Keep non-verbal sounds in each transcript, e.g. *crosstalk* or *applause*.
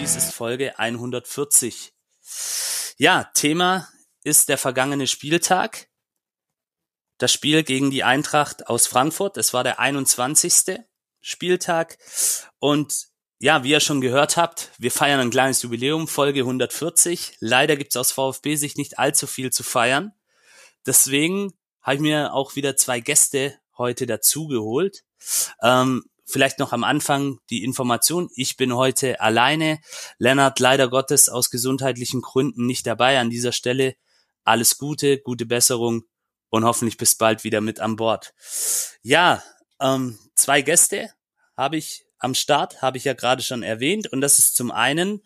dies ist Folge 140. Ja, Thema ist der vergangene Spieltag. Das Spiel gegen die Eintracht aus Frankfurt. Es war der 21. Spieltag. Und ja, wie ihr schon gehört habt, wir feiern ein kleines Jubiläum, Folge 140. Leider gibt's aus VfB-Sicht nicht allzu viel zu feiern. Deswegen habe ich mir auch wieder zwei Gäste heute dazugeholt. Ähm, vielleicht noch am Anfang die Information. Ich bin heute alleine. Lennart leider Gottes aus gesundheitlichen Gründen nicht dabei. An dieser Stelle alles Gute, gute Besserung und hoffentlich bis bald wieder mit an Bord. Ja, ähm, zwei Gäste habe ich am Start, habe ich ja gerade schon erwähnt. Und das ist zum einen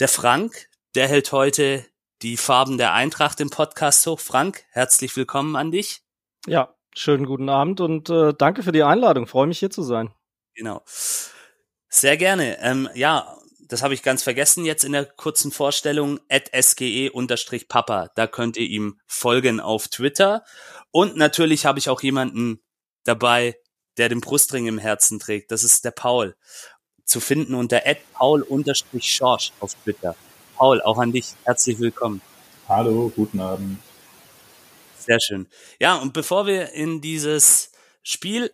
der Frank, der hält heute die Farben der Eintracht im Podcast hoch. Frank, herzlich willkommen an dich. Ja, schönen guten Abend und äh, danke für die Einladung. Freue mich hier zu sein. Genau. Sehr gerne. Ähm, ja, das habe ich ganz vergessen jetzt in der kurzen Vorstellung, at sge-papa. Da könnt ihr ihm folgen auf Twitter. Und natürlich habe ich auch jemanden dabei, der den Brustring im Herzen trägt. Das ist der Paul. Zu finden unter paul-schorsch auf Twitter. Paul, auch an dich. Herzlich willkommen. Hallo, guten Abend. Sehr schön. Ja, und bevor wir in dieses Spiel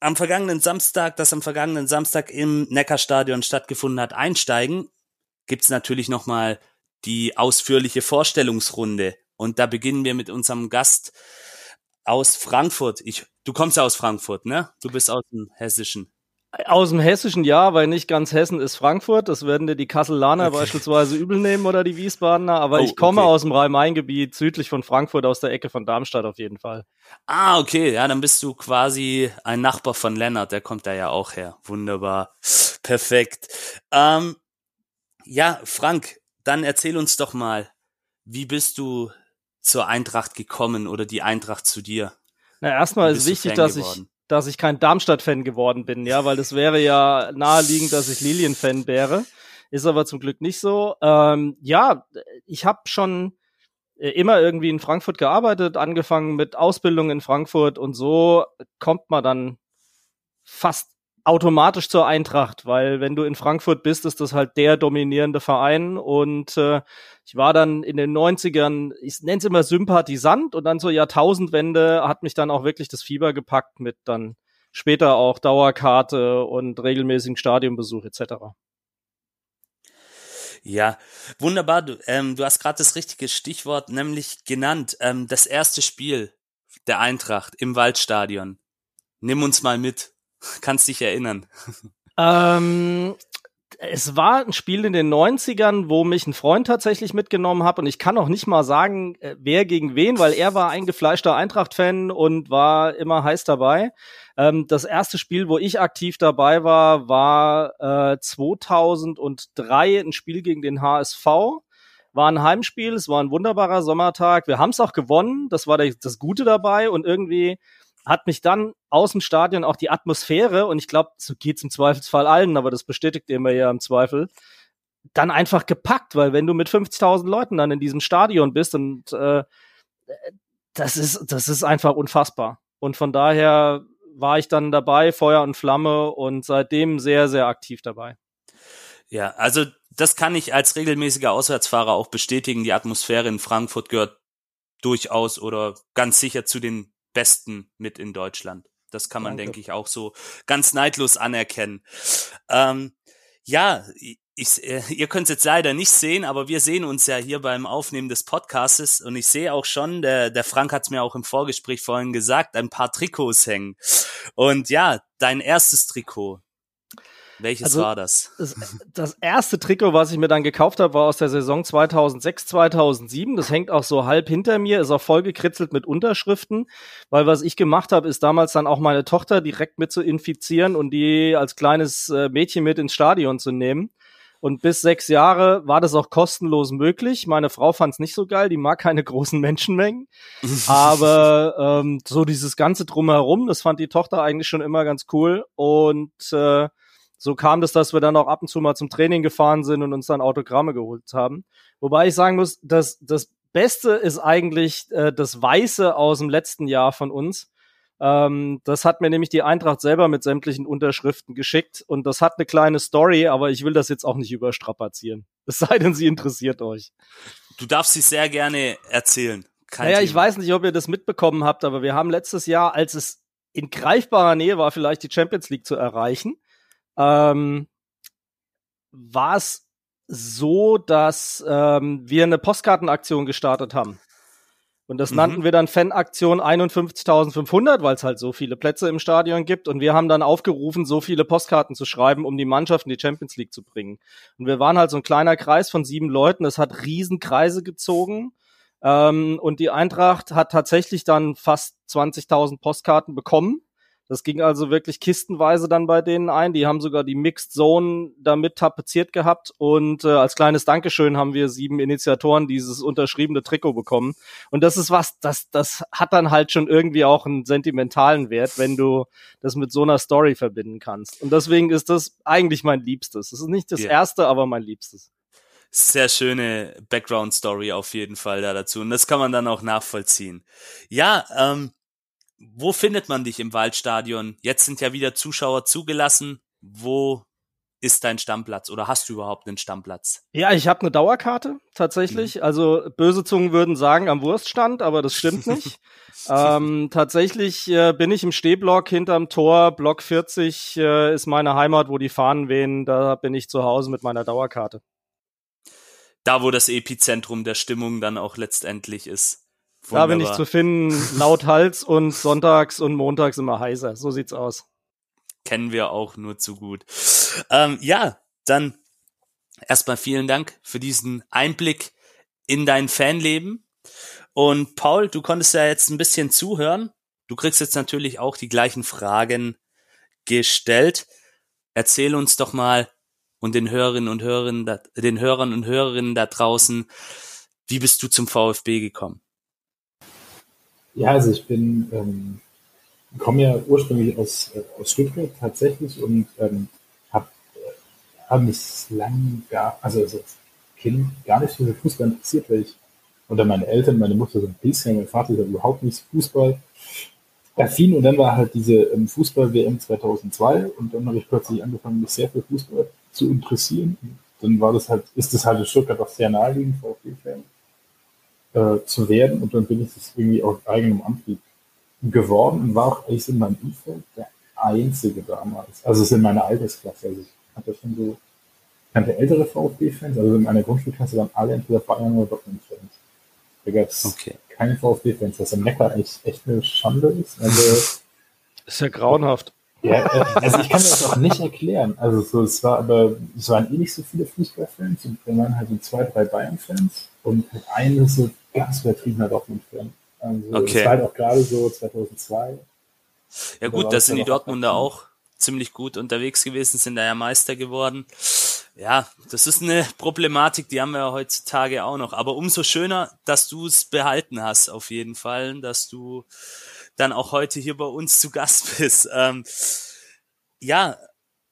am vergangenen Samstag, das am vergangenen Samstag im Neckarstadion stattgefunden hat, einsteigen, gibt's natürlich nochmal die ausführliche Vorstellungsrunde. Und da beginnen wir mit unserem Gast aus Frankfurt. Ich, du kommst ja aus Frankfurt, ne? Du bist aus dem Hessischen. Aus dem Hessischen ja, weil nicht ganz Hessen ist Frankfurt. Das werden dir die Kasselaner okay. beispielsweise übel nehmen oder die Wiesbadener. Aber oh, ich komme okay. aus dem Rhein-Main-Gebiet, südlich von Frankfurt, aus der Ecke von Darmstadt auf jeden Fall. Ah, okay. Ja, dann bist du quasi ein Nachbar von Lennart. Der kommt da ja auch her. Wunderbar. Perfekt. Ähm, ja, Frank, dann erzähl uns doch mal, wie bist du zur Eintracht gekommen oder die Eintracht zu dir? Na, erstmal ist wichtig, dass geworden? ich dass ich kein Darmstadt-Fan geworden bin, ja, weil das wäre ja naheliegend, dass ich Lilien-Fan wäre. Ist aber zum Glück nicht so. Ähm, ja, ich habe schon äh, immer irgendwie in Frankfurt gearbeitet, angefangen mit Ausbildung in Frankfurt und so kommt man dann fast automatisch zur Eintracht, weil wenn du in Frankfurt bist, ist das halt der dominierende Verein und äh, ich war dann in den 90ern, ich nenne es immer Sympathisant und dann zur Jahrtausendwende hat mich dann auch wirklich das Fieber gepackt mit dann später auch Dauerkarte und regelmäßigen Stadionbesuch etc. Ja, wunderbar. Du, ähm, du hast gerade das richtige Stichwort nämlich genannt. Ähm, das erste Spiel der Eintracht im Waldstadion. Nimm uns mal mit. *laughs* Kannst dich erinnern? Ähm, es war ein Spiel in den 90ern, wo mich ein Freund tatsächlich mitgenommen hat und ich kann auch nicht mal sagen, äh, wer gegen wen, weil er war eingefleischter Eintracht-Fan und war immer heiß dabei. Ähm, das erste Spiel, wo ich aktiv dabei war, war äh, 2003 ein Spiel gegen den HSV. War ein Heimspiel, es war ein wunderbarer Sommertag. Wir haben es auch gewonnen, das war das Gute dabei und irgendwie hat mich dann aus dem Stadion auch die Atmosphäre, und ich glaube, so geht's im Zweifelsfall allen, aber das bestätigt ihr mir ja im Zweifel, dann einfach gepackt, weil wenn du mit 50.000 Leuten dann in diesem Stadion bist und äh, das ist, das ist einfach unfassbar. Und von daher war ich dann dabei, Feuer und Flamme und seitdem sehr, sehr aktiv dabei. Ja, also das kann ich als regelmäßiger Auswärtsfahrer auch bestätigen. Die Atmosphäre in Frankfurt gehört durchaus oder ganz sicher zu den besten mit in Deutschland. Das kann man, Danke. denke ich, auch so ganz neidlos anerkennen. Ähm, ja, ich, äh, ihr könnt es jetzt leider nicht sehen, aber wir sehen uns ja hier beim Aufnehmen des Podcastes und ich sehe auch schon, der, der Frank hat es mir auch im Vorgespräch vorhin gesagt, ein paar Trikots hängen. Und ja, dein erstes Trikot, welches also, war das? *laughs* das? erste Trikot, was ich mir dann gekauft habe, war aus der Saison 2006, 2007. Das hängt auch so halb hinter mir, ist auch vollgekritzelt mit Unterschriften, weil was ich gemacht habe, ist damals dann auch meine Tochter direkt mit zu infizieren und die als kleines äh, Mädchen mit ins Stadion zu nehmen. Und bis sechs Jahre war das auch kostenlos möglich. Meine Frau fand es nicht so geil, die mag keine *laughs* großen Menschenmengen. *laughs* Aber ähm, so dieses ganze drumherum, das fand die Tochter eigentlich schon immer ganz cool. Und äh, so kam das, dass wir dann auch ab und zu mal zum Training gefahren sind und uns dann Autogramme geholt haben. Wobei ich sagen muss, dass das Beste ist eigentlich äh, das Weiße aus dem letzten Jahr von uns. Ähm, das hat mir nämlich die Eintracht selber mit sämtlichen Unterschriften geschickt und das hat eine kleine Story, aber ich will das jetzt auch nicht überstrapazieren. *laughs* Es sei denn, sie interessiert euch. Du darfst sie sehr gerne erzählen. Kein naja, Thema. ich weiß nicht, ob ihr das mitbekommen habt, aber wir haben letztes Jahr, als es in greifbarer Nähe war, vielleicht die Champions League zu erreichen, ähm, war es so, dass ähm, wir eine Postkartenaktion gestartet haben. Und das mhm. nannten wir dann Fanaktion 51.500, weil es halt so viele Plätze im Stadion gibt. Und wir haben dann aufgerufen, so viele Postkarten zu schreiben, um die Mannschaft in die Champions League zu bringen. Und wir waren halt so ein kleiner Kreis von sieben Leuten. Das hat Riesenkreise gezogen. Ähm, und die Eintracht hat tatsächlich dann fast 20.000 Postkarten bekommen. Das ging also wirklich kistenweise dann bei denen ein. Die haben sogar die Mixed Zone damit tapeziert gehabt. Und äh, als kleines Dankeschön haben wir sieben Initiatoren dieses unterschriebene Trikot bekommen. Und das ist was, das, das hat dann halt schon irgendwie auch einen sentimentalen Wert, wenn du das mit so einer Story verbinden kannst. Und deswegen ist das eigentlich mein Liebstes. Es ist nicht das yeah. erste, aber mein Liebstes sehr schöne Background-Story auf jeden Fall da dazu. Und das kann man dann auch nachvollziehen. Ja, ähm, wo findet man dich im Waldstadion? Jetzt sind ja wieder Zuschauer zugelassen. Wo ist dein Stammplatz oder hast du überhaupt einen Stammplatz? Ja, ich habe eine Dauerkarte tatsächlich. Mhm. Also böse Zungen würden sagen am Wurststand, aber das stimmt nicht. *laughs* ähm, tatsächlich äh, bin ich im Stehblock hinterm Tor. Block 40 äh, ist meine Heimat, wo die Fahnen wehen. Da bin ich zu Hause mit meiner Dauerkarte. Da, wo das Epizentrum der Stimmung dann auch letztendlich ist. Wunderbar. Da bin ich zu finden, laut Hals und sonntags und montags immer heiser. So sieht's aus. Kennen wir auch nur zu gut. Ähm, ja, dann erstmal vielen Dank für diesen Einblick in dein Fanleben. Und Paul, du konntest ja jetzt ein bisschen zuhören. Du kriegst jetzt natürlich auch die gleichen Fragen gestellt. Erzähl uns doch mal und den Hörerinnen und Hörern, den Hörern und Hörerinnen da draußen, wie bist du zum VfB gekommen? Ja, also ich bin, ähm, komme ja ursprünglich aus, äh, aus Stuttgart tatsächlich und ähm, habe äh, hab mich lang gar, also als Kind gar nicht für Fußball interessiert, weil ich unter meine Eltern, meine Mutter so ein bisschen, mein Vater ist ja überhaupt nicht Fußball affin und dann war halt diese ähm, Fußball-WM 2002 und dann habe ich plötzlich angefangen, mich sehr für Fußball zu interessieren. Und dann war das halt, ist das halt in Stuttgart auch sehr naheliegend, VfB-Fan äh, zu werden. Und dann bin ich das irgendwie aus eigenem Antrieb geworden und war auch eigentlich in meinem Umfeld der Einzige damals. Also es ist in meiner Altersklasse. Also ich hatte schon so, ich kannte ältere VfB-Fans, also in meiner Grundschulklasse waren alle entweder Bayern oder Dortmund-Fans. Da gab es okay. keine VfB-Fans, was im Neckar echt, echt eine Schande ist. Also, ist ja grauenhaft. Ja, äh, also ich kann mir das auch nicht erklären. Also so, es war aber, es waren eh nicht so viele Fußballfans und wir waren halt so zwei, drei Bayern-Fans und halt eine so ganz übertriebener Dortmund-Fan. Also okay. das war halt auch gerade so 2002. Ja gut, da sind die Dortmunder auch ziemlich gut unterwegs gewesen, sind da ja Meister geworden. Ja, das ist eine Problematik, die haben wir ja heutzutage auch noch. Aber umso schöner, dass du es behalten hast, auf jeden Fall, dass du dann auch heute hier bei uns zu Gast *laughs* bist. Ähm, ja,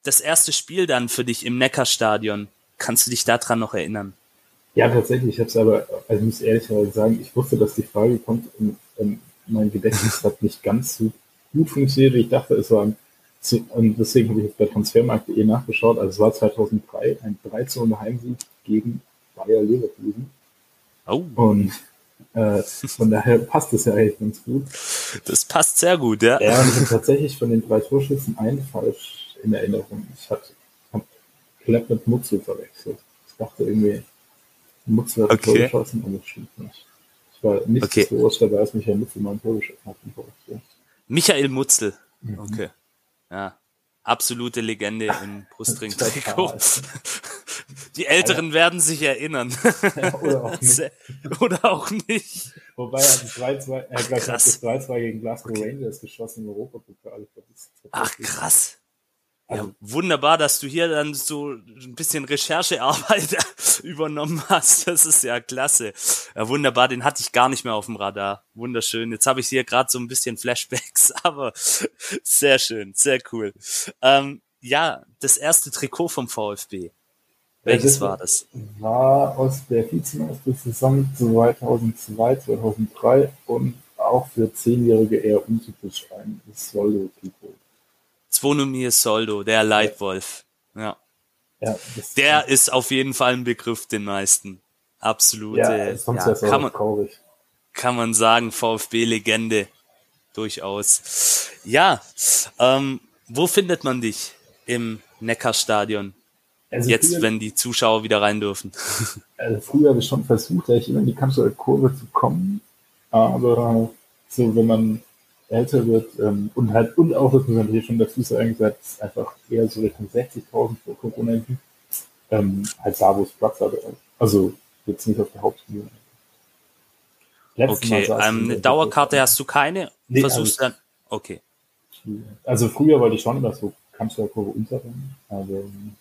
das erste Spiel dann für dich im Neckarstadion. Kannst du dich daran noch erinnern? Ja, tatsächlich. Ich habe es aber, also ich muss ehrlicherweise sagen, ich wusste, dass die Frage kommt und, und mein Gedächtnis hat nicht ganz so gut funktioniert. Ich dachte, es war, und deswegen habe ich jetzt bei transfermarkt.de nachgeschaut. Also es war 2003 ein 13 Heimsieg gegen Bayer Leverkusen. Oh. Und äh, von daher passt es ja eigentlich ganz gut. Das passt sehr gut, ja. Ja, und ich habe tatsächlich von den drei Torschützen einen falsch in Erinnerung. Ich habe hab Klepp mit Mutzel verwechselt. Ich dachte irgendwie, Mutzel hat okay. Tor geschossen, aber das stimmt nicht. Ich war nicht okay. so groß dabei, als Michael Mutzel mal ein Tor geschossen hat. Michael Mutzel. Mhm. Okay. Ja. Absolute Legende im *laughs* Brustring-Trikot. *laughs* Die Älteren werden sich erinnern. oder, auch nicht. *laughs* oder auch nicht. Wobei er hat 2-2, er hat das 2-2 gegen Glasgow okay. Rangers geschossen im Europapokal. Ach, krass. Ja, wunderbar, dass du hier dann so ein bisschen Recherchearbeit *laughs* übernommen hast. Das ist ja klasse. Ja, wunderbar, den hatte ich gar nicht mehr auf dem Radar. Wunderschön. Jetzt habe ich hier gerade so ein bisschen Flashbacks, *laughs* aber sehr schön, sehr cool. Ähm, ja, das erste Trikot vom VfB. Welches das war das? War aus der Vizemeister-Saison 2002, 2003 und auch für Zehnjährige eher untypisch ein Soldo-Trikot. Zwonomir Soldo, der Leitwolf. Ja. Ja, Der ist auf jeden Fall ein Begriff den meisten. Absolute, ja, ja, kann, man, traurig. kann man sagen, VfB-Legende. Durchaus. Ja, ähm, wo findet man dich im Neckarstadion? Also Jetzt, früher, wenn die Zuschauer wieder rein dürfen. *laughs* also früher habe ich schon versucht, echt immer in die Kanzler Kurve zu kommen, aber so, wenn man älter wird ähm, und halt, und auch, das muss man hier schon dazu sagen, seit es einfach eher so Richtung 60.000 vor Corona ging, ähm, halt da, wo es Platz hatte. Also jetzt nicht auf der Hauptbühne. Letztes Mal Okay, ich ähm, in eine Dauerkarte hast du keine? Nee, Versuchst dann? Okay. Also früher wollte ich schon immer so Kanzlerkurve unterrennen, aber ähm,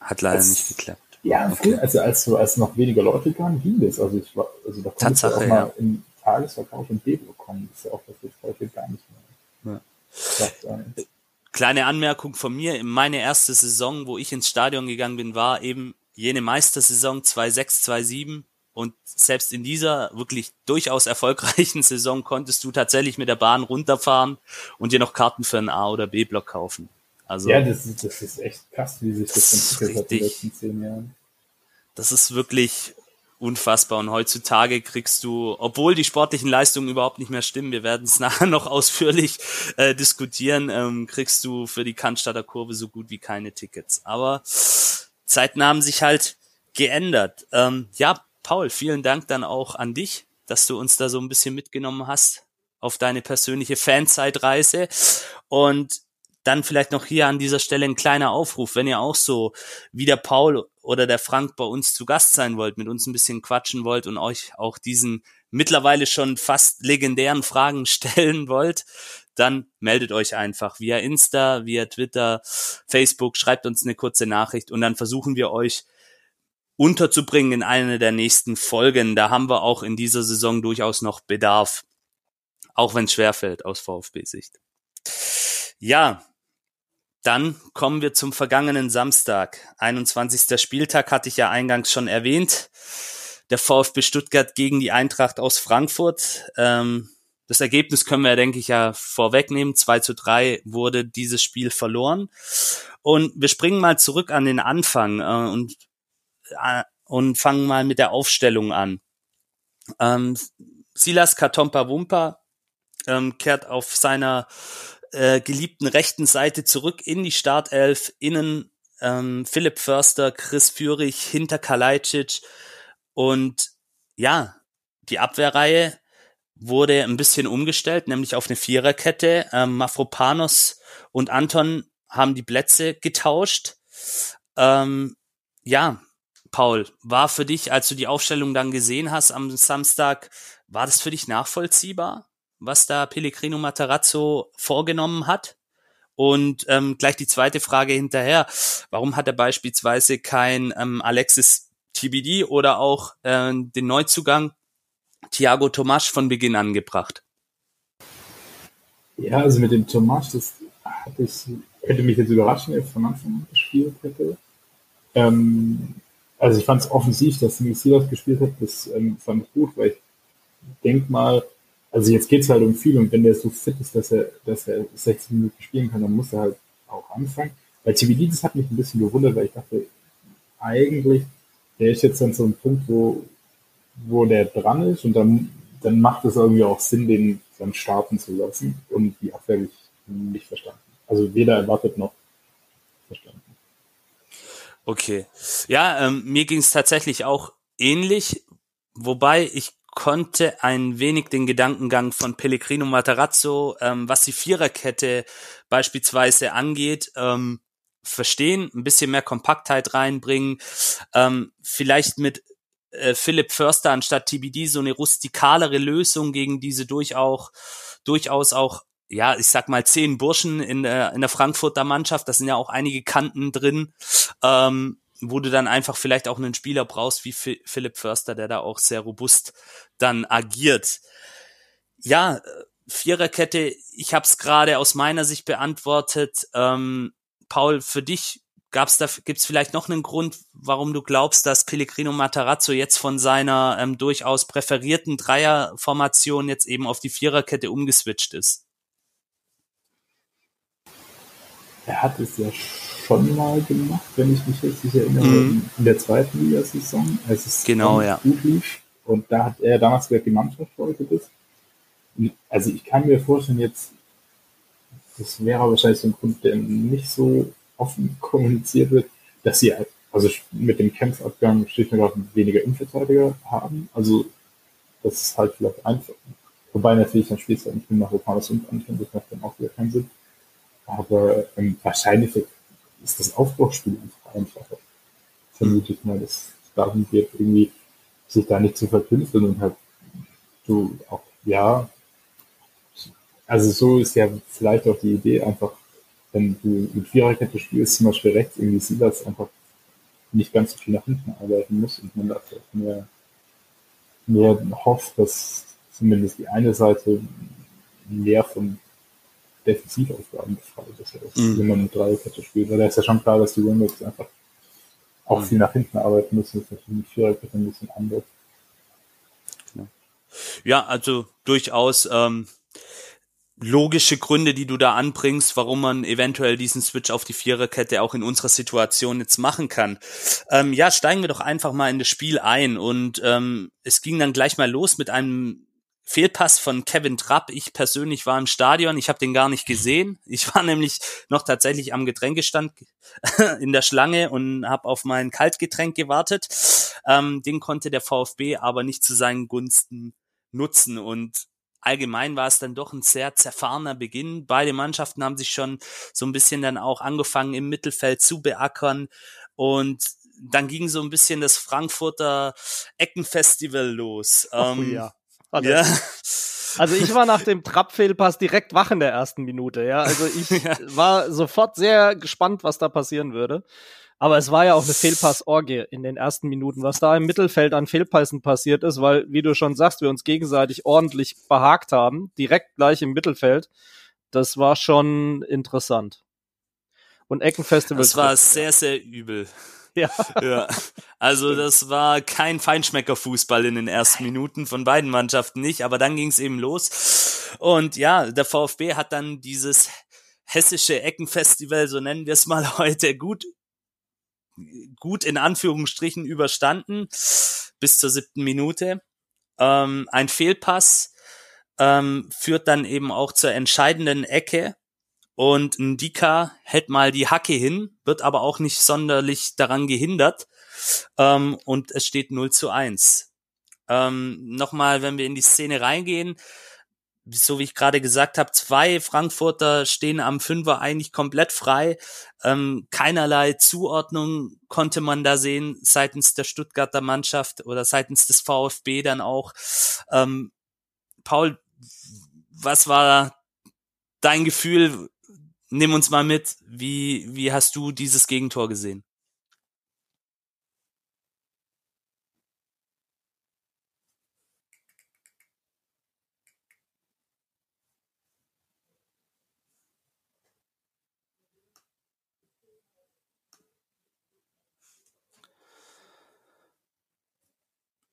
Hat leider nicht geklappt. ja, Okay. früher, also als als noch weniger Leute kamen, ging das. Also ich war, also da konntest du Tatsache, auch mal ja. im Tagesverkauf in B-Block kommen. Das ist ja auch was jetzt heute gar nicht mehr. Ja. Kleine Anmerkung von mir. Meine erste Saison, wo ich ins Stadion gegangen bin, war eben jene Meistersaison 2-6, 2-7. Und selbst in dieser wirklich durchaus erfolgreichen *laughs* Saison konntest du tatsächlich mit der Bahn runterfahren und dir noch Karten für einen A- oder B-Block kaufen. Also Ja, das ist, das ist echt krass, wie sich das Das entwickelt hat in den letzten zehn Jahren. das ist wirklich unfassbar. Und heutzutage kriegst du, obwohl die sportlichen Leistungen überhaupt nicht mehr stimmen, wir werden es *laughs* nachher noch ausführlich äh, diskutieren, ähm, kriegst du für die Cannstatter Kurve so gut wie keine Tickets. Aber Zeiten haben sich halt geändert. Ähm, ja, Paul, vielen Dank dann auch an dich, dass du uns da so ein bisschen mitgenommen hast auf deine persönliche Fanzeitreise. Und dann vielleicht noch hier an dieser Stelle ein kleiner Aufruf, wenn ihr auch so wie der Paul oder der Frank bei uns zu Gast sein wollt, mit uns ein bisschen quatschen wollt und euch auch diesen mittlerweile schon fast legendären Fragen *laughs* stellen wollt, dann meldet euch einfach via Insta, via Twitter, Facebook, schreibt uns eine kurze Nachricht und dann versuchen wir euch unterzubringen in eine der nächsten Folgen. Da haben wir auch in dieser Saison durchaus noch Bedarf. Auch wenn es schwerfällt aus VfB-Sicht. Ja, dann kommen wir zum vergangenen Samstag. 21. Spieltag hatte ich ja eingangs schon erwähnt. Der VfB Stuttgart gegen die Eintracht aus Frankfurt. Ähm, das Ergebnis können wir, denke ich, ja vorwegnehmen. 2 zu 3 wurde dieses Spiel verloren. Und wir springen mal zurück an den Anfang äh, und, äh, und fangen mal mit der Aufstellung an. Ähm, Silas Katompa Wumpa ähm, kehrt auf seiner äh, geliebten rechten Seite zurück in die Startelf. Innen ähm, Philipp Förster, Chris Führig, hinter Kalajdzic. Und ja, die Abwehrreihe wurde ein bisschen umgestellt, nämlich auf eine Viererkette. Ähm, Mafropanos und Anton haben die Plätze getauscht. Ähm, ja, Paul, war für dich, als du die Aufstellung dann gesehen hast am Samstag, war das für dich nachvollziehbar, was da Pellegrino Matarazzo vorgenommen hat? Und ähm, gleich die zweite Frage hinterher. Warum hat er beispielsweise kein ähm, Alexis TBD oder auch äh, den Neuzugang Thiago Tomasch von Beginn an gebracht? Ja, also mit dem Tomasch, das hatte hätte mich jetzt überraschen, jetzt von Anfang an gespielt hätte. Ähm, also ich fand es offensiv, dass Silas gespielt hat, das ähm, fand ich gut, weil ich denk mal, also jetzt geht's halt um viel und wenn der so fit ist, dass er, dass er 60 Minuten spielen kann, dann muss er halt auch anfangen. Bei das hat mich ein bisschen gewundert, weil ich dachte, eigentlich, der ist jetzt dann so ein Punkt, wo, wo der dran ist und dann, dann macht es irgendwie auch Sinn, den dann starten zu lassen und die Abwehr habe ich nicht verstanden. Also weder erwartet noch verstanden. Okay. Ja, ähm, mir ging es tatsächlich auch ähnlich, wobei ich konnte ein wenig den Gedankengang von Pellegrino Matarazzo, ähm, was die Viererkette beispielsweise angeht, ähm, verstehen, ein bisschen mehr Kompaktheit reinbringen, ähm, vielleicht mit äh, Philipp Förster anstatt TBD so eine rustikalere Lösung gegen diese durchaus, durchaus auch ja, ich sag mal, zehn Burschen in der, in der Frankfurter Mannschaft, da sind ja auch einige Kanten drin, ähm, wo du dann einfach vielleicht auch einen Spieler brauchst wie Philipp Förster, der da auch sehr robust dann agiert. Ja, äh, Viererkette, ich habe es gerade aus meiner Sicht beantwortet. Ähm, Paul, für dich gab's da gibt's vielleicht noch einen Grund, warum du glaubst, dass Pellegrino Matarazzo jetzt von seiner ähm, durchaus präferierten Dreierformation jetzt eben auf die Viererkette umgeswitcht ist? Er hat es ja schon mal gemacht, wenn ich mich richtig erinnere, mm. in der zweiten Liga-Saison, als es genau, ja. gut lief. Und da hat er damals gesagt, die Mannschaft wollte das. Also ich kann mir vorstellen, jetzt, das wäre wahrscheinlich so ein Grund, der nicht so offen *laughs* kommuniziert wird, dass sie also mit dem Kämpfabgang schlicht und ergreifend weniger Innenverteidiger haben. Also das ist halt vielleicht einfach. Wobei natürlich dann spielst du nicht nach Romanos und anfängt, das macht dann auch wieder keinen Sinn. Aber ähm, wahrscheinlich ist das Aufbauspiel einfach einfacher. Vermute ich mal, dass es darum geht, irgendwie sich da nicht zu verkünsteln und halt du auch, ja, also so ist ja vielleicht auch die Idee, einfach wenn du mit Viererkette spielst, zum Beispiel rechts, irgendwie Silas einfach nicht ganz so viel nach hinten arbeiten muss und man da vielleicht mehr, mehr hofft, dass zumindest die eine Seite mehr von Defensivaufgaben befreit ist, als mhm. wenn man mit Dreierkette spielt. Weil da ist ja schon klar, dass die Wingbacks einfach auch mhm. viel nach hinten arbeiten müssen. Das ist natürlich mit Viererkette ein bisschen anders. Ja, also durchaus ähm, logische Gründe, die du da anbringst, warum man eventuell diesen Switch auf die Viererkette auch in unserer Situation jetzt machen kann. Ähm, ja, steigen wir doch einfach mal in das Spiel ein und ähm, es ging dann gleich mal los mit einem Fehlpass von Kevin Trapp. Ich persönlich war im Stadion, ich habe den gar nicht gesehen. Ich war *laughs* nämlich noch tatsächlich am Getränkestand *laughs* in der Schlange und habe auf mein Kaltgetränk gewartet. Ähm, den konnte der VfB aber nicht zu seinen Gunsten nutzen und allgemein war es dann doch ein sehr zerfahrener Beginn. Beide Mannschaften haben sich schon so ein bisschen dann auch angefangen im Mittelfeld zu beackern und dann ging so ein bisschen das Frankfurter Eckenfestival los. Oh, ähm, ja. Ja. Also ich war nach dem Trapp-Fehlpass direkt wach in der ersten Minute, ja. Also ich *laughs* ja. war sofort sehr gespannt, was da passieren würde. Aber es war ja auch eine Fehlpassorgie in den ersten Minuten, was da im Mittelfeld an Fehlpässen passiert ist, weil, wie du schon sagst, wir uns gegenseitig ordentlich behagt haben, direkt gleich im Mittelfeld. Das war schon interessant. Und Eckenfestival. Das war sehr, sehr übel. *laughs* Ja. ja. Also das war kein Feinschmecker-Fußball in den ersten Minuten von beiden Mannschaften nicht, aber dann ging es eben los. Und ja, der VfB hat dann dieses hessische Eckenfestival, so nennen wir es mal *laughs* heute, gut gut in Anführungsstrichen überstanden bis zur siebten Minute. Ähm, ein Fehlpass ähm, führt dann eben auch zur entscheidenden Ecke und Ndika hält mal die Hacke hin, wird aber auch nicht sonderlich daran gehindert ähm, und es steht 0 zu 1. Ähm, Nochmal, wenn wir in die Szene reingehen, so wie ich gerade gesagt habe, zwei Frankfurter stehen am Fünfer eigentlich komplett frei. Ähm, keinerlei Zuordnung konnte man da sehen seitens der Stuttgarter Mannschaft oder seitens des VfB dann auch. Ähm, Paul, was war dein Gefühl? Nimm uns mal mit. Wie, wie hast du dieses Gegentor gesehen?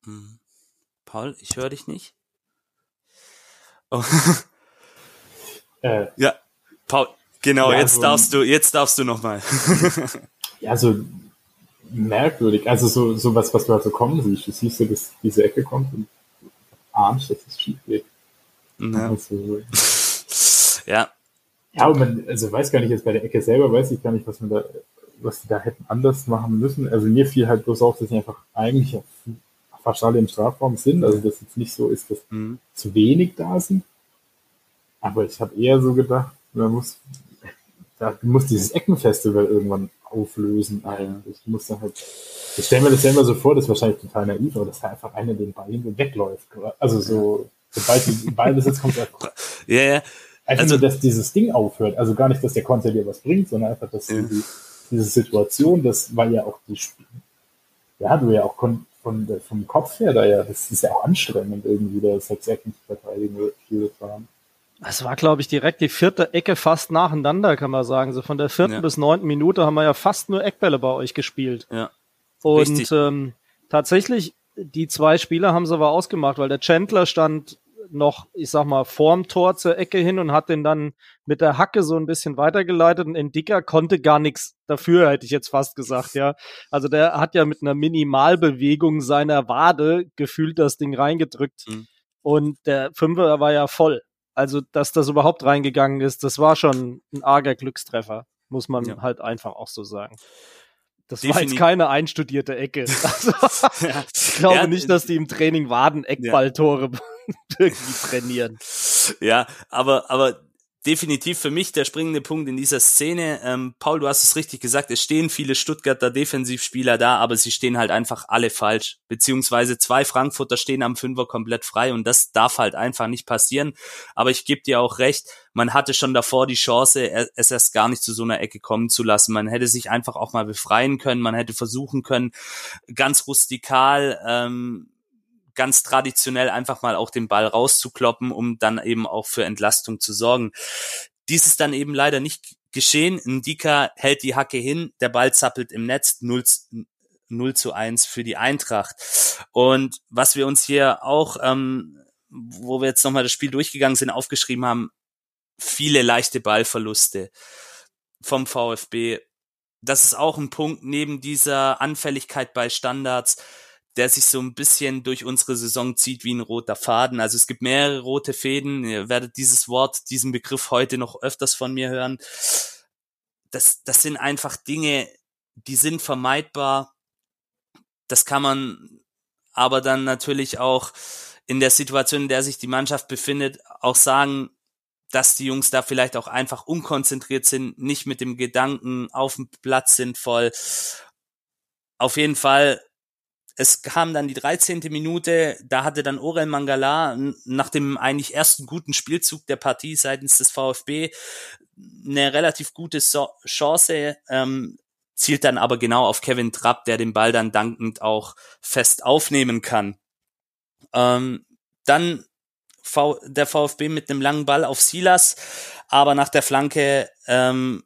Hm. Paul, ich höre dich nicht. Oh. Äh, ja, Paul, genau, ja, jetzt so darfst du, jetzt darfst du nochmal. *laughs* ja, so merkwürdig. Also so, so was, was du halt so kommen siehst. Du siehst so, dass diese Ecke kommt und ahnst, dass es schief geht. Ja. Also, *laughs* ja. Ja, und man, also weiß gar nicht, jetzt bei der Ecke selber weiß ich gar nicht, was man da, was die da hätten anders machen müssen. Also mir fiel halt bloß auf, dass ich einfach eigentlich fast alle im Strafraum sind. Also dass jetzt nicht so ist, dass mhm. zu wenig da sind. Aber ich habe eher so gedacht, man muss, da, du musst dieses Eckenfestival irgendwann auflösen. Also ich muss dann halt, ich stelle mir das ja immer so vor, das ist wahrscheinlich total naiv, aber dass da einfach einer den Ball wegläuft. Also so, sobald die Ball besitzt, kommt er. *laughs* Ja, ja. Einfach Also- nur, dass dieses Ding aufhört. Also gar nicht, dass der Konter dir was bringt, sondern einfach, dass Ja. die, diese Situation, das war ja auch die ja, du ja auch von der, vom Kopf her da ja, das ist ja auch anstrengend irgendwie, da ist halt sehr nicht verteidigen oder viel fahren. Es war, glaube ich, direkt die vierte Ecke fast nacheinander, kann man sagen. So von der vierten Ja. bis neunten Minute haben wir ja fast nur Eckbälle bei euch gespielt. Ja. Und Richtig. ähm, tatsächlich, die zwei Spieler haben sie aber ausgemacht, weil der Chandler stand noch, ich sag mal, vorm Tor zur Ecke hin und hat den dann mit der Hacke so ein bisschen weitergeleitet und Indica konnte gar nichts dafür, hätte ich jetzt fast gesagt, ja. Also der hat ja mit einer Minimalbewegung seiner Wade gefühlt das Ding reingedrückt Mhm. und der Fünfer war ja voll. Also, dass das überhaupt reingegangen ist, das war schon ein arger Glückstreffer, muss man Ja. halt einfach auch so sagen. Das war Defini- jetzt keine einstudierte Ecke. *laughs* Also, Ja. ich glaube Ja, nicht, dass die im Training Waden Eckballtore *laughs* irgendwie trainieren. Ja, aber, aber definitiv für mich der springende Punkt in dieser Szene. Ähm, Paul, du hast es richtig gesagt, es stehen viele Stuttgarter Defensivspieler da, aber sie stehen halt einfach alle falsch. Beziehungsweise zwei Frankfurter stehen am Fünfer komplett frei und das darf halt einfach nicht passieren. Aber ich gebe dir auch recht, man hatte schon davor die Chance, es erst gar nicht zu so einer Ecke kommen zu lassen. Man hätte sich einfach auch mal befreien können, man hätte versuchen können, ganz rustikal, ähm, ganz traditionell einfach mal auch den Ball rauszukloppen, um dann eben auch für Entlastung zu sorgen. Dies ist dann eben leider nicht geschehen. Ndika hält die Hacke hin, der Ball zappelt im Netz, 0, zu- 0 zu 1 für die Eintracht. Und was wir uns hier auch, ähm, wo wir jetzt nochmal das Spiel durchgegangen sind, aufgeschrieben haben, viele leichte Ballverluste vom VfB. Das ist auch ein Punkt neben dieser Anfälligkeit bei Standards, der sich so ein bisschen durch unsere Saison zieht wie ein roter Faden. Also es gibt mehrere rote Fäden. Ihr werdet dieses Wort, diesen Begriff heute noch öfters von mir hören. Das, das sind einfach Dinge, die sind vermeidbar. Das kann man aber dann natürlich auch in der Situation, in der sich die Mannschaft befindet, auch sagen, dass die Jungs da vielleicht auch einfach unkonzentriert sind, nicht mit dem Gedanken auf dem Platz sind voll. Auf jeden Fall es kam dann die 13. Minute, da hatte dann Orel Mangala nach dem eigentlich ersten guten Spielzug der Partie seitens des VfB eine relativ gute so Chance, ähm, zielt dann aber genau auf Kevin Trapp, der den Ball dann dankend auch fest aufnehmen kann. Ähm, dann v der VfB mit einem langen Ball auf Silas, aber nach der Flanke ähm,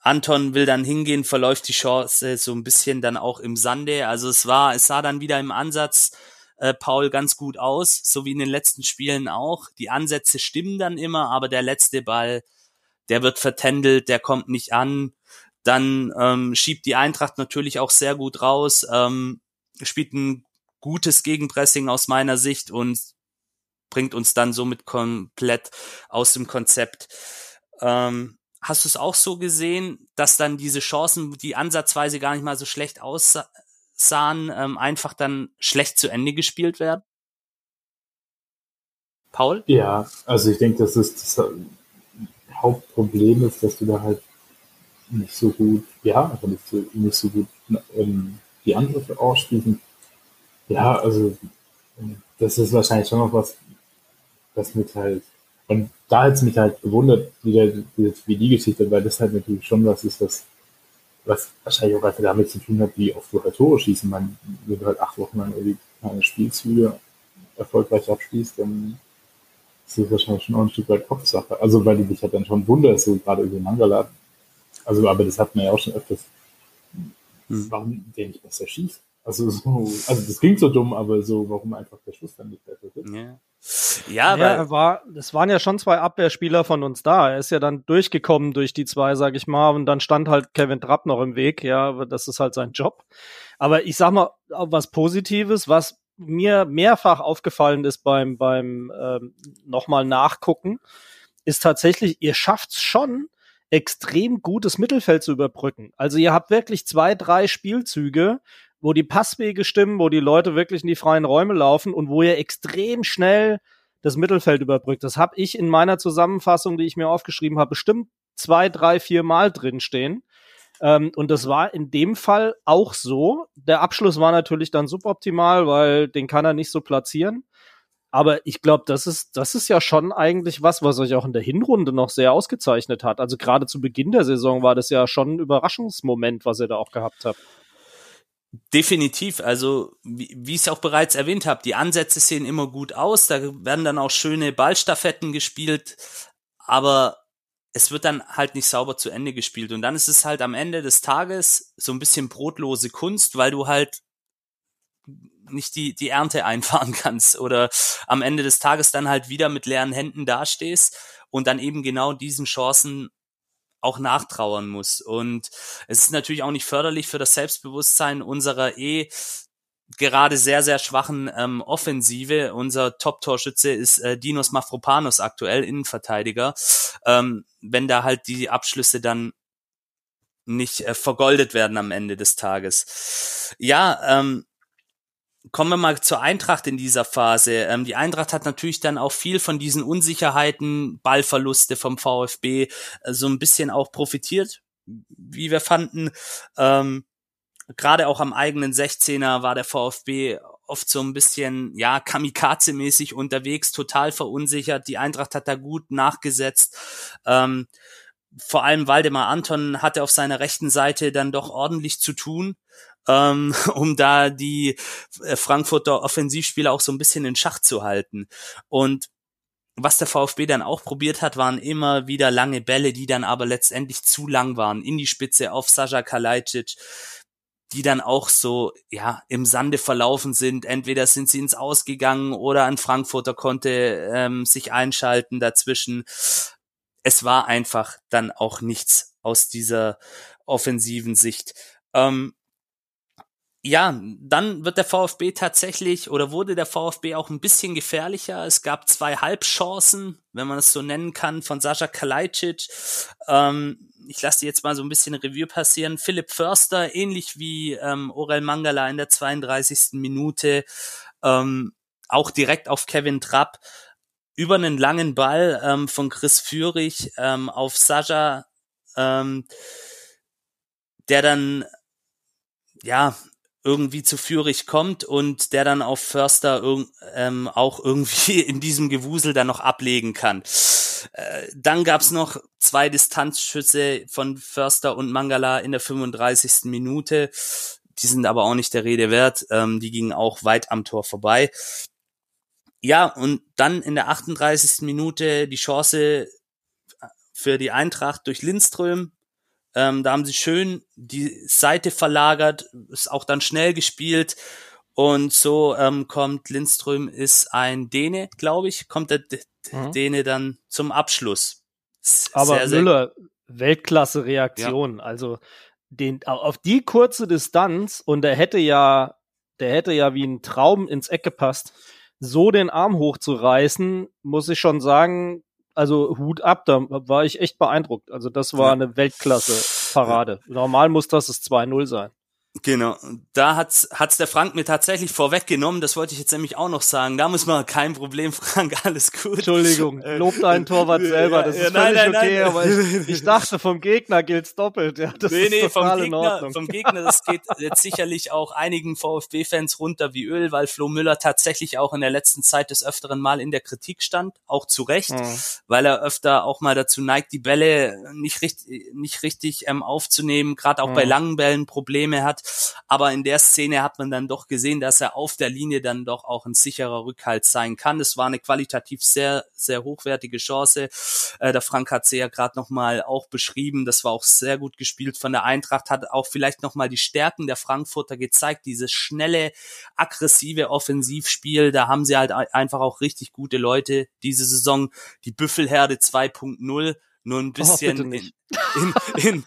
Anton will dann hingehen, verläuft die Chance so ein bisschen dann auch im Sande. Also es war, es sah dann wieder im Ansatz äh, Paul ganz gut aus, so wie in den letzten Spielen auch. Die Ansätze stimmen dann immer, aber der letzte Ball, der wird vertändelt, der kommt nicht an. Dann ähm, schiebt die Eintracht natürlich auch sehr gut raus, ähm, spielt ein gutes Gegenpressing aus meiner Sicht und bringt uns dann somit komplett aus dem Konzept. Ähm, hast du es auch so gesehen, dass dann diese Chancen, die ansatzweise gar nicht mal so schlecht aussahen, ähm, einfach dann schlecht zu Ende gespielt werden? Paul? Ja, also ich denke, dass das, das Hauptproblem ist, dass du da halt nicht so gut, ja, einfach nicht so, nicht so gut ähm, die Angriffe ausspielen. Ja, also ähm, das ist wahrscheinlich schon noch was, das mit halt, und da hat es mich halt gewundert, wie, der, wie, wie die Geschichte, weil das halt natürlich schon was ist, was, was wahrscheinlich auch einfach damit zu tun hat, wie oft du halt Tore schießen. Man, wenn du halt acht Wochen lang irgendwie keine Spielzüge erfolgreich abschließt, dann ist das wahrscheinlich schon auch ein Stück weit Kopfsache. Also weil du dich halt dann schon wunderst, so gerade über Mangala. Also, aber das hat man ja auch schon öfters. Hm. Warum der nicht besser schießt? Also so, also das klingt so dumm, aber so, warum einfach der Schuss dann nicht besser wird? Ja, ja Ja, aber er war, es waren ja schon zwei Abwehrspieler von uns da. Er ist ja dann durchgekommen durch die zwei, sag ich mal, und dann stand halt Kevin Trapp noch im Weg. Ja, aber das ist halt sein Job. Aber ich sag mal, auch was Positives, was mir mehrfach aufgefallen ist beim, beim ähm, nochmal nachgucken, ist tatsächlich, ihr schafft's schon, extrem gutes Mittelfeld zu überbrücken. Also ihr habt wirklich zwei, drei Spielzüge, wo die Passwege stimmen, wo die Leute wirklich in die freien Räume laufen und wo ihr extrem schnell das Mittelfeld überbrückt. Das habe ich in meiner Zusammenfassung, die ich mir aufgeschrieben habe, bestimmt zwei, drei, vier Mal drinstehen. Ähm, und das war in dem Fall auch so. Der Abschluss war natürlich dann suboptimal, weil den kann er nicht so platzieren. Aber ich glaube, das ist, das ist ja schon eigentlich was, was euch auch in der Hinrunde noch sehr ausgezeichnet hat. Also gerade zu Beginn der Saison war das ja schon ein Überraschungsmoment, was ihr da auch gehabt habt. Definitiv. Also, wie, wie ich es auch bereits erwähnt habe, die Ansätze sehen immer gut aus. Da werden dann auch schöne Ballstaffetten gespielt. Aber es wird dann halt nicht sauber zu Ende gespielt. Und dann ist es halt am Ende des Tages so ein bisschen brotlose Kunst, weil du halt nicht die, die Ernte *laughs* einfahren kannst oder am Ende des Tages dann halt wieder mit leeren Händen dastehst und dann eben genau diesen Chancen auch nachtrauern muss. Und es ist natürlich auch nicht förderlich für das Selbstbewusstsein unserer eh gerade sehr, sehr schwachen ähm, Offensive. Unser Top-Torschütze ist äh, Dinos Mafropanos aktuell, Innenverteidiger. Ähm, wenn da halt die Abschlüsse dann nicht äh, vergoldet werden am Ende des Tages. Ja, ähm, kommen wir mal zur Eintracht in dieser Phase. Ähm, die Eintracht hat natürlich dann auch viel von diesen Unsicherheiten, Ballverluste vom VfB äh, so ein bisschen auch profitiert, wie wir fanden. Ähm, Gerade auch am eigenen 16er war der VfB oft so ein bisschen, ja, Kamikaze-mäßig unterwegs, total verunsichert. Die Eintracht hat da gut nachgesetzt. Ähm, vor allem Waldemar Anton hatte auf seiner rechten Seite dann doch ordentlich zu tun ähm, *laughs* um da die äh, Frankfurter Offensivspieler auch so ein bisschen in Schach zu halten. Und was der VfB dann auch probiert hat, waren immer wieder lange Bälle, die dann aber letztendlich zu lang waren, in die Spitze auf Sascha Kalajdzic, die dann auch so, ja, im Sande verlaufen sind. Entweder sind sie ins Ausgegangen oder ein Frankfurter konnte ähm, sich einschalten dazwischen. Es war einfach dann auch nichts aus dieser offensiven Sicht. Ähm, ja, dann wird der VfB tatsächlich oder wurde der VfB auch ein bisschen gefährlicher. Es gab zwei Halbchancen, wenn man es so nennen kann, von Sascha Kalajdzic. Ähm, ich lasse jetzt mal so ein bisschen Revue passieren. Philipp Förster, ähnlich wie ähm, Orel Mangala in der 32. Minute, ähm, auch direkt auf Kevin Trapp über einen langen Ball ähm, von Chris Führig ähm, auf Sascha, ähm, der dann ja irgendwie zu Führig kommt und der dann auf Förster ähm, auch irgendwie *laughs* in diesem Gewusel dann noch ablegen kann. Äh, dann gab's noch zwei Distanzschüsse von Förster und Mangala in der 35. Minute. Die sind aber auch nicht der Rede wert. Ähm, die gingen auch weit am Tor vorbei. Ja, und dann in der 38. Minute die Chance für die Eintracht durch Lindström, ähm, da haben sie schön die Seite verlagert, ist auch dann schnell gespielt. Und so ähm, kommt Lindström ist ein Däne, glaube ich, kommt der mhm. Däne dann zum Abschluss. Aber sehr, sehr Müller, Weltklasse-Reaktion. Ja. Also den, auf die kurze Distanz und der hätte ja, der hätte ja wie ein Traum ins Eck gepasst. So den Arm hochzureißen, muss ich schon sagen, also Hut ab, da war ich echt beeindruckt. Also das war eine Weltklasse-Parade. Normal muss das das 2-0 sein. Genau, da hat's hat's der Frank mir tatsächlich vorweggenommen. Das wollte ich jetzt nämlich auch noch sagen. Da muss man kein Problem, *laughs* Frank, alles gut. Entschuldigung, lob deinen Torwart selber. Das ist ja, völlig nein, okay, nein. aber ich, *laughs* ich, dachte, vom Gegner gilt's doppelt. Ja, das nee, nee, vom Gegner, vom Gegner, das geht jetzt sicherlich auch einigen VfB-Fans runter wie Öl, weil Flo Müller tatsächlich auch in der letzten Zeit des öfteren Mal in der Kritik stand, auch zu Recht, mhm. weil er öfter auch mal dazu neigt, die Bälle nicht richtig, nicht richtig ähm, aufzunehmen, gerade auch mhm. bei langen Bällen Probleme hat. Aber in der Szene hat man dann doch gesehen, dass er auf der Linie dann doch auch ein sicherer Rückhalt sein kann. Es war eine qualitativ sehr, sehr hochwertige Chance. Äh, der Frank hat sie ja gerade nochmal auch beschrieben. Das war auch sehr gut gespielt von der Eintracht, hat auch vielleicht nochmal die Stärken der Frankfurter gezeigt. Dieses schnelle, aggressive Offensivspiel. Da haben sie halt einfach auch richtig gute Leute diese Saison. Die Büffelherde 2.0 nur ein oh, bisschen oh, in, in, *laughs* in,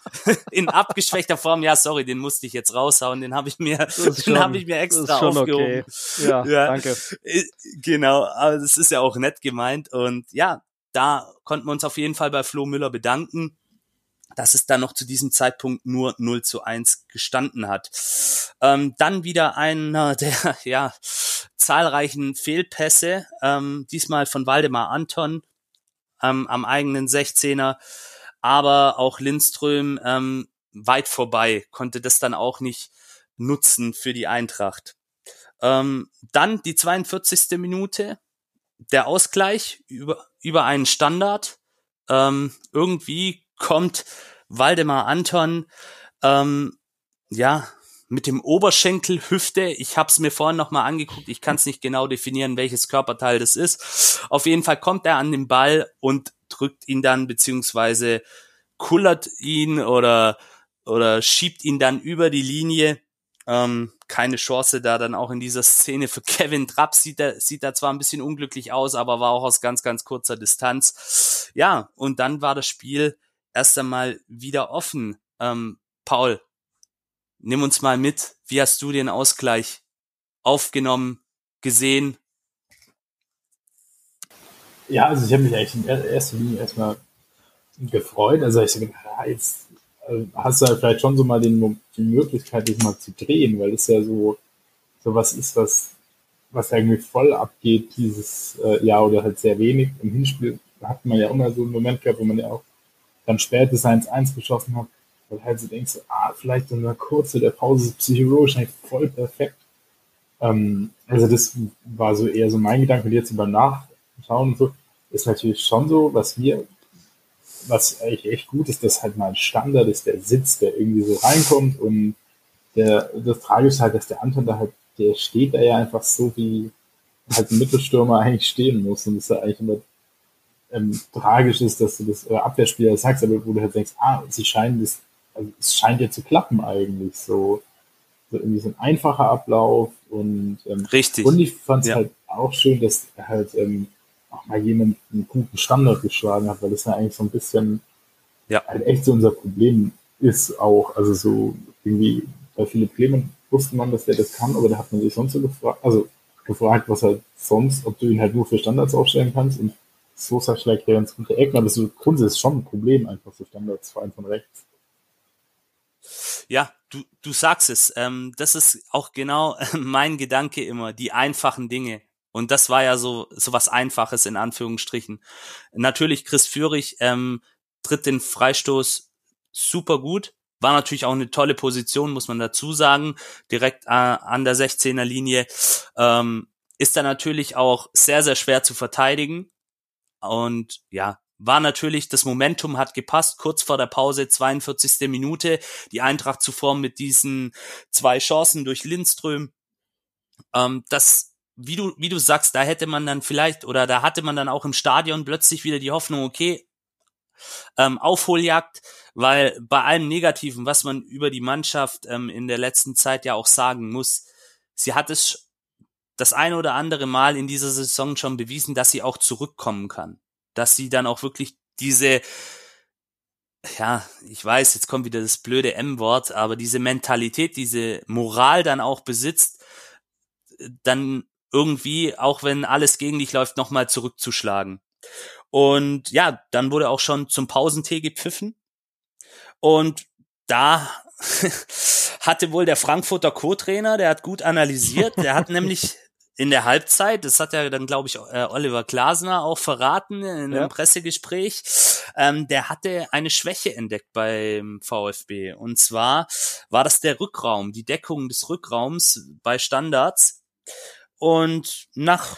in abgeschwächter Form. Ja, sorry, den musste ich jetzt raushauen. Den habe ich mir, den habe ich mir extra aufgehoben. Okay. Ja, ja, danke. Äh, genau, aber das ist ja auch nett gemeint und ja, da konnten wir uns auf jeden Fall bei Flo Müller bedanken dass es dann noch zu diesem Zeitpunkt nur 0 zu 1 gestanden hat. Ähm, dann wieder einer der *laughs* ja, zahlreichen Fehlpässe, ähm, diesmal von Waldemar Anton, ähm, am eigenen 16er, aber auch Lindström ähm, weit vorbei, konnte das dann auch nicht nutzen für die Eintracht. Ähm, dann die 42. Minute, der Ausgleich über, über einen Standard. Ähm, irgendwie kommt Waldemar Anton ähm, ja mit dem Oberschenkel, Hüfte. Ich habe es mir vorhin noch mal angeguckt. Ich kann es nicht genau definieren, welches Körperteil das ist. Auf jeden Fall kommt er an den Ball und drückt ihn dann beziehungsweise kullert ihn oder oder schiebt ihn dann über die Linie. Ähm, keine Chance da dann auch in dieser Szene für Kevin Trapp sieht er sieht da zwar ein bisschen unglücklich aus, aber war auch aus ganz ganz kurzer Distanz. Ja, und dann war das Spiel erst einmal wieder offen. Ähm, Paul, nimm uns mal mit. Wie hast du den Ausgleich aufgenommen, gesehen? Ja, also ich habe mich eigentlich in erster Linie erstmal gefreut. Also ich habe gedacht, ja, jetzt äh, hast du halt vielleicht schon so mal den, die Möglichkeit, dich mal zu drehen, weil es ja so, so was ist, was, was irgendwie voll abgeht dieses äh, Jahr oder halt sehr wenig. Im Hinspiel hat man ja immer so einen Moment gehabt, wo man ja auch dann später das 1-1 geschossen hat weil halt so denkst, ah, vielleicht in einer kurze der Pause ist psychologisch eigentlich voll perfekt. Ähm, also das war so eher so mein Gedanke. Und jetzt beim Nachschauen und so, ist natürlich schon so, was wir, was eigentlich echt gut ist, dass halt mal ein Standard ist, der sitzt, der irgendwie so reinkommt und der, das Tragische ist halt, dass der Anton da halt, der steht da ja einfach so, wie halt ein Mittelstürmer eigentlich stehen muss und das ist ja eigentlich immer ähm, tragisch ist, dass du das äh, Abwehrspieler sagst, aber wo du halt denkst, ah, sie scheinen das also es scheint ja zu klappen eigentlich so. so irgendwie so ein einfacher Ablauf und ähm, richtig. Und ich fand es ja. halt auch schön, dass halt ähm, auch mal jemand einen guten Standard geschlagen hat, weil das ja eigentlich so ein bisschen ja. halt echt so unser Problem ist auch. Also so irgendwie bei Philipp Clement wusste man, dass der das kann, aber da hat man sich sonst so gefragt, also gefragt, was halt sonst, ob du ihn halt nur für Standards aufstellen kannst und Sosa schlägt ja ins gute Ecken, aber so grundsätzlich ist schon ein Problem, einfach so Standards, vor allem von rechts. Ja, du, du sagst es. Ähm, das ist auch genau *laughs* mein Gedanke immer, die einfachen Dinge. Und das war ja so, so was Einfaches in Anführungsstrichen. Natürlich Chris Führig ähm, tritt den Freistoß super gut. War natürlich auch eine tolle Position, muss man dazu sagen. Direkt äh, an der 16er Linie. Ähm, ist da natürlich auch sehr, sehr schwer zu verteidigen. Und ja, war natürlich, das Momentum hat gepasst, kurz vor der Pause, 42. Minute, die Eintracht zuvor mit diesen zwei Chancen durch Lindström. Ähm, das, wie du, wie du sagst, da hätte man dann vielleicht, oder da hatte man dann auch im Stadion plötzlich wieder die Hoffnung, okay, ähm, Aufholjagd, weil bei allem Negativen, was man über die Mannschaft ähm, in der letzten Zeit ja auch sagen muss, sie hat es das eine oder andere Mal in dieser Saison schon bewiesen, dass sie auch zurückkommen kann dass sie dann auch wirklich diese, ja, ich weiß, jetzt kommt wieder das blöde M-Wort, aber diese Mentalität, diese Moral dann auch besitzt, dann irgendwie, auch wenn alles gegen dich läuft, nochmal zurückzuschlagen. Und ja, dann wurde auch schon zum Pausentee gepfiffen. Und da *laughs* hatte wohl der Frankfurter Co-Trainer, der hat gut analysiert, der hat *laughs* nämlich in der Halbzeit, das hat ja dann, glaube ich, äh, Oliver Glasner auch verraten in einem ja. Pressegespräch, ähm, der hatte eine Schwäche entdeckt beim VfB. Und zwar war das der Rückraum, die Deckung des Rückraums bei Standards. Und nach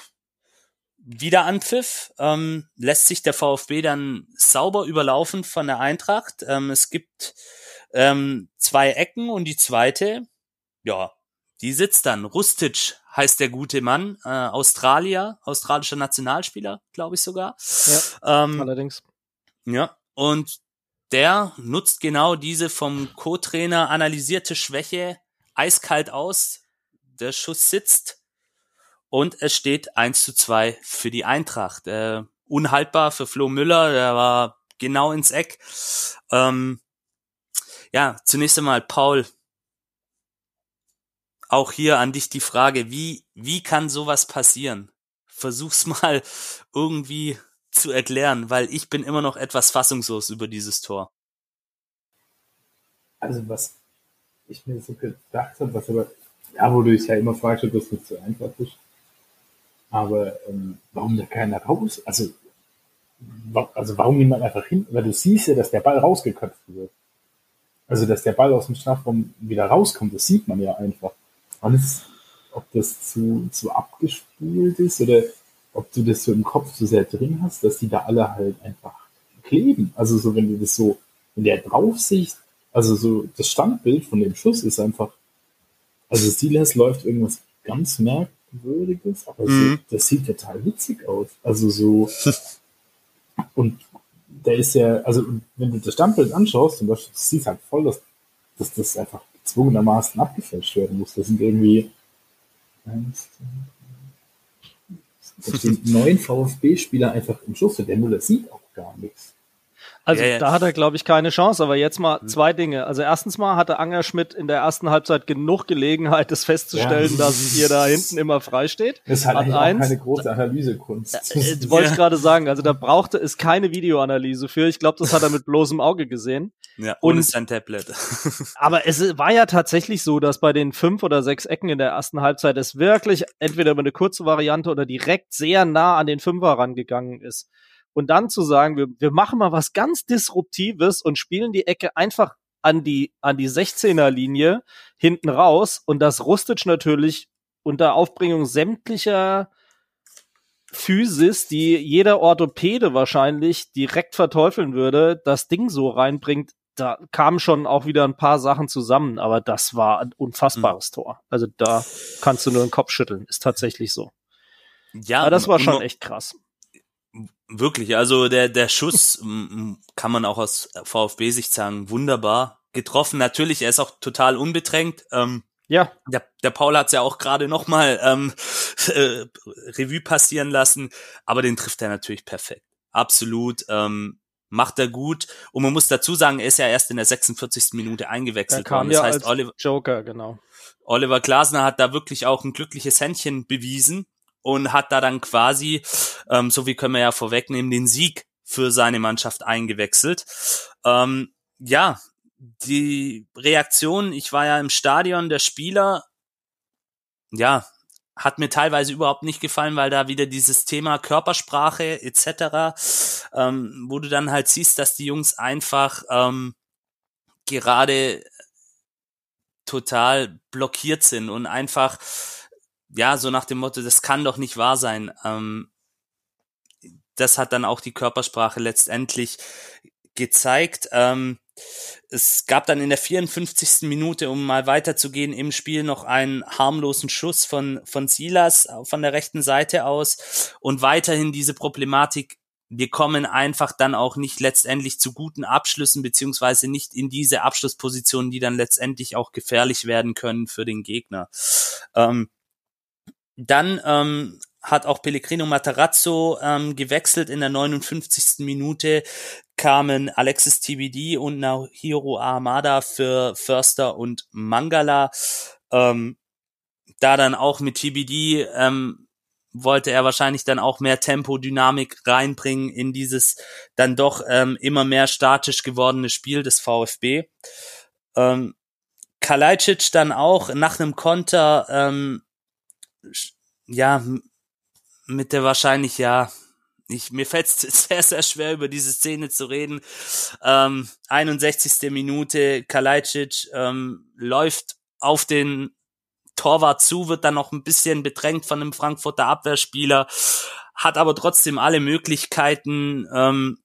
Wiederanpfiff ähm, lässt sich der VfB dann sauber überlaufen von der Eintracht. Ähm, es gibt ähm, zwei Ecken und die zweite, ja, die sitzt dann. Rustic heißt der gute Mann, äh, Australier, australischer Nationalspieler, glaube ich sogar. Ja, ähm, allerdings. Ja, und der nutzt genau diese vom Co-Trainer analysierte Schwäche eiskalt aus. Der Schuss sitzt und es steht 1 zu 2 für die Eintracht. Äh, unhaltbar für Flo Müller, der war genau ins Eck. Ähm, ja, zunächst einmal, Paul, auch hier an dich die Frage, wie, wie kann sowas passieren? Versuch's *laughs* mal irgendwie zu erklären, weil ich bin immer noch etwas fassungslos über dieses Tor. Also was ich mir so gedacht habe, was aber, ja, wo du dich ja immer fragst, ob das nicht so einfach ist. Aber ähm, warum da keiner raus? Also, wa also warum niemand einfach hin? Weil du siehst ja, dass der Ball rausgeköpft wird. Also dass der Ball aus dem Strafraum wieder rauskommt, das sieht man ja einfach alles, ob das zu, zu abgespult ist oder ob du das so im Kopf so sehr drin hast, dass die da alle halt einfach kleben. Also so, wenn du das so in der Draufsicht, also so das Standbild von dem Schuss ist einfach, also Silas läuft irgendwas ganz merkwürdiges, aber Mhm. so, das sieht total witzig aus. Also so, *laughs* und der ist ja, also wenn du das Standbild anschaust, zum Beispiel, du siehst halt voll, dass, dass das einfach gezwungenermaßen abgefälscht werden muss. Das sind irgendwie eins, zwei, drei, da stehen neun VfB-Spieler einfach im Schuss. Der Müller sieht auch gar nichts. Also ja. da hat er, glaube ich, keine Chance. Aber jetzt mal zwei Dinge. Also erstens mal hatte Anger Schmidt in der ersten Halbzeit genug Gelegenheit, das festzustellen, Ja. dass ihr da hinten immer frei steht. Das Hat eigentlich auch eins. keine große Analysekunst. Äh, wollte ich gerade sagen. Also da brauchte es keine Videoanalyse für. Ich glaube, das hat er mit bloßem Auge gesehen. Ja, ohne Und- sein Tablet. *laughs* Aber es war ja tatsächlich so, dass bei den fünf oder sechs Ecken in der ersten Halbzeit es wirklich entweder über eine kurze Variante oder direkt sehr nah an den Fünfer rangegangen ist. Und dann zu sagen, wir, wir machen mal was ganz Disruptives und spielen die Ecke einfach an die, an die 16er Linie hinten raus und das Rustic natürlich unter Aufbringung sämtlicher Physis, die jeder Orthopäde wahrscheinlich direkt verteufeln würde, das Ding so reinbringt, da kamen schon auch wieder ein paar Sachen zusammen, aber das war ein unfassbares Tor. Also da kannst du nur den Kopf schütteln, ist tatsächlich so. ja, Aber das war schon echt krass. Wirklich, also der, der Schuss *laughs* kann man auch aus VfB-Sicht sagen, wunderbar getroffen. Natürlich, er ist auch total unbedrängt. Ähm, Ja, der, der Paul hat es ja auch gerade nochmal ähm, *laughs* äh, Revue passieren lassen, aber den trifft er natürlich perfekt. Absolut. Ähm, macht er gut. Und man muss dazu sagen, er ist ja erst in der 46. Minute eingewechselt worden. ja Das heißt, als Oliver, Joker, genau. Oliver Glasner hat da wirklich auch ein glückliches Händchen bewiesen und hat da dann quasi, ähm, so wie können wir ja vorwegnehmen, den Sieg für seine Mannschaft eingewechselt. Ähm, ja, die Reaktion, ich war ja im Stadion, der Spieler, ja, hat mir teilweise überhaupt nicht gefallen, weil da wieder dieses Thema Körpersprache etc., ähm, wo du dann halt siehst, dass die Jungs einfach ähm, gerade total blockiert sind und einfach, ja, so nach dem Motto, das kann doch nicht wahr sein. Ähm, das hat dann auch die Körpersprache letztendlich gezeigt. Ähm, es gab dann in der 54. Minute, um mal weiterzugehen, im Spiel noch einen harmlosen Schuss von, von Silas von der rechten Seite aus und weiterhin diese Problematik, wir kommen einfach dann auch nicht letztendlich zu guten Abschlüssen, beziehungsweise nicht in diese Abschlusspositionen, die dann letztendlich auch gefährlich werden können für den Gegner. Ähm, dann ähm, hat auch Pellegrino Matarazzo ähm, gewechselt in der 59. Minute kamen Alexis TBD und Nahiro Ahmada für Förster und Mangala. Ähm, da dann auch mit TBD ähm, wollte er wahrscheinlich dann auch mehr Tempo, Dynamik reinbringen in dieses dann doch ähm, immer mehr statisch gewordene Spiel des VfB. Ähm, Kalajdzic dann auch nach einem Konter ähm, ja mit der wahrscheinlich ja ich, mir fällt es *laughs* sehr, sehr schwer, über diese Szene zu reden. Ähm, 61. Minute, Kalajdzic ähm, läuft auf den Torwart zu, wird dann noch ein bisschen bedrängt von einem Frankfurter Abwehrspieler, hat aber trotzdem alle Möglichkeiten ähm,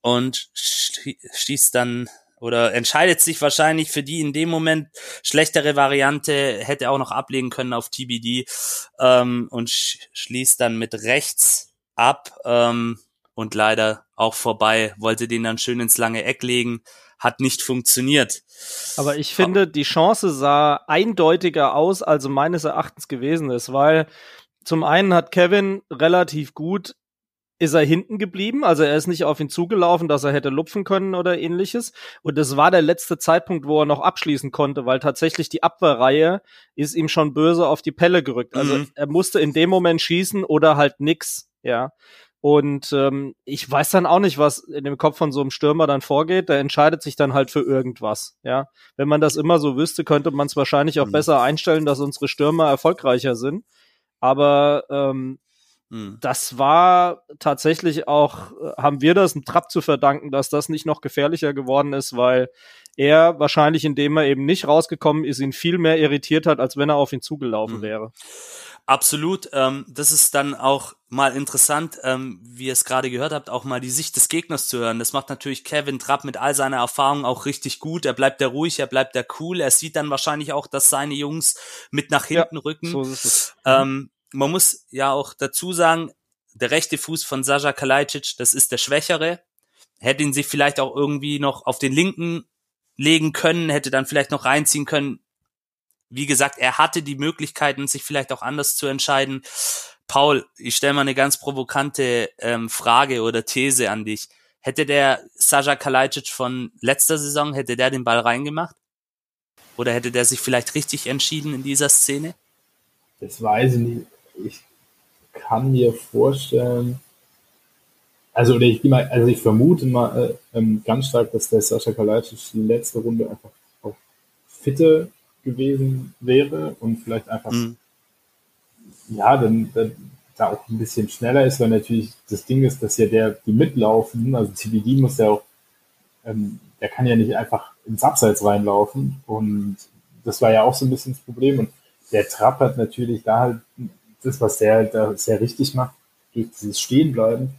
und schießt dann oder entscheidet sich wahrscheinlich für die in dem Moment schlechtere Variante, hätte auch noch ablegen können auf TBD ähm, und sch schließt dann mit rechts ab ähm, und leider auch vorbei, wollte den dann schön ins lange Eck legen, hat nicht funktioniert. Aber ich finde, die Chance sah eindeutiger aus, als meines Erachtens gewesen ist, weil zum einen hat Kevin relativ gut ist er hinten geblieben, also er ist nicht auf ihn zugelaufen, dass er hätte lupfen können oder ähnliches. Und das war der letzte Zeitpunkt, wo er noch abschließen konnte, weil tatsächlich die Abwehrreihe ist ihm schon böse auf die Pelle gerückt. Also Mhm. er musste in dem Moment schießen oder halt nix, ja. Und ähm, ich weiß dann auch nicht, was in dem Kopf von so einem Stürmer dann vorgeht. Der entscheidet sich dann halt für irgendwas. Ja, wenn man das immer so wüsste, könnte man es wahrscheinlich auch Mhm. besser einstellen, dass unsere Stürmer erfolgreicher sind. Aber ähm, Hm. das war tatsächlich auch, äh, haben wir das einem Trapp zu verdanken, dass das nicht noch gefährlicher geworden ist, weil er wahrscheinlich, indem er eben nicht rausgekommen ist, ihn viel mehr irritiert hat, als wenn er auf ihn zugelaufen Mhm. wäre. Absolut. Ähm, das ist dann auch mal interessant, ähm, wie ihr es gerade gehört habt, auch mal die Sicht des Gegners zu hören. Das macht natürlich Kevin Trapp mit all seiner Erfahrung auch richtig gut. Er bleibt da ruhig, er bleibt da cool. Er sieht dann wahrscheinlich auch, dass seine Jungs mit nach hinten Ja, rücken. So ist es. Ähm, man muss ja auch dazu sagen, der rechte Fuß von Sascha Kalajdzic, das ist der schwächere. Hätte ihn sich vielleicht auch irgendwie noch auf den linken legen können, hätte dann vielleicht noch reinziehen können. Wie gesagt, er hatte die Möglichkeiten, sich vielleicht auch anders zu entscheiden. Paul, ich stelle mal eine ganz provokante ähm, Frage oder These an dich. Hätte der Sascha Kalajdzic von letzter Saison, hätte der den Ball reingemacht? Oder hätte der sich vielleicht richtig entschieden in dieser Szene? Das weiß ich nicht. Ich kann mir vorstellen, also oder ich gehe mal, also ich vermute mal äh, ähm, ganz stark, dass der Sascha Kalajdzic die letzte Runde einfach auch fitter gewesen wäre und vielleicht einfach Mhm. ja, dann, dann da auch ein bisschen schneller ist, weil natürlich das Ding ist, dass ja der, die mitlaufen, also CBD muss ja auch, ähm, der kann ja nicht einfach ins Abseits reinlaufen und das war ja auch so ein bisschen das Problem und der Trapp hat natürlich da halt das, was der halt da sehr richtig macht, durch dieses Stehenbleiben,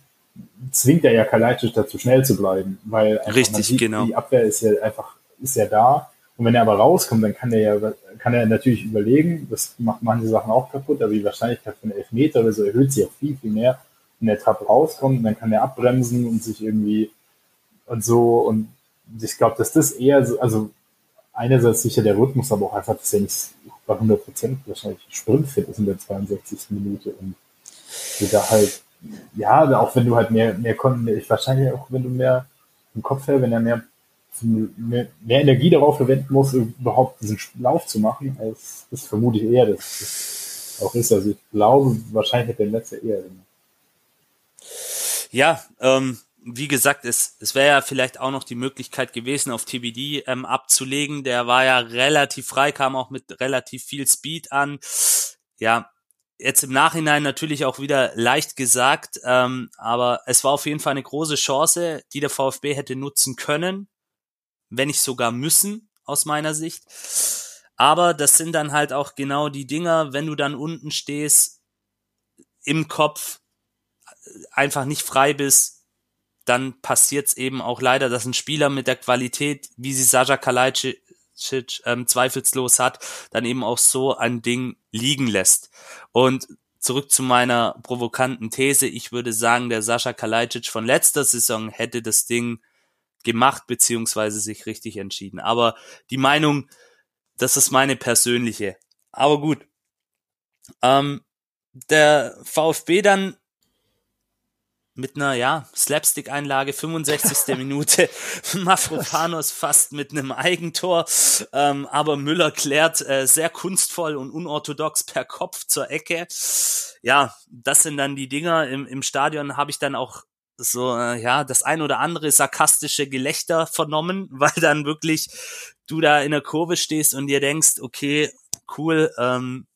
zwingt er ja Kalajdzic dazu schnell zu bleiben, weil einfach Richtig, sieht, genau. die Abwehr ist ja einfach, ist ja da und wenn er aber rauskommt, dann kann er ja, kann er natürlich überlegen, das macht manche Sachen auch kaputt, aber die Wahrscheinlichkeit von Elfmeter oder so erhöht sich auch viel, viel mehr. Wenn der Trapp rauskommt, dann kann er abbremsen und sich irgendwie und so und ich glaube, dass das eher so, also einerseits sicher der Rhythmus, aber auch einfach, dass er nicht bei 100 Prozent wahrscheinlich sprintfit ist in der 62. Minute und du da halt, ja, auch wenn du halt mehr, mehr konnten, ich wahrscheinlich auch, wenn du mehr im Kopf her, wenn er mehr mehr, mehr Energie darauf verwenden muss, überhaupt diesen Lauf zu machen, als das vermute ich eher, dass das auch ist. Also ich glaube, wahrscheinlich hat der letzte eher. Ja, ähm, wie gesagt, es, es wäre ja vielleicht auch noch die Möglichkeit gewesen, auf TBD ähm, abzulegen. Der war ja relativ frei, kam auch mit relativ viel Speed an. Ja, jetzt im Nachhinein natürlich auch wieder leicht gesagt, ähm, aber es war auf jeden Fall eine große Chance, die der VfB hätte nutzen können, wenn nicht sogar müssen, aus meiner Sicht. Aber das sind dann halt auch genau die Dinger, wenn du dann unten stehst, im Kopf einfach nicht frei bist, dann passiert's eben auch leider, dass ein Spieler mit der Qualität, wie sie Sascha Kalajdzic ähm, zweifelslos hat, dann eben auch so ein Ding liegen lässt. Und zurück zu meiner provokanten These, ich würde sagen, der Sascha Kalajdzic von letzter Saison hätte das Ding gemacht beziehungsweise sich richtig entschieden. Aber die Meinung, das ist meine persönliche. Aber gut. Ähm, der VfB dann mit einer, ja, Slapstick-Einlage, 65. *laughs* Minute, Mafropanos fast mit einem Eigentor, ähm, aber Müller klärt äh, sehr kunstvoll und unorthodox per Kopf zur Ecke. Ja, das sind dann die Dinger. Im, im Stadion habe ich dann auch so, äh, ja, das ein oder andere sarkastische Gelächter vernommen, *laughs* weil dann wirklich du da in der Kurve stehst und dir denkst, okay, cool, ähm,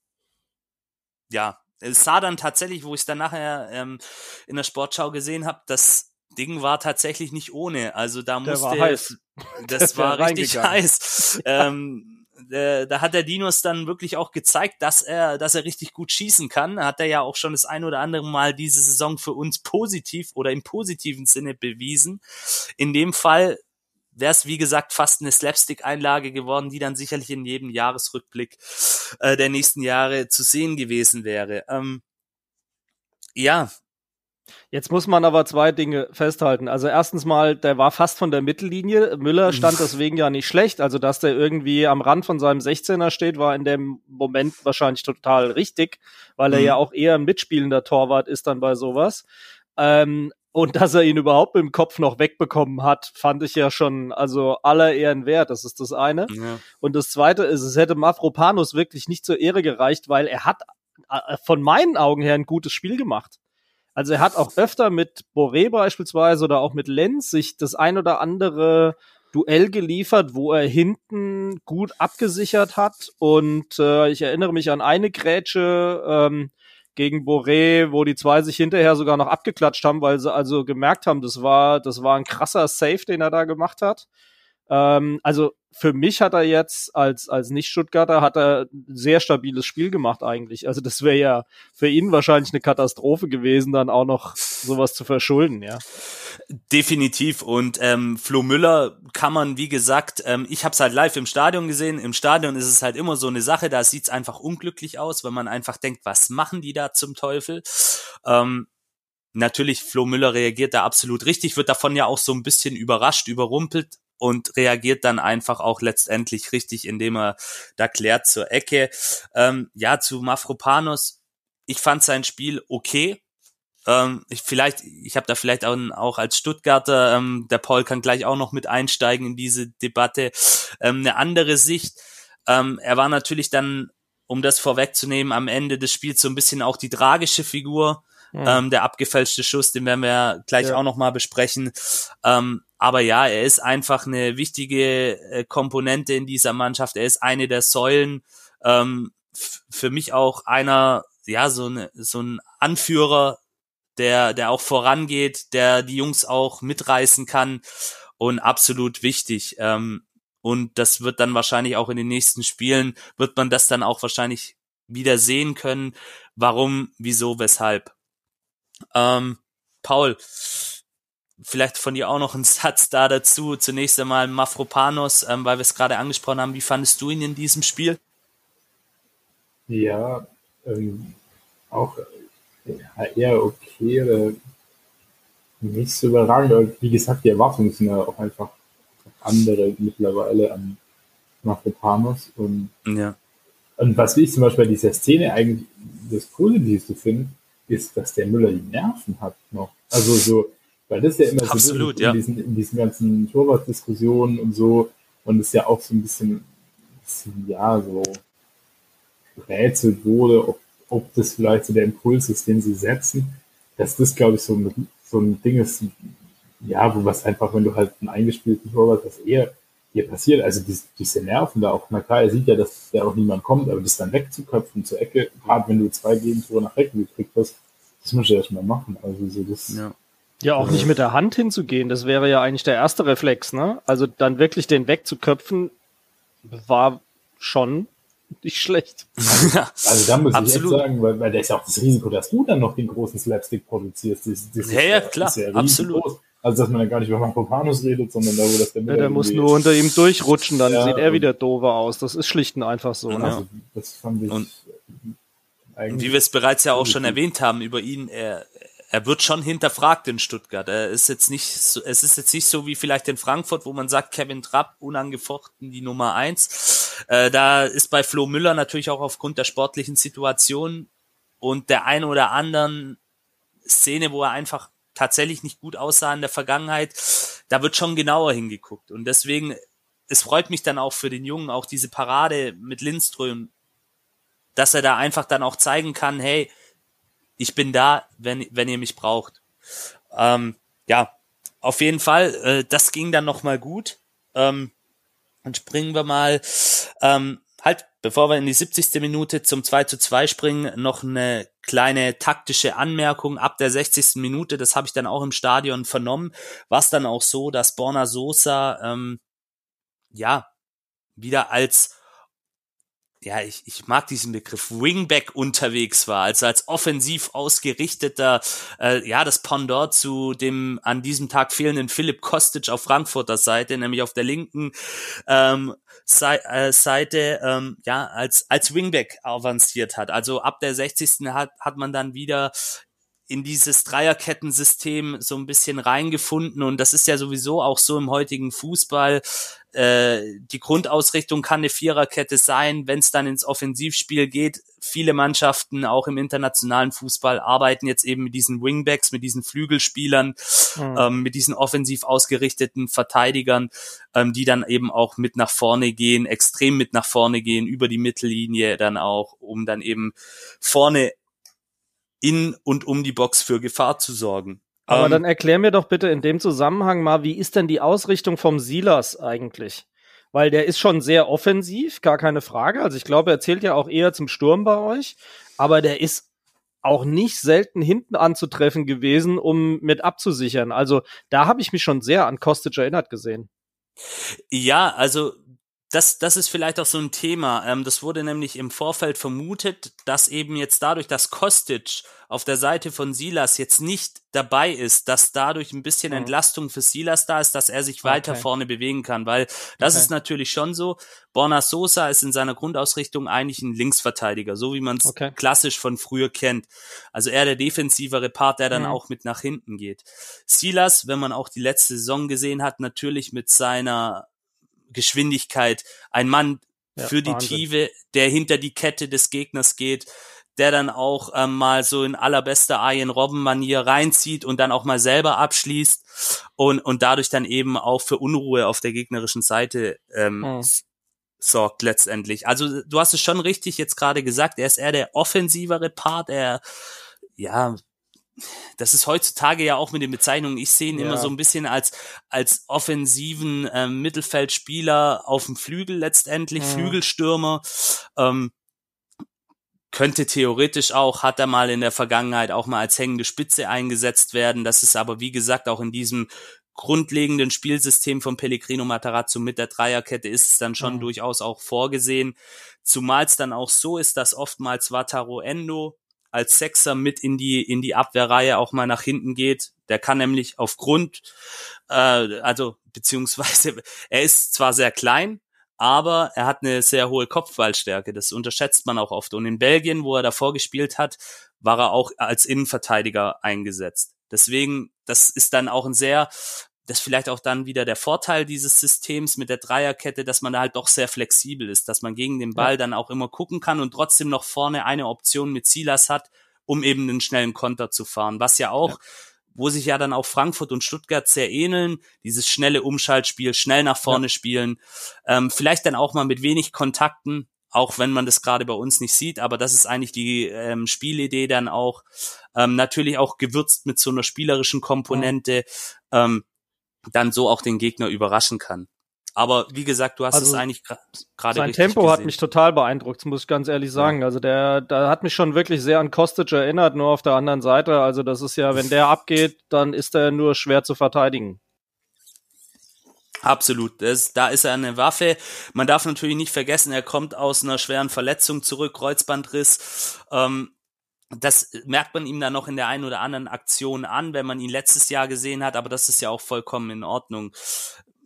ja, es sah dann tatsächlich, wo ich es dann nachher ähm, in der Sportschau gesehen habe, das Ding war tatsächlich nicht ohne. Also da Der musste *laughs* war heiß. das war richtig heiß. ähm, äh, da hat der Dinos dann wirklich auch gezeigt, dass er, dass er richtig gut schießen kann. Hat er ja auch schon das ein oder andere Mal diese Saison für uns positiv oder im positiven Sinne bewiesen. In dem Fall wäre es, wie gesagt, fast eine Slapstick-Einlage geworden, die dann sicherlich in jedem Jahresrückblick äh, der nächsten Jahre zu sehen gewesen wäre. Ähm, ja, Jetzt muss man aber zwei Dinge festhalten. Also erstens mal, der war fast von der Mittellinie. Müller *laughs* stand deswegen ja nicht schlecht. Also dass der irgendwie am Rand von seinem 16er steht, war in dem Moment wahrscheinlich total richtig, weil er Mhm. ja auch eher ein mitspielender Torwart ist dann bei sowas. Ähm, und dass er ihn überhaupt im Kopf noch wegbekommen hat, fand ich ja schon, also aller Ehren wert. Das ist das eine. ja. Und das zweite ist, es hätte Mafropanus wirklich nicht zur Ehre gereicht, weil er hat äh, von meinen Augen her ein gutes Spiel gemacht. Also er hat auch öfter mit Boré beispielsweise oder auch mit Lenz sich das ein oder andere Duell geliefert, wo er hinten gut abgesichert hat. Und äh, ich erinnere mich an eine Grätsche ähm, gegen Boré, wo die zwei sich hinterher sogar noch abgeklatscht haben, weil sie also gemerkt haben, das war, das war ein krasser Save, den er da gemacht hat. Ähm, also für mich hat er jetzt als, als Nicht-Stuttgarter hat er sehr stabiles Spiel gemacht eigentlich. Also das wäre ja für ihn wahrscheinlich eine Katastrophe gewesen, dann auch noch sowas zu verschulden, ja. Definitiv. Und ähm, Flo Müller kann man, wie gesagt, ähm, ich habe es halt live im Stadion gesehen. Im Stadion ist es halt immer so eine Sache, da sieht's einfach unglücklich aus, wenn man einfach denkt, was machen die da zum Teufel? Ähm, natürlich, Flo Müller reagiert da absolut richtig, wird davon ja auch so ein bisschen überrascht, überrumpelt und reagiert dann einfach auch letztendlich richtig, indem er da klärt zur Ecke. Ähm, ja, zu Mafropanos, ich fand sein Spiel okay. Ähm, ich vielleicht, ich habe da vielleicht auch, auch als Stuttgarter, ähm, der Paul kann gleich auch noch mit einsteigen in diese Debatte, ähm, eine andere Sicht. Ähm, er war natürlich dann, um das vorwegzunehmen, am Ende des Spiels so ein bisschen auch die tragische Figur. Mhm. Ähm, der abgefälschte Schuss, den werden wir gleich ja. auch noch mal besprechen. Ähm, aber ja, er ist einfach eine wichtige äh, Komponente in dieser Mannschaft. Er ist eine der Säulen. Ähm, für mich auch einer, ja, so, eine, so ein Anführer, der, der auch vorangeht, der die Jungs auch mitreißen kann und absolut wichtig. Ähm, und das wird dann wahrscheinlich auch in den nächsten Spielen, wird man das dann auch wahrscheinlich wieder sehen können. Warum, wieso, weshalb. Ähm, Paul, vielleicht von dir auch noch ein *laughs* Satz da dazu. Zunächst einmal Mafropanos, ähm, weil wir es gerade angesprochen haben. Wie fandest du ihn in diesem Spiel? Ja, ähm, auch eher okay, oder nicht so überragend. Aber wie gesagt, die Erwartungen sind ja auch einfach andere mittlerweile an Mafropanos. Und, ja. und was ich zum Beispiel bei dieser Szene eigentlich das Positivste finde, ist, dass der Müller die Nerven hat noch. Also so, weil das ja immer Absolut, so ja. in, diesen, in diesen ganzen Torwartdiskussionen und so. Und es ja auch so ein bisschen, bisschen ja, so gerätselt wurde, ob, ob das vielleicht so der Impuls ist, den sie setzen. Dass das, glaube ich, so ein, so ein Ding ist, ja, wo was einfach, wenn du halt einen eingespielten Torwart hast, eher hier passiert. Also diese, diese Nerven da auch. Na klar, er sieht ja, dass da auch niemand kommt, aber das dann wegzuköpfen zur Ecke, gerade wenn du zwei Gegentore nach Ecke gekriegt hast, das musst du erstmal machen. Also so das. Ja. Ja, auch nicht mit der Hand hinzugehen, das wäre ja eigentlich der erste Reflex, ne? Also dann wirklich den wegzuköpfen, war schon nicht schlecht. *laughs* Also da muss Absolut. ich echt sagen, weil, weil da ist ja auch das Risiko, dass du dann noch den großen Slapstick produzierst. Das, das ja, ja, klar, ja absolut. Also dass man dann gar nicht über Mafropanus redet, sondern da, wo das der Ja, der muss nur unter ihm durchrutschen, dann ja, sieht er wieder dover aus. Das ist schlicht und einfach so. Ne? Also, das fand ich und, und wie wir es bereits ja auch schon erwähnt haben über ihn, er, er wird schon hinterfragt in Stuttgart. Er ist jetzt nicht so, es ist jetzt nicht so wie vielleicht in Frankfurt, wo man sagt, Kevin Trapp unangefochten die Nummer eins. Äh, da ist bei Flo Müller natürlich auch aufgrund der sportlichen Situation und der ein oder anderen Szene, wo er einfach tatsächlich nicht gut aussah in der Vergangenheit, da wird schon genauer hingeguckt. Und deswegen, es freut mich dann auch für den Jungen, auch diese Parade mit Lindström, dass er da einfach dann auch zeigen kann, hey, ich bin da, wenn, wenn ihr mich braucht. Ähm, ja, auf jeden Fall, äh, das ging dann nochmal gut. Ähm, und springen wir mal ähm, halt, bevor wir in die 70. Minute zum 2 zu 2 springen, noch eine kleine taktische Anmerkung ab der 60. Minute, das habe ich dann auch im Stadion vernommen, war es dann auch so, dass Borna Sosa ähm, ja wieder als ja, ich, ich mag diesen Begriff, Wingback unterwegs war, also als offensiv ausgerichteter, äh, ja, das Pendant zu dem an diesem Tag fehlenden Philipp Kostic auf Frankfurter Seite, nämlich auf der linken ähm, äh, Seite, ähm, ja, als, als Wingback avanciert hat. Also ab der 60. hat, hat man dann wieder in dieses Dreierkettensystem so ein bisschen reingefunden und das ist ja sowieso auch so im heutigen Fußball. Äh, die Grundausrichtung kann eine Viererkette sein, wenn es dann ins Offensivspiel geht. Viele Mannschaften, auch im internationalen Fußball, arbeiten jetzt eben mit diesen Wingbacks, mit diesen Flügelspielern, mhm. ähm, mit diesen offensiv ausgerichteten Verteidigern, ähm, die dann eben auch mit nach vorne gehen, extrem mit nach vorne gehen, über die Mittellinie dann auch, um dann eben vorne in und um die Box für Gefahr zu sorgen. Aber ähm, dann erklär mir doch bitte in dem Zusammenhang mal, wie ist denn die Ausrichtung vom Silas eigentlich? Weil der ist schon sehr offensiv, gar keine Frage. Also ich glaube, er zählt ja auch eher zum Sturm bei euch, aber der ist auch nicht selten hinten anzutreffen gewesen, um mit abzusichern. Also da habe ich mich schon sehr an Kostic erinnert gesehen. Ja, also das, das ist vielleicht auch so ein Thema. Ähm, das wurde nämlich im Vorfeld vermutet, dass eben jetzt dadurch, dass Kostic auf der Seite von Silas jetzt nicht dabei ist, dass dadurch ein bisschen mhm. Entlastung für Silas da ist, dass er sich weiter okay. vorne bewegen kann, weil das okay. ist natürlich schon so. Borna Sosa ist in seiner Grundausrichtung eigentlich ein Linksverteidiger, so wie man es okay. klassisch von früher kennt. Also eher der defensivere Part, der dann mhm. auch mit nach hinten geht. Silas, wenn man auch die letzte Saison gesehen hat, natürlich mit seiner Geschwindigkeit, ein Mann ja, für die Wahnsinn. Tiefe, der hinter die Kette des Gegners geht, der dann auch ähm, mal so in allerbester Arjen Robben Manier reinzieht und dann auch mal selber abschließt und und dadurch dann eben auch für Unruhe auf der gegnerischen Seite ähm, mhm. sorgt letztendlich. Also du hast es schon richtig jetzt gerade gesagt, er ist eher der offensivere Part, er ja das ist heutzutage ja auch mit den Bezeichnungen, ich sehe ihn ja. immer so ein bisschen als, als offensiven ähm, Mittelfeldspieler auf dem Flügel letztendlich, mhm. Flügelstürmer. Ähm, könnte theoretisch auch, hat er mal in der Vergangenheit auch mal als hängende Spitze eingesetzt werden. Das ist aber, wie gesagt, auch in diesem grundlegenden Spielsystem von Pellegrino Matarazzo mit der Dreierkette ist es dann schon mhm. durchaus auch vorgesehen. Zumal es dann auch so ist, dass oftmals Wataru Endo als Sechser mit in die, in die Abwehrreihe auch mal nach hinten geht. Der kann nämlich aufgrund, äh, also beziehungsweise *laughs* er ist zwar sehr klein, aber er hat eine sehr hohe Kopfballstärke. Das unterschätzt man auch oft. Und in Belgien, wo er davor gespielt hat, war er auch als Innenverteidiger eingesetzt. Deswegen, das ist dann auch ein sehr das ist vielleicht auch dann wieder der Vorteil dieses Systems mit der Dreierkette, dass man da halt doch sehr flexibel ist, dass man gegen den Ball ja. dann auch immer gucken kann und trotzdem noch vorne eine Option mit Silas hat, um eben einen schnellen Konter zu fahren. Was ja auch, ja. wo sich ja dann auch Frankfurt und Stuttgart sehr ähneln, dieses schnelle Umschaltspiel, schnell nach vorne ja. spielen, ähm, vielleicht dann auch mal mit wenig Kontakten, auch wenn man das gerade bei uns nicht sieht, aber das ist eigentlich die ähm, Spielidee dann auch, ähm, natürlich auch gewürzt mit so einer spielerischen Komponente, ähm, dann so auch den Gegner überraschen kann. Aber wie gesagt, du hast also, es eigentlich gerade Sein Tempo gesehen. hat mich total beeindruckt, muss ich ganz ehrlich sagen. Ja. Also der, der hat mich schon wirklich sehr an Kostic erinnert, nur auf der anderen Seite. Also das ist ja, wenn der abgeht, dann ist er nur schwer zu verteidigen. Absolut, das, da ist er eine Waffe. Man darf natürlich nicht vergessen, er kommt aus einer schweren Verletzung zurück, Kreuzbandriss. Ähm, das merkt man ihm dann noch in der einen oder anderen Aktion an, wenn man ihn letztes Jahr gesehen hat, aber das ist ja auch vollkommen in Ordnung.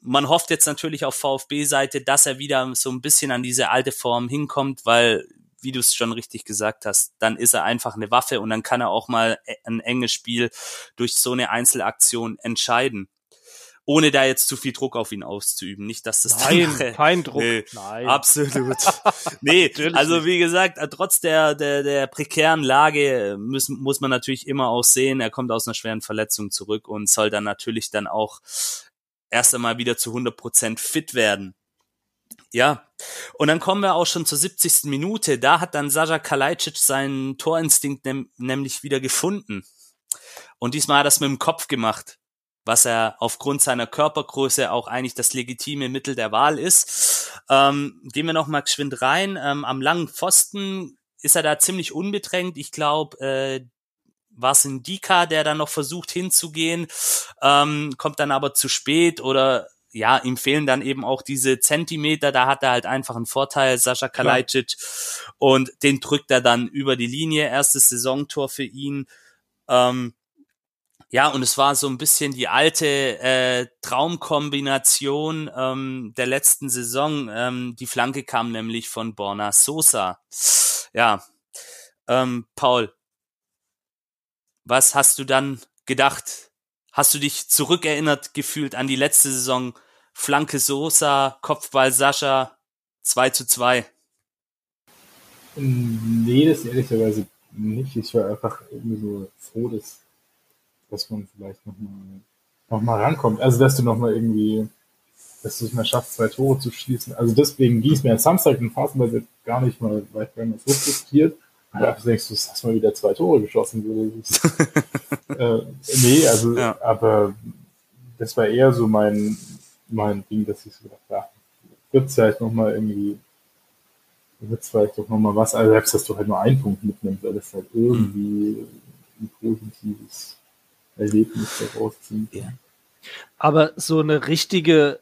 Man hofft jetzt natürlich auf VfB-Seite, dass er wieder so ein bisschen an diese alte Form hinkommt, weil, wie du es schon richtig gesagt hast, dann ist er einfach eine Waffe und dann kann er auch mal ein enges Spiel durch so eine Einzelaktion entscheiden ohne da jetzt zu viel Druck auf ihn auszuüben. Nicht, dass das Nein, dann, kein Druck. Nee, Nein. Absolut. *laughs* nee, also wie gesagt, trotz der, der, der prekären Lage müssen, muss man natürlich immer auch sehen, er kommt aus einer schweren Verletzung zurück und soll dann natürlich dann auch erst einmal wieder zu 100 Prozent fit werden. Ja, und dann kommen wir auch schon zur 70. Minute. Da hat dann Sascha Kalajdzic seinen Torinstinkt nämlich wieder gefunden. Und diesmal hat er das mit dem Kopf gemacht was er aufgrund seiner Körpergröße auch eigentlich das legitime Mittel der Wahl ist. Ähm, gehen wir noch mal geschwind rein. Ähm, am langen Pfosten ist er da ziemlich unbedrängt. Ich glaube, äh, war es ein Dika, der dann noch versucht hinzugehen, ähm, kommt dann aber zu spät oder ja, ihm fehlen dann eben auch diese Zentimeter, da hat er halt einfach einen Vorteil, Sascha Kalajdzic, und den drückt er dann über die Linie, erstes Saisontor für ihn. Ähm, ja, und es war so ein bisschen die alte äh, Traumkombination ähm, der letzten Saison. Ähm, die Flanke kam nämlich von Borna Sosa. Ja, ähm, Paul, was hast du dann gedacht? Hast du dich zurückerinnert gefühlt an die letzte Saison? Flanke Sosa, Kopfball Sascha, 2 zu 2. Nee, das ehrlicherweise nicht. Ich war einfach irgendwie so froh, dass dass man vielleicht nochmal noch mal rankommt. Also, dass du nochmal irgendwie, dass du es mal schaffst, zwei Tore zu schießen. Also, deswegen ging es mir am Samstag in Phasenweise gar nicht mal weit so frustriert. Und da denkst du, hast mal wieder zwei Tore geschossen. *laughs* äh, nee, also, ja. aber das war eher so mein, mein Ding, dass ich so gedacht ja, wird es vielleicht nochmal irgendwie, wird es vielleicht doch nochmal was, also selbst, dass du halt nur einen Punkt mitnimmst, weil das halt irgendwie ein positives Erlebnis daraus ziehen Ja. Aber so eine richtige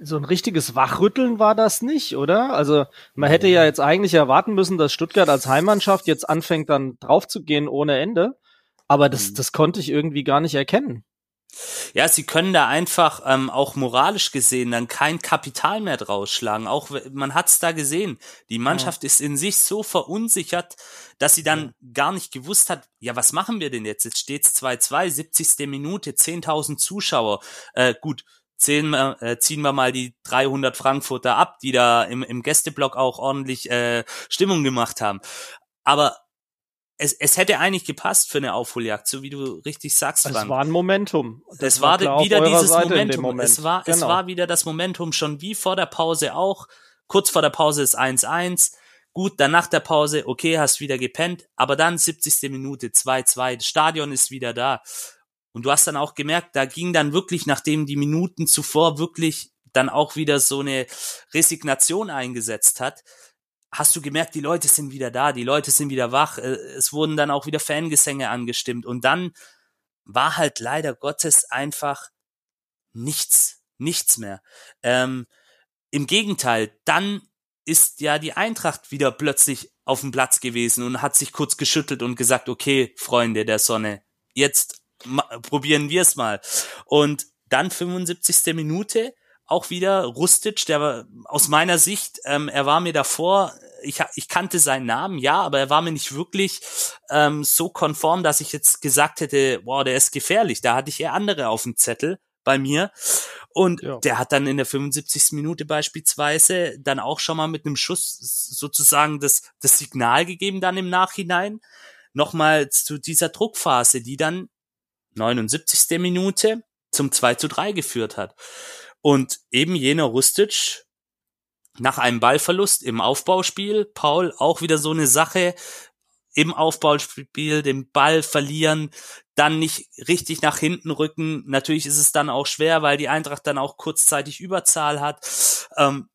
so ein richtiges Wachrütteln war das nicht, oder? Also man hätte ja jetzt eigentlich erwarten müssen, dass Stuttgart als Heimmannschaft jetzt anfängt dann draufzugehen ohne Ende. Aber das, Mhm. das konnte ich irgendwie gar nicht erkennen. Ja, sie können da einfach ähm, auch moralisch gesehen dann kein Kapital mehr draus schlagen. Auch man hat's da gesehen. Die Mannschaft ist in sich so verunsichert, dass sie dann gar nicht gewusst hat, ja, was machen wir denn jetzt? Jetzt steht's 2-2, 70. Minute, 10.000 Zuschauer. Äh, gut, wir, äh, ziehen wir mal die 300 Frankfurter ab, die da im, im Gästeblock auch ordentlich äh, Stimmung gemacht haben. Aber es, es hätte eigentlich gepasst für eine Aufholjagd, so wie du richtig sagst, Es Frank. war ein Momentum. Es war, auf wieder dieses Seite Momentum. Moment. Es war, es Genau. war wieder das Momentum schon wie vor der Pause auch. Kurz vor der Pause ist 1-1. Gut, dann nach der Pause, okay, hast wieder gepennt, aber dann 70. Minute 2-2, das Stadion ist wieder da. Und du hast dann auch gemerkt, da ging dann wirklich, nachdem die Minuten zuvor wirklich dann auch wieder so eine Resignation eingesetzt hat, hast du gemerkt, die Leute sind wieder da, die Leute sind wieder wach, äh, es wurden dann auch wieder Fangesänge angestimmt und dann war halt leider Gottes einfach nichts, nichts mehr. Ähm, Im Gegenteil, dann ist ja die Eintracht wieder plötzlich auf dem Platz gewesen und hat sich kurz geschüttelt und gesagt, okay, Freunde der Sonne, jetzt probieren wir es mal. Und dann 75. Minute, auch wieder Rustic, der war aus meiner Sicht, ähm, er war mir davor, ich, ich kannte seinen Namen, ja, aber er war mir nicht wirklich ähm, so konform, dass ich jetzt gesagt hätte, boah, der ist gefährlich. Da hatte ich eher andere auf dem Zettel bei mir. Und Ja. der hat dann in der 75. Minute beispielsweise dann auch schon mal mit einem Schuss sozusagen das, das Signal gegeben dann im Nachhinein. Nochmal zu dieser Druckphase, die dann 79. Minute zum 2 zu 3 geführt hat. Und eben jener Rustic nach einem Ballverlust im Aufbauspiel, Paul, auch wieder so eine Sache, im Aufbauspiel den Ball verlieren, dann nicht richtig nach hinten rücken. Natürlich ist es dann auch schwer, weil die Eintracht dann auch kurzzeitig Überzahl hat. Ähm,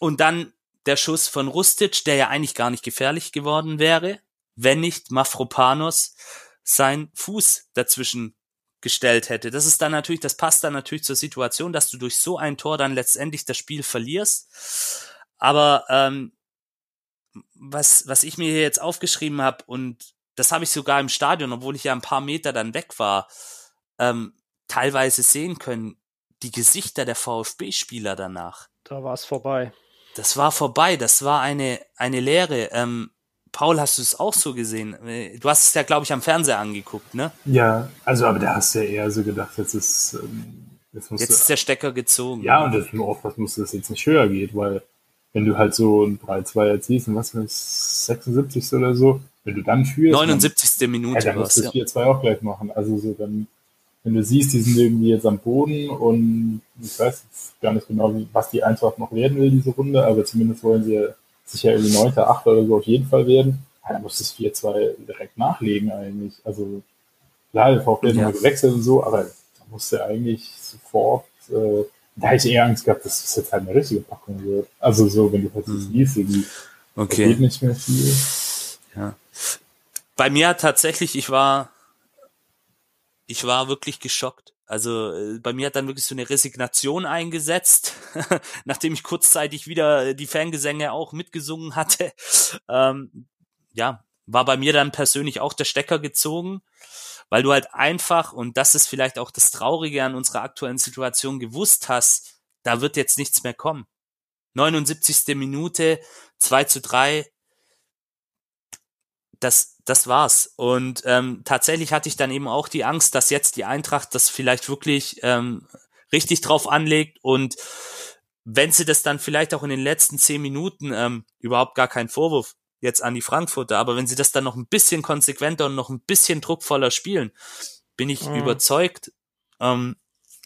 und dann der Schuss von Rustic, der ja eigentlich gar nicht gefährlich geworden wäre, wenn nicht Mafropanos sein Fuß dazwischen gestellt hätte. Das ist dann natürlich, das passt dann natürlich zur Situation, dass du durch so ein Tor dann letztendlich das Spiel verlierst. Aber ähm, was, was ich mir hier jetzt aufgeschrieben habe, und das habe ich sogar im Stadion, obwohl ich ja ein paar Meter dann weg war, ähm, teilweise sehen können, die Gesichter der VfB-Spieler danach. Da war es vorbei. Das war vorbei, das war eine, eine Lehre. Ähm, Paul, hast du es auch so gesehen? Äh, Du hast es ja, glaube ich, am Fernseher angeguckt, ne? Ja, also aber da hast du ja eher so gedacht, jetzt ist, ähm, jetzt Jetzt ist der Stecker gezogen. ja, und das nur aufpassen musst, dass es jetzt nicht höher geht, weil wenn du halt so ein 3-2 erzielst, und was für 76 oder so, wenn du dann führst, 79. dann, ja, Minute dann war musst du es. Ja. 4-2 auch gleich machen. Also so dann, wenn du siehst, die sind irgendwie jetzt am Boden und ich weiß jetzt gar nicht genau, was die Eintracht noch werden will, diese Runde, aber zumindest wollen sie ja sicher irgendwie 9., 8. oder so auf jeden Fall werden. Ja, dann musst du das 4-2 direkt nachlegen eigentlich. Also klar, der VfB hat Ja. gewechselt und so, aber da musst du eigentlich sofort, äh, da hätte ich eher Angst gehabt, dass das jetzt halt eine richtige Packung wird. Also so, wenn du halt so Mhm. siehst, irgendwie, da geht Okay. nicht mehr viel. Ja. Bei mir tatsächlich, ich war, ich war wirklich geschockt. Also äh, bei mir hat dann wirklich so eine Resignation eingesetzt, *laughs* nachdem ich kurzzeitig wieder äh, die Fangesänge auch mitgesungen hatte. *laughs* Ähm, ja, war bei mir dann persönlich auch der Stecker gezogen, weil du halt einfach, und das ist vielleicht auch das Traurige an unserer aktuellen Situation, gewusst hast, da wird jetzt nichts mehr kommen. 79. Minute, 2 zu 3, das, das war's. Und ähm, tatsächlich hatte ich dann eben auch die Angst, dass jetzt die Eintracht das vielleicht wirklich ähm, richtig drauf anlegt und wenn sie das dann vielleicht auch in den letzten zehn Minuten ähm, überhaupt gar kein Vorwurf jetzt an die Frankfurter, aber wenn sie das dann noch ein bisschen konsequenter und noch ein bisschen druckvoller spielen, bin ich Mhm. überzeugt. Ähm,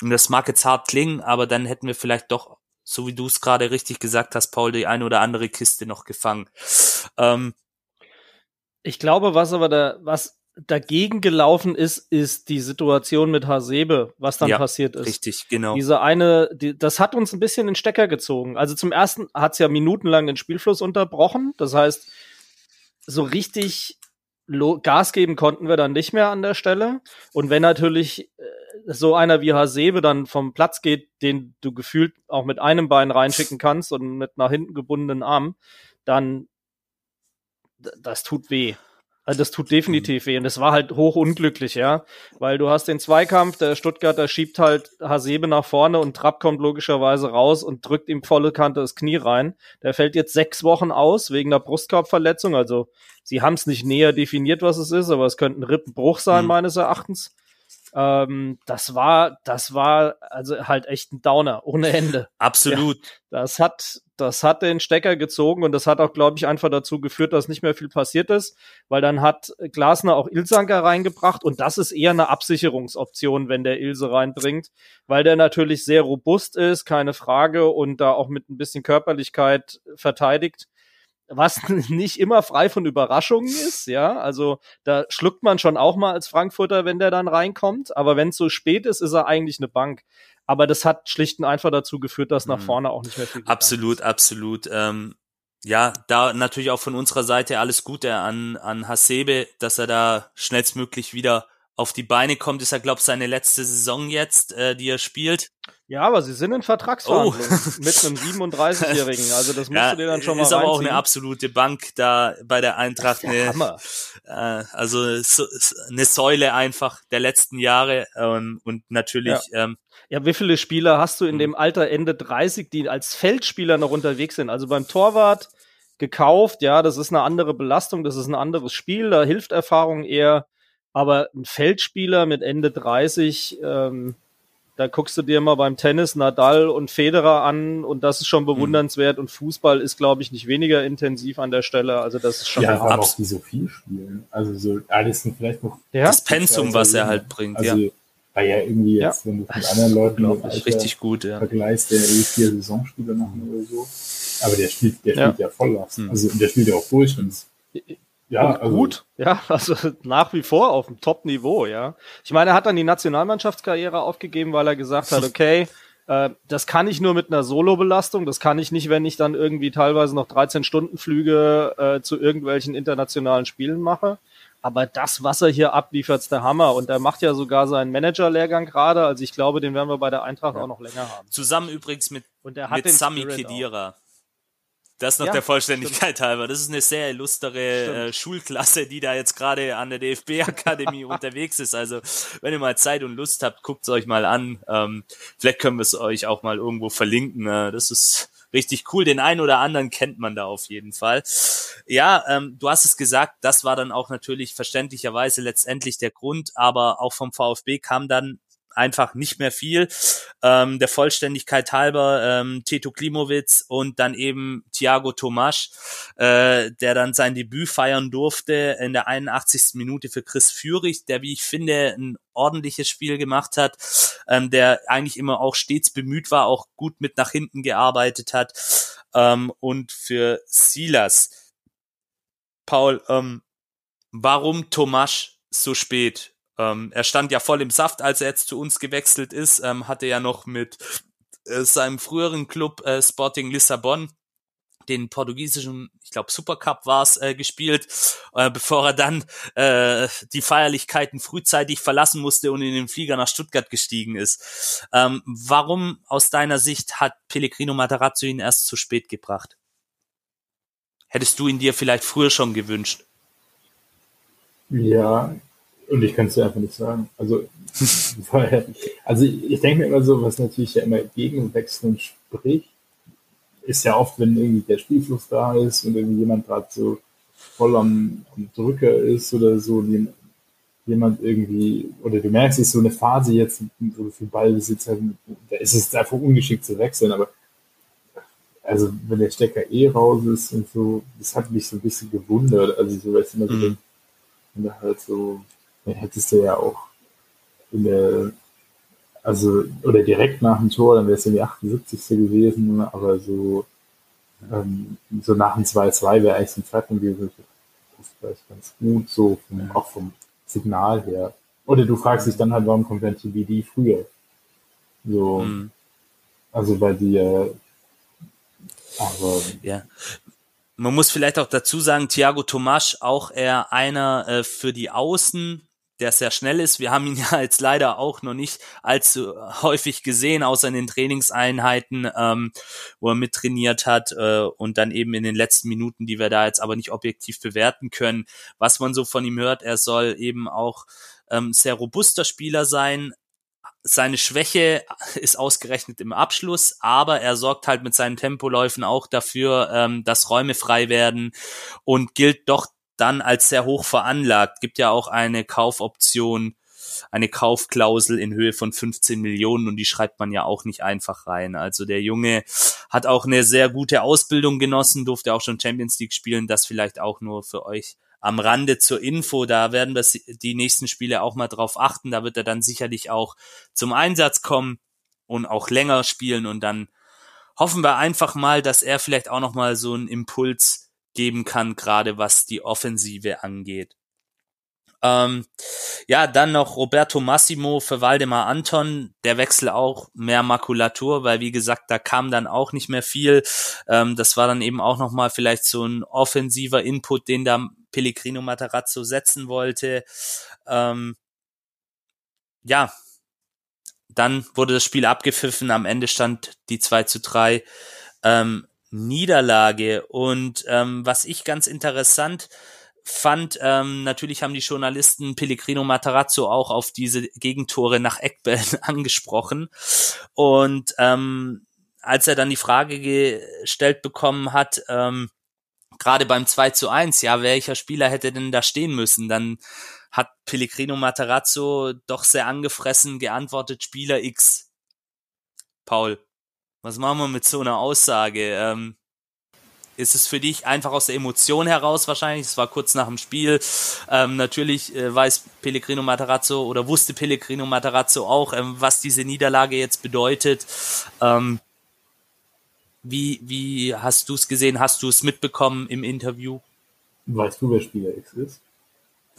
und das mag jetzt hart klingen, aber dann hätten wir vielleicht doch, so wie du es gerade richtig gesagt hast, Paul, die eine oder andere Kiste noch gefangen. Ähm, Ich glaube, was aber da, was dagegen gelaufen ist, ist die Situation mit Hasebe, was dann Ja, passiert ist. richtig, genau. Diese eine, die, das hat uns ein bisschen den Stecker gezogen. Also zum ersten hat es ja minutenlang den Spielfluss unterbrochen. Das heißt, so richtig Gas geben konnten wir dann nicht mehr an der Stelle. Und wenn natürlich äh, so einer wie Hasebe dann vom Platz geht, den du gefühlt auch mit einem Bein reinschicken kannst und mit nach hinten gebundenen Arm, dann das tut weh. Also das tut definitiv weh. Und das war halt hoch unglücklich, ja. Weil du hast den Zweikampf, der Stuttgarter schiebt halt Hasebe nach vorne und Trapp kommt logischerweise raus und drückt ihm volle Kante das Knie rein. Der fällt jetzt sechs Wochen aus wegen der Brustkorbverletzung. Also sie haben es nicht näher definiert, was es ist, aber es könnte ein Rippenbruch sein, mhm. meines Erachtens. Ähm, das war, das war also halt echt ein Downer ohne Ende. Absolut. Ja, das hat, das hat den Stecker gezogen und das hat auch, glaube ich, einfach dazu geführt, dass nicht mehr viel passiert ist, weil dann hat Glasner auch Ilsanker reingebracht und das ist eher eine Absicherungsoption, wenn der Ilse reinbringt, weil der natürlich sehr robust ist, keine Frage und da auch mit ein bisschen Körperlichkeit verteidigt was *laughs* nicht immer frei von Überraschungen ist, ja. Also da schluckt man schon auch mal als Frankfurter, wenn der dann reinkommt. Aber wenn es so spät ist, ist er eigentlich eine Bank. Aber das hat schlicht und einfach dazu geführt, dass nach mhm. vorne auch nicht mehr viel. Absolut, absolut. Ähm, ja, da natürlich auch von unserer Seite alles Gute an an Hasebe, dass er da schnellstmöglich wieder auf die Beine kommt. Ist ja, glaube ich, seine letzte Saison jetzt, äh, die er spielt. Ja, aber sie sind in Vertragsverhandlungen oh. mit einem 37-Jährigen. *laughs* Also das musst ja, du dir dann schon mal Ist aber auch eine absolute Bank da bei der Eintracht. Eine, Hammer. Äh, also so, eine Säule einfach der letzten Jahre ähm, und natürlich. Ja. Ähm, ja, wie viele Spieler hast du in hm. dem Alter Ende 30, die als Feldspieler noch unterwegs sind? Also beim Torwart gekauft, ja, das ist eine andere Belastung, das ist ein anderes Spiel, da hilft Erfahrung eher. Aber ein Feldspieler mit Ende 30, ähm, da guckst du dir mal beim Tennis Nadal und Federer an und das ist schon mhm. bewundernswert und Fußball ist, glaube ich, nicht weniger intensiv an der Stelle. Also das ist schon ja, aber auch die so viel spielen. Also so alles sind vielleicht noch ja? das Pensum, was er halt bringt. Also, ja. Weil ja irgendwie jetzt, ja. wenn du mit anderen Leuten mit Alter richtig gut, ja. vergleichst, der eh vier Saisonspiele machen oder so. Aber der spielt, der spielt ja, ja Volllast. Mhm. Also der spielt ja auch durch. Und ja, also, gut, ja, *laughs* also nach wie vor auf dem Top-Niveau, ja. Ich meine, er hat dann die Nationalmannschaftskarriere aufgegeben, weil er gesagt hat, okay, äh, das kann ich nur mit einer Solo-Belastung, das kann ich nicht, wenn ich dann irgendwie teilweise noch 13-Stunden-Flüge äh, zu irgendwelchen internationalen Spielen mache. Aber das, was er hier abliefert, ist der Hammer. Und er macht ja sogar seinen Manager-Lehrgang gerade. Also ich glaube, den werden wir bei der Eintracht ja. auch noch länger haben. Zusammen übrigens mit, und er hat mit Sami Kedira. Auch. Das noch ja, der Vollständigkeit stimmt. halber. Das ist eine sehr illustre äh, Schulklasse, die da jetzt gerade an der DFB-Akademie *laughs* unterwegs ist. Also, wenn ihr mal Zeit und Lust habt, guckt es euch mal an. Ähm, vielleicht können wir es euch auch mal irgendwo verlinken. Äh, das ist richtig cool. Den einen oder anderen kennt man da auf jeden Fall. Ja, ähm, du hast es gesagt, das war dann auch natürlich verständlicherweise letztendlich der Grund, aber auch vom VfB kam dann einfach nicht mehr viel. Ähm, der Vollständigkeit halber ähm, Teto Klimowitz und dann eben Thiago Tomasch, äh, der dann sein Debüt feiern durfte in der 81. Minute für Chris Führig, der, wie ich finde, ein ordentliches Spiel gemacht hat, ähm, der eigentlich immer auch stets bemüht war, auch gut mit nach hinten gearbeitet hat. Ähm, und für Silas, Paul, ähm, warum Tomasch so spät? Ähm, er stand ja voll im Saft, als er jetzt zu uns gewechselt ist, ähm, hatte ja noch mit äh, seinem früheren Club äh, Sporting Lissabon den portugiesischen, ich glaube Supercup war es, äh, gespielt, äh, bevor er dann äh, die Feierlichkeiten frühzeitig verlassen musste und in den Flieger nach Stuttgart gestiegen ist. Ähm, warum aus deiner Sicht hat Pellegrino Matarazzo ihn erst zu spät gebracht? Hättest du ihn dir vielleicht früher schon gewünscht? Ja, und ich kann es dir einfach nicht sagen. Also, also ich denke mir immer so, was natürlich ja immer gegen Wechseln spricht, ist ja oft, wenn irgendwie der Spielfluss da ist und irgendwie jemand gerade so voll am, am, Drücker ist oder so, jemand irgendwie, oder du merkst, es ist so eine Phase jetzt, wo du viel Ballbesitz hast, da ist es einfach ungeschickt zu wechseln, aber also wenn der Stecker eh raus ist und so, das hat mich so ein bisschen gewundert, also so, weißt du, immer so, mhm. wenn da halt so hättest du ja auch in der, also, oder direkt nach dem Tor, dann wäre es in die 78. gewesen, aber so, ähm, so nach dem 2-2 wäre eigentlich so ein Zeitpunkt gewesen, das ist vielleicht ganz gut, so vom, auch vom Signal her. Oder du fragst dich dann halt, warum kommt dann TBD früher? So, mhm. also bei dir, aber. Ja. man muss vielleicht auch dazu sagen, Thiago Tomasch auch eher einer äh, für die Außen, der sehr schnell ist. Wir haben ihn *laughs* ja jetzt leider auch noch nicht allzu häufig gesehen, außer in den Trainingseinheiten, ähm, wo er mittrainiert hat äh, und dann eben in den letzten Minuten, die wir da jetzt aber nicht objektiv bewerten können. Was man so von ihm hört, er soll eben auch ähm, sehr robuster Spieler sein, seine Schwäche *laughs* ist ausgerechnet im Abschluss, aber er sorgt halt mit seinen Tempoläufen auch dafür, ähm, dass Räume frei werden und gilt doch dann als sehr hoch veranlagt. Gibt ja auch eine Kaufoption, eine Kaufklausel in Höhe von 15 Millionen und die schreibt man ja auch nicht einfach rein. Also der Junge hat auch eine sehr gute Ausbildung genossen, durfte auch schon Champions League spielen, das vielleicht auch nur für euch am Rande zur Info, da werden wir die nächsten Spiele auch mal drauf achten. Da wird er dann sicherlich auch zum Einsatz kommen und auch länger spielen und dann hoffen wir einfach mal, dass er vielleicht auch noch mal so einen Impuls geben kann, gerade was die Offensive angeht. Ähm, ja, dann noch Roberto Massimo für Waldemar Anton. Der Wechsel auch mehr Makulatur, weil wie gesagt, da kam dann auch nicht mehr viel. Ähm, das war dann eben auch nochmal vielleicht so ein offensiver Input, den da Pellegrino Matarazzo setzen wollte. Ähm, ja, dann wurde das Spiel abgepfiffen. Am Ende stand die 2 zu 3 ähm, Niederlage. Und ähm, was ich ganz interessant fand, ähm, natürlich haben die Journalisten Pellegrino Matarazzo auch auf diese Gegentore nach Eckbällen *laughs* angesprochen. Und ähm, als er dann die Frage gestellt bekommen hat, ähm, gerade beim 2 zu 1, ja, welcher Spieler hätte denn da stehen müssen? Dann hat Pellegrino Matarazzo doch sehr angefressen geantwortet, Spieler X. Paul, was machen wir mit so einer Aussage? Ähm, ist es für dich einfach aus der Emotion heraus wahrscheinlich? Es war kurz nach dem Spiel. Ähm, natürlich äh, weiß Pellegrino Matarazzo oder wusste Pellegrino Matarazzo auch, ähm, was diese Niederlage jetzt bedeutet. Ähm, wie, wie hast du es gesehen? Hast du es mitbekommen im Interview? Weißt du, wer Spieler X ist?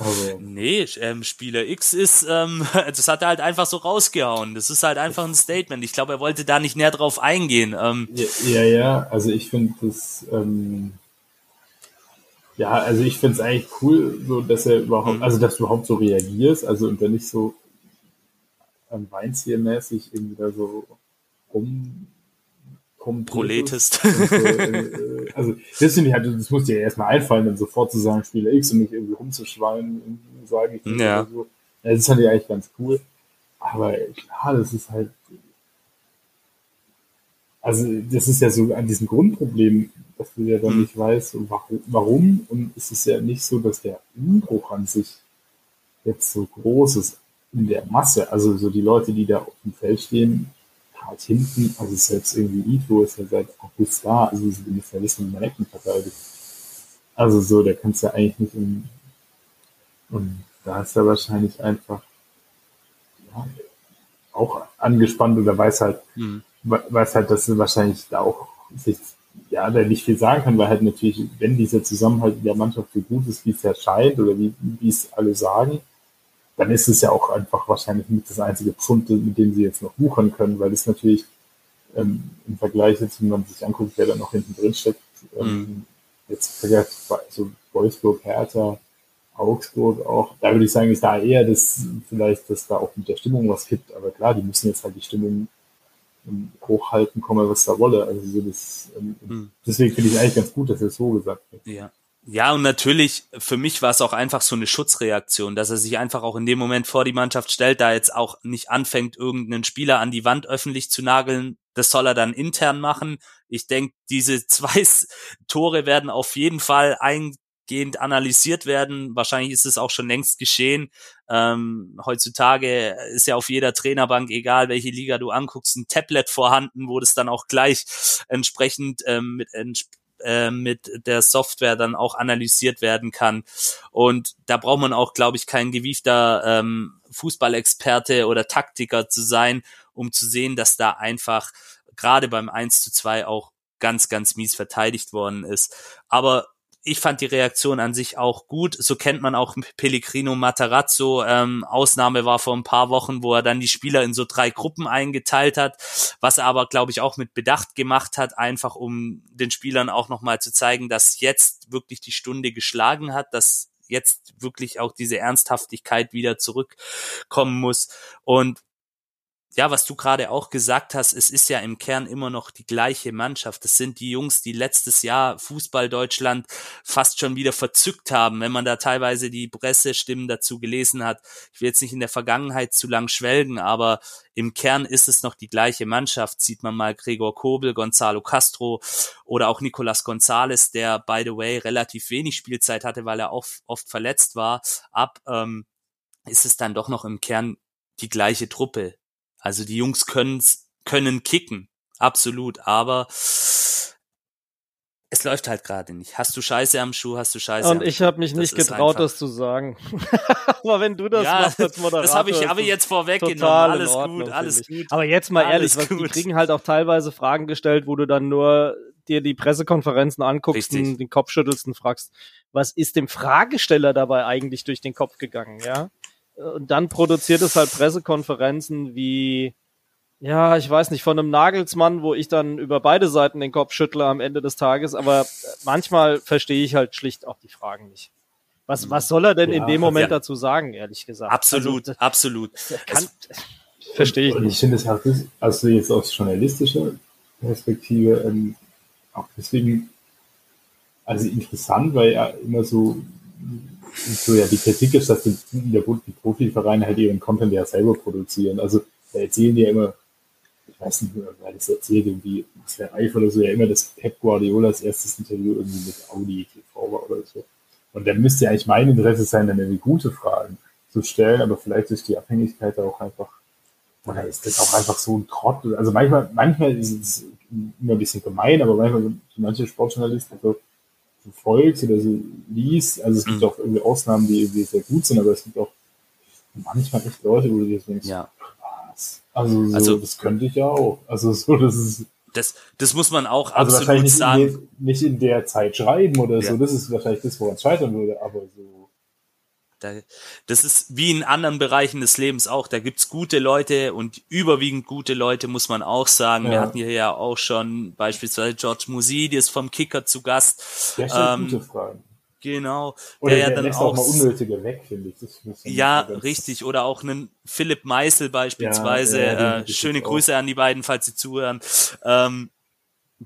Also. Nee, ähm, Spieler X ist, ähm, *laughs* das hat er halt einfach so rausgehauen. Das ist halt einfach ein Statement. Ich glaube, er wollte da nicht näher drauf eingehen. Ähm, ja, ja, ja, also ich finde das, ähm, ja, also ich finde es eigentlich cool, so dass er überhaupt, mhm. also dass du überhaupt so reagierst, also und dann nicht so ähm, Weinziermäßig irgendwie da so rum Proletist. So, äh, also das finde ich halt, das muss dir ja erstmal einfallen, dann sofort zu sagen, Spieler X und nicht irgendwie rumzuschweinen, sage ich. Ja. So. Das ist halt ja eigentlich ganz cool. Aber klar, das ist halt. Also, das ist ja so an diesem Grundproblem, dass du ja dann hm. nicht weißt, warum. Und es ist ja nicht so, dass der Umbruch an sich jetzt so groß ist in der Masse. Also, so die Leute, die da auf dem Feld stehen, halt hinten, also selbst irgendwie Ito ist ja seit August da, also sie müssen ja wissen, wie man Ecken verteidigt. Also so, der kannst ja eigentlich nicht in, und da ist er wahrscheinlich einfach ja, auch angespannt oder weiß halt, mhm. weiß halt, dass er wahrscheinlich da auch sich, ja, der nicht viel sagen kann, weil halt natürlich, wenn dieser Zusammenhalt in der Mannschaft so gut ist, wie es ja scheint oder wie, wie es alle sagen, dann ist es ja auch einfach wahrscheinlich mit das einzige Pfund, mit dem sie jetzt noch buchern können, weil es natürlich ähm, im Vergleich jetzt, wenn man sich anguckt, wer da noch hinten drin steckt, ähm, mhm. jetzt vergleicht so Wolfsburg, Hertha, Augsburg auch, da würde ich sagen, ist da eher das vielleicht, dass da auch mit der Stimmung was gibt, aber klar, die müssen jetzt halt die Stimmung ähm, hochhalten, komme was da wolle. Also so das, ähm, mhm. deswegen finde ich eigentlich ganz gut, dass er es so gesagt hat. Ja. Ja, und natürlich, für mich war es auch einfach so eine Schutzreaktion, dass er sich einfach auch in dem Moment vor die Mannschaft stellt, da jetzt auch nicht anfängt, irgendeinen Spieler an die Wand öffentlich zu nageln. Das soll er dann intern machen. Ich denke, diese *laughs* zwei Tore werden auf jeden Fall eingehend analysiert werden. Wahrscheinlich ist es auch schon längst geschehen. Ähm, heutzutage ist ja auf jeder Trainerbank, egal welche Liga du anguckst, ein Tablet vorhanden, wo das dann auch gleich *laughs* entsprechend ähm, mit entsprechend äh, mit der Software dann auch analysiert werden kann. Und da braucht man auch, glaube ich, kein gewiefter ähm, Fußballexperte oder Taktiker zu sein, um zu sehen, dass da einfach gerade beim 1 zu 2 auch ganz, ganz mies verteidigt worden ist. Aber ich fand die Reaktion an sich auch gut. So kennt man auch Pellegrino Matarazzo. Ähm, Ausnahme war vor ein paar Wochen, wo er dann die Spieler in so drei Gruppen eingeteilt hat, was er aber, glaube ich, auch mit Bedacht gemacht hat, einfach um den Spielern auch nochmal zu zeigen, dass jetzt wirklich die Stunde geschlagen hat, dass jetzt wirklich auch diese Ernsthaftigkeit wieder zurückkommen muss. Und ja, was du gerade auch gesagt hast, es ist ja im Kern immer noch die gleiche Mannschaft. Das sind die Jungs, die letztes Jahr Fußball Deutschland fast schon wieder verzückt haben, wenn man da teilweise die Pressestimmen dazu gelesen hat. Ich will jetzt nicht in der Vergangenheit zu lang schwelgen, aber im Kern ist es noch die gleiche Mannschaft. Sieht man mal Gregor Kobel, Gonzalo Castro oder auch Nicolas Gonzalez, der by the way relativ wenig Spielzeit hatte, weil er auch oft verletzt war, ab, ähm, ist es dann doch noch im Kern die gleiche Truppe also die Jungs können's, können kicken, absolut, aber es läuft halt gerade nicht. Hast du Scheiße am Schuh, hast du Scheiße Und ich habe mich nicht getraut, das zu sagen. *laughs* Aber wenn du das ja, machst als Moderator. Das habe ich aber jetzt vorweggenommen. Alles Ordnung, gut, alles gut. Aber jetzt mal ehrlich, was, die kriegen halt auch teilweise Fragen gestellt, wo du dann nur dir die Pressekonferenzen anguckst Richtig. und den Kopf schüttelst und fragst, was ist dem Fragesteller dabei eigentlich durch den Kopf gegangen, ja? Und dann produziert es halt Pressekonferenzen wie, ja, ich weiß nicht, von einem Nagelsmann, wo ich dann über beide Seiten den Kopf schüttle am Ende des Tages, aber manchmal verstehe ich halt schlicht auch die Fragen nicht. Was, was soll er denn ja, in dem Moment ja. dazu sagen, ehrlich gesagt? Absolut, also, absolut. Kann, *laughs* verstehe ich nicht. Ich finde es halt, also jetzt aus journalistischer Perspektive, ähm, auch deswegen, also interessant, weil er immer so so ja die Kritik ist, dass die, die Profivereine halt ihren Content ja selber produzieren. Also da erzählen die ja immer, ich weiß nicht, wer das erzählt, irgendwie, was der Eifel oder so, ja immer, dass Pep Guardiolas erstes Interview irgendwie mit Audi TV war oder so. Und dann müsste ja eigentlich mein Interesse sein, dann irgendwie gute Fragen zu stellen, aber vielleicht ist die Abhängigkeit auch einfach, oder ist das auch einfach so ein Trott? Also manchmal, manchmal ist es immer ein bisschen gemein, aber manchmal, manche Sportjournalisten, so, verfolgst oder so liest. Also es gibt mhm. auch irgendwie Ausnahmen, die irgendwie sehr gut sind, aber es gibt auch manchmal echt Leute, wo du dir denkst, ja. was? Also, so, also das könnte ich ja auch. Also so, das ist. Das, das muss man auch also absolut nicht sagen. In der, nicht in der Zeit schreiben oder ja. so. Das ist wahrscheinlich das, woran es scheitern würde, aber so da, das ist wie in anderen Bereichen des Lebens auch. Da gibt's gute Leute und überwiegend gute Leute, muss man auch sagen. Ja. Wir hatten hier ja auch schon beispielsweise George Musidis vom Kicker zu Gast. Der stellt ähm, gute Fragen. Genau. Oder der, der ja dann auch, auch mal unnötige weg, finde ich. Ja, richtig. Oder auch einen Philipp Meißel beispielsweise. Ja, ja, äh, schöne Grüße auch. an die beiden, falls sie zuhören. Ähm,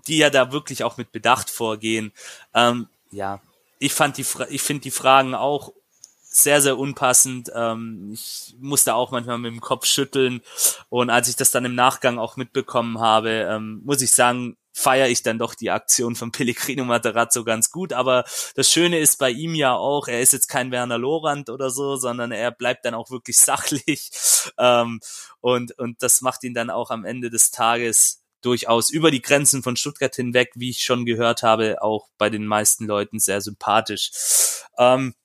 die ja da wirklich auch mit Bedacht vorgehen. Ähm, ja, ich fand die, ich finde die Fragen auch sehr, sehr unpassend. Ähm, ich musste auch manchmal mit dem Kopf schütteln. Und als ich das dann im Nachgang auch mitbekommen habe, ähm, muss ich sagen, feiere ich dann doch die Aktion von Pellegrino Materazzo ganz gut. Aber das Schöne ist bei ihm ja auch, er ist jetzt kein Werner Lorand oder so, sondern er bleibt dann auch wirklich *laughs* sachlich. Ähm, und, und das macht ihn dann auch am Ende des Tages durchaus über die Grenzen von Stuttgart hinweg, wie ich schon gehört habe, auch bei den meisten Leuten sehr sympathisch. Ähm,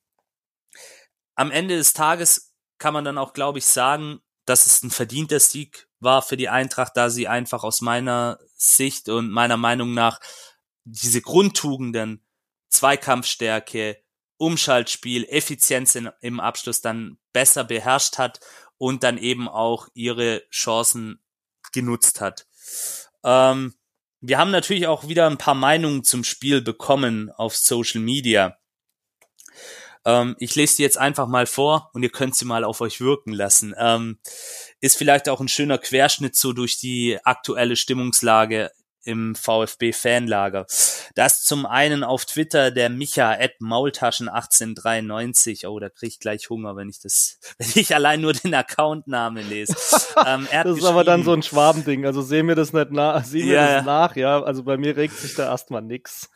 am Ende des Tages kann man dann auch, glaube ich, sagen, dass es ein verdienter Sieg war für die Eintracht, da sie einfach aus meiner Sicht und meiner Meinung nach diese Grundtugenden, Zweikampfstärke, Umschaltspiel, Effizienz in, im Abschluss dann besser beherrscht hat und dann eben auch ihre Chancen genutzt hat. Ähm, wir haben natürlich auch wieder ein paar Meinungen zum Spiel bekommen auf Social Media. Ähm, ich lese die jetzt einfach mal vor und ihr könnt sie mal auf euch wirken lassen. Ähm, ist vielleicht auch ein schöner Querschnitt so durch die aktuelle Stimmungslage im VfB-Fanlager. Das zum einen auf Twitter der Micha at Maultaschen1893. Oh, da krieg ich gleich Hunger, wenn ich das, *laughs* wenn ich allein nur den Accountnamen lese. *laughs* ähm, das ist aber dann so ein Schwabending. Also seh mir das nicht nach, sieh mir ja, das nach, ja. Also bei mir regt sich da erstmal nix.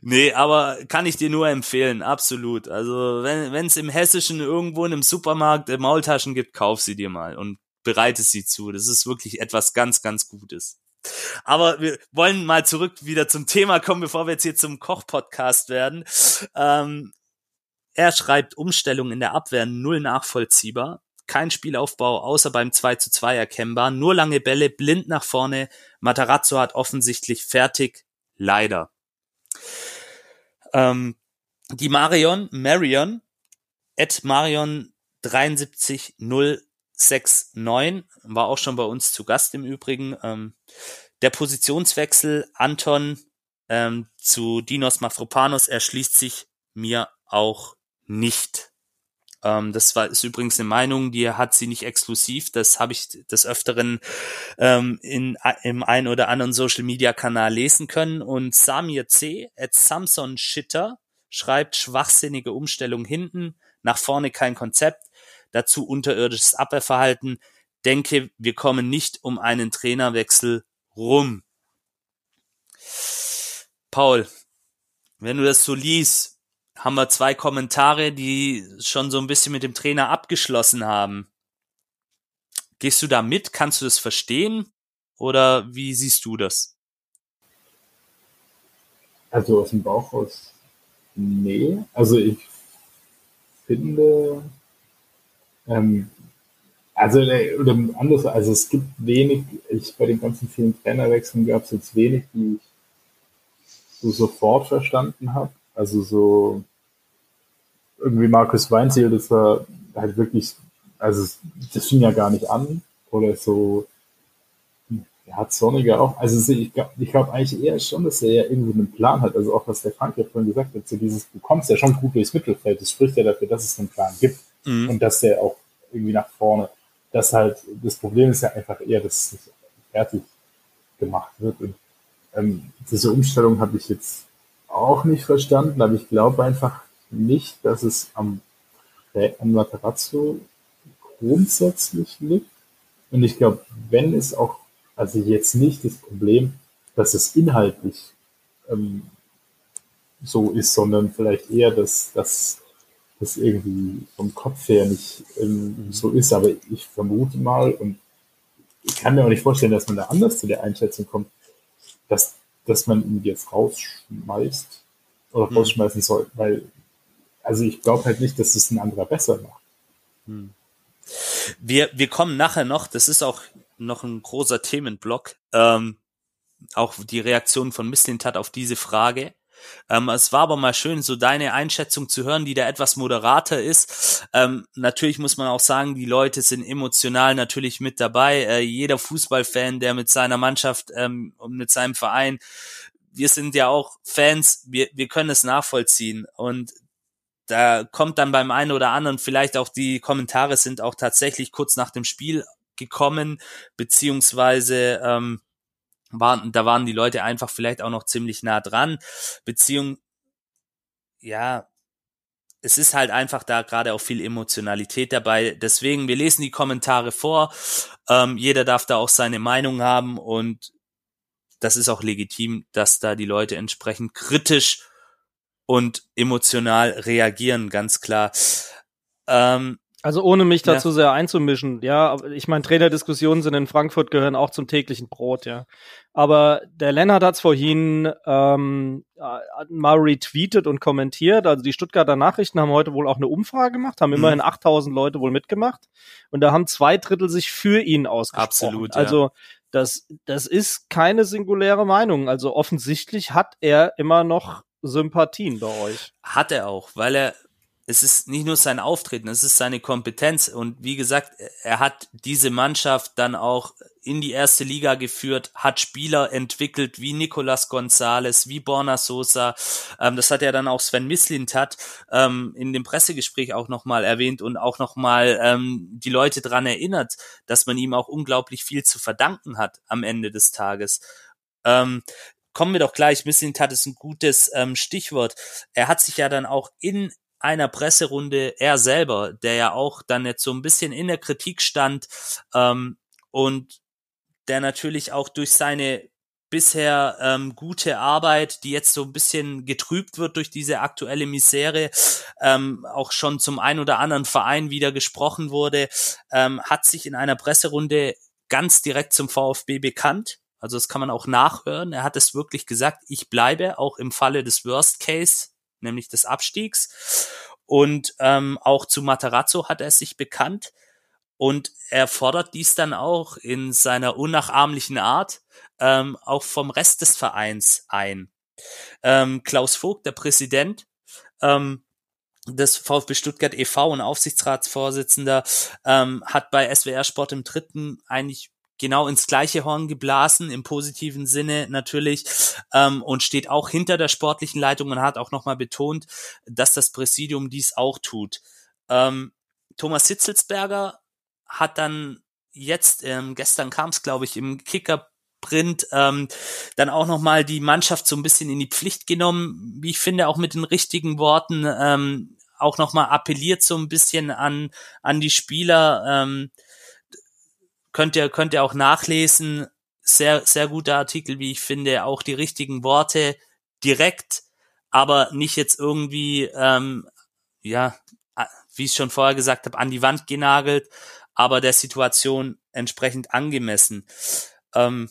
Nee, aber kann ich dir nur empfehlen, absolut. Also wenn es im Hessischen irgendwo in einem Supermarkt äh, Maultaschen gibt, kauf sie dir mal und bereite sie zu. Das ist wirklich etwas ganz, ganz Gutes. Aber wir wollen mal zurück wieder zum Thema kommen, bevor wir jetzt hier zum Koch-Podcast werden. Ähm, er schreibt Umstellung in der Abwehr null nachvollziehbar. Kein Spielaufbau, außer beim 2 zu 2 erkennbar. Nur lange Bälle, blind nach vorne. Matarazzo hat offensichtlich fertig. Leider. Ähm, die Marion, Marion, at Marion 73069, war auch schon bei uns zu Gast im Übrigen. Ähm, der Positionswechsel Anton ähm, zu Dinos Mafropanos erschließt sich mir auch nicht. Ähm, das war ist übrigens eine Meinung, die hat sie nicht exklusiv. Das habe ich des Öfteren ähm, in, im ein oder anderen Social Media Kanal lesen können. Und Samir C. at Samson Shitter schreibt schwachsinnige Umstellung hinten, nach vorne kein Konzept, dazu unterirdisches Abwehrverhalten. Denke, wir kommen nicht um einen Trainerwechsel rum. Paul, wenn du das so liest, haben wir zwei Kommentare, die schon so ein bisschen mit dem Trainer abgeschlossen haben. Gehst du da mit? Kannst du das verstehen? Oder wie siehst du das? Also aus dem Bauch raus, nee. Also ich finde, ähm, also äh, oder anders, also es gibt wenig, ich bei den ganzen vielen Trainerwechseln gab es jetzt wenig, die ich so sofort verstanden habe. Also so irgendwie Markus Weinziel, das war halt wirklich, also das fing ja gar nicht an. Oder so, er hat Sonniger auch, also ich glaube ich glaub eigentlich eher schon, dass er ja irgendwie einen Plan hat. Also auch was der Frank ja vorhin gesagt hat, so dieses, du kommst ja schon gut durchs Mittelfeld, das spricht ja dafür, dass es einen Plan gibt. Mhm. Und dass der auch irgendwie nach vorne, das halt, das Problem ist ja einfach eher, dass es fertig gemacht wird. Und ähm, diese Umstellung habe ich jetzt auch nicht verstanden, aber ich glaube einfach, nicht, dass es am, am Materazzo grundsätzlich liegt. Und ich glaube, wenn es auch, also jetzt nicht das Problem, dass es inhaltlich ähm, so ist, sondern vielleicht eher, dass dass das irgendwie vom Kopf her nicht ähm, so ist. Aber ich vermute mal und ich kann mir auch nicht vorstellen, dass man da anders zu der Einschätzung kommt, dass, dass man ihn jetzt rausschmeißt oder hm. rausschmeißen soll, weil also ich glaube halt nicht, dass es ein anderer besser macht. Hm. Wir, wir kommen nachher noch, das ist auch noch ein großer Themenblock, ähm, auch die Reaktion von Misslintat auf diese Frage. Ähm, es war aber mal schön, so deine Einschätzung zu hören, die da etwas moderater ist. Ähm, natürlich muss man auch sagen, die Leute sind emotional natürlich mit dabei. Äh, jeder Fußballfan, der mit seiner Mannschaft ähm, und mit seinem Verein, wir sind ja auch Fans, wir, wir können es nachvollziehen. Und da kommt dann beim einen oder anderen vielleicht auch die Kommentare sind auch tatsächlich kurz nach dem Spiel gekommen, beziehungsweise ähm, waren, da waren die Leute einfach vielleicht auch noch ziemlich nah dran, beziehung, ja, es ist halt einfach da gerade auch viel Emotionalität dabei. Deswegen, wir lesen die Kommentare vor. Ähm, jeder darf da auch seine Meinung haben und das ist auch legitim, dass da die Leute entsprechend kritisch und emotional reagieren, ganz klar. Ähm, also ohne mich dazu ja. sehr einzumischen, ja, ich meine, Trainerdiskussionen sind in Frankfurt gehören auch zum täglichen Brot, ja. Aber der Lennart hat es vorhin ähm, mal retweetet und kommentiert. Also die Stuttgarter Nachrichten haben heute wohl auch eine Umfrage gemacht, haben mhm. immerhin 8000 Leute wohl mitgemacht. Und da haben zwei Drittel sich für ihn ausgesprochen. Absolut. Ja. Also das, das ist keine singuläre Meinung. Also offensichtlich hat er immer noch Sympathien bei euch. Hat er auch, weil er, es ist nicht nur sein Auftreten, es ist seine Kompetenz. Und wie gesagt, er hat diese Mannschaft dann auch in die erste Liga geführt, hat Spieler entwickelt wie Nicolas Gonzalez, wie Borna Sosa. Ähm, das hat er dann auch Sven Mislint hat ähm, in dem Pressegespräch auch nochmal erwähnt und auch nochmal ähm, die Leute dran erinnert, dass man ihm auch unglaublich viel zu verdanken hat am Ende des Tages. Ähm, kommen wir doch gleich, Misslintat ist ein gutes ähm, Stichwort. Er hat sich ja dann auch in einer Presserunde, er selber, der ja auch dann jetzt so ein bisschen in der Kritik stand ähm, und der natürlich auch durch seine bisher ähm, gute Arbeit, die jetzt so ein bisschen getrübt wird durch diese aktuelle Misere, ähm, auch schon zum ein oder anderen Verein wieder gesprochen wurde, ähm, hat sich in einer Presserunde ganz direkt zum VfB bekannt also das kann man auch nachhören. Er hat es wirklich gesagt, ich bleibe auch im Falle des Worst Case, nämlich des Abstiegs. Und ähm, auch zu Matarazzo hat er sich bekannt. Und er fordert dies dann auch in seiner unnachahmlichen Art ähm, auch vom Rest des Vereins ein. Ähm, Klaus Vogt, der Präsident ähm, des VfB Stuttgart e.V. und Aufsichtsratsvorsitzender, ähm, hat bei SWR Sport im Dritten eigentlich genau ins gleiche Horn geblasen, im positiven Sinne natürlich, ähm, und steht auch hinter der sportlichen Leitung und hat auch nochmal betont, dass das Präsidium dies auch tut. Ähm, Thomas Hitzelsberger hat dann jetzt, ähm, gestern kam es, glaube ich, im Kicker Print ähm, dann auch nochmal die Mannschaft so ein bisschen in die Pflicht genommen, wie ich finde, auch mit den richtigen Worten, ähm, auch nochmal appelliert so ein bisschen an, an die Spieler. Ähm, könnt ihr, könnt ihr auch nachlesen. Sehr, sehr guter Artikel, wie ich finde, auch die richtigen Worte direkt, aber nicht jetzt irgendwie, ähm, ja, wie ich schon vorher gesagt habe, an die Wand genagelt, aber der Situation entsprechend angemessen. Ähm,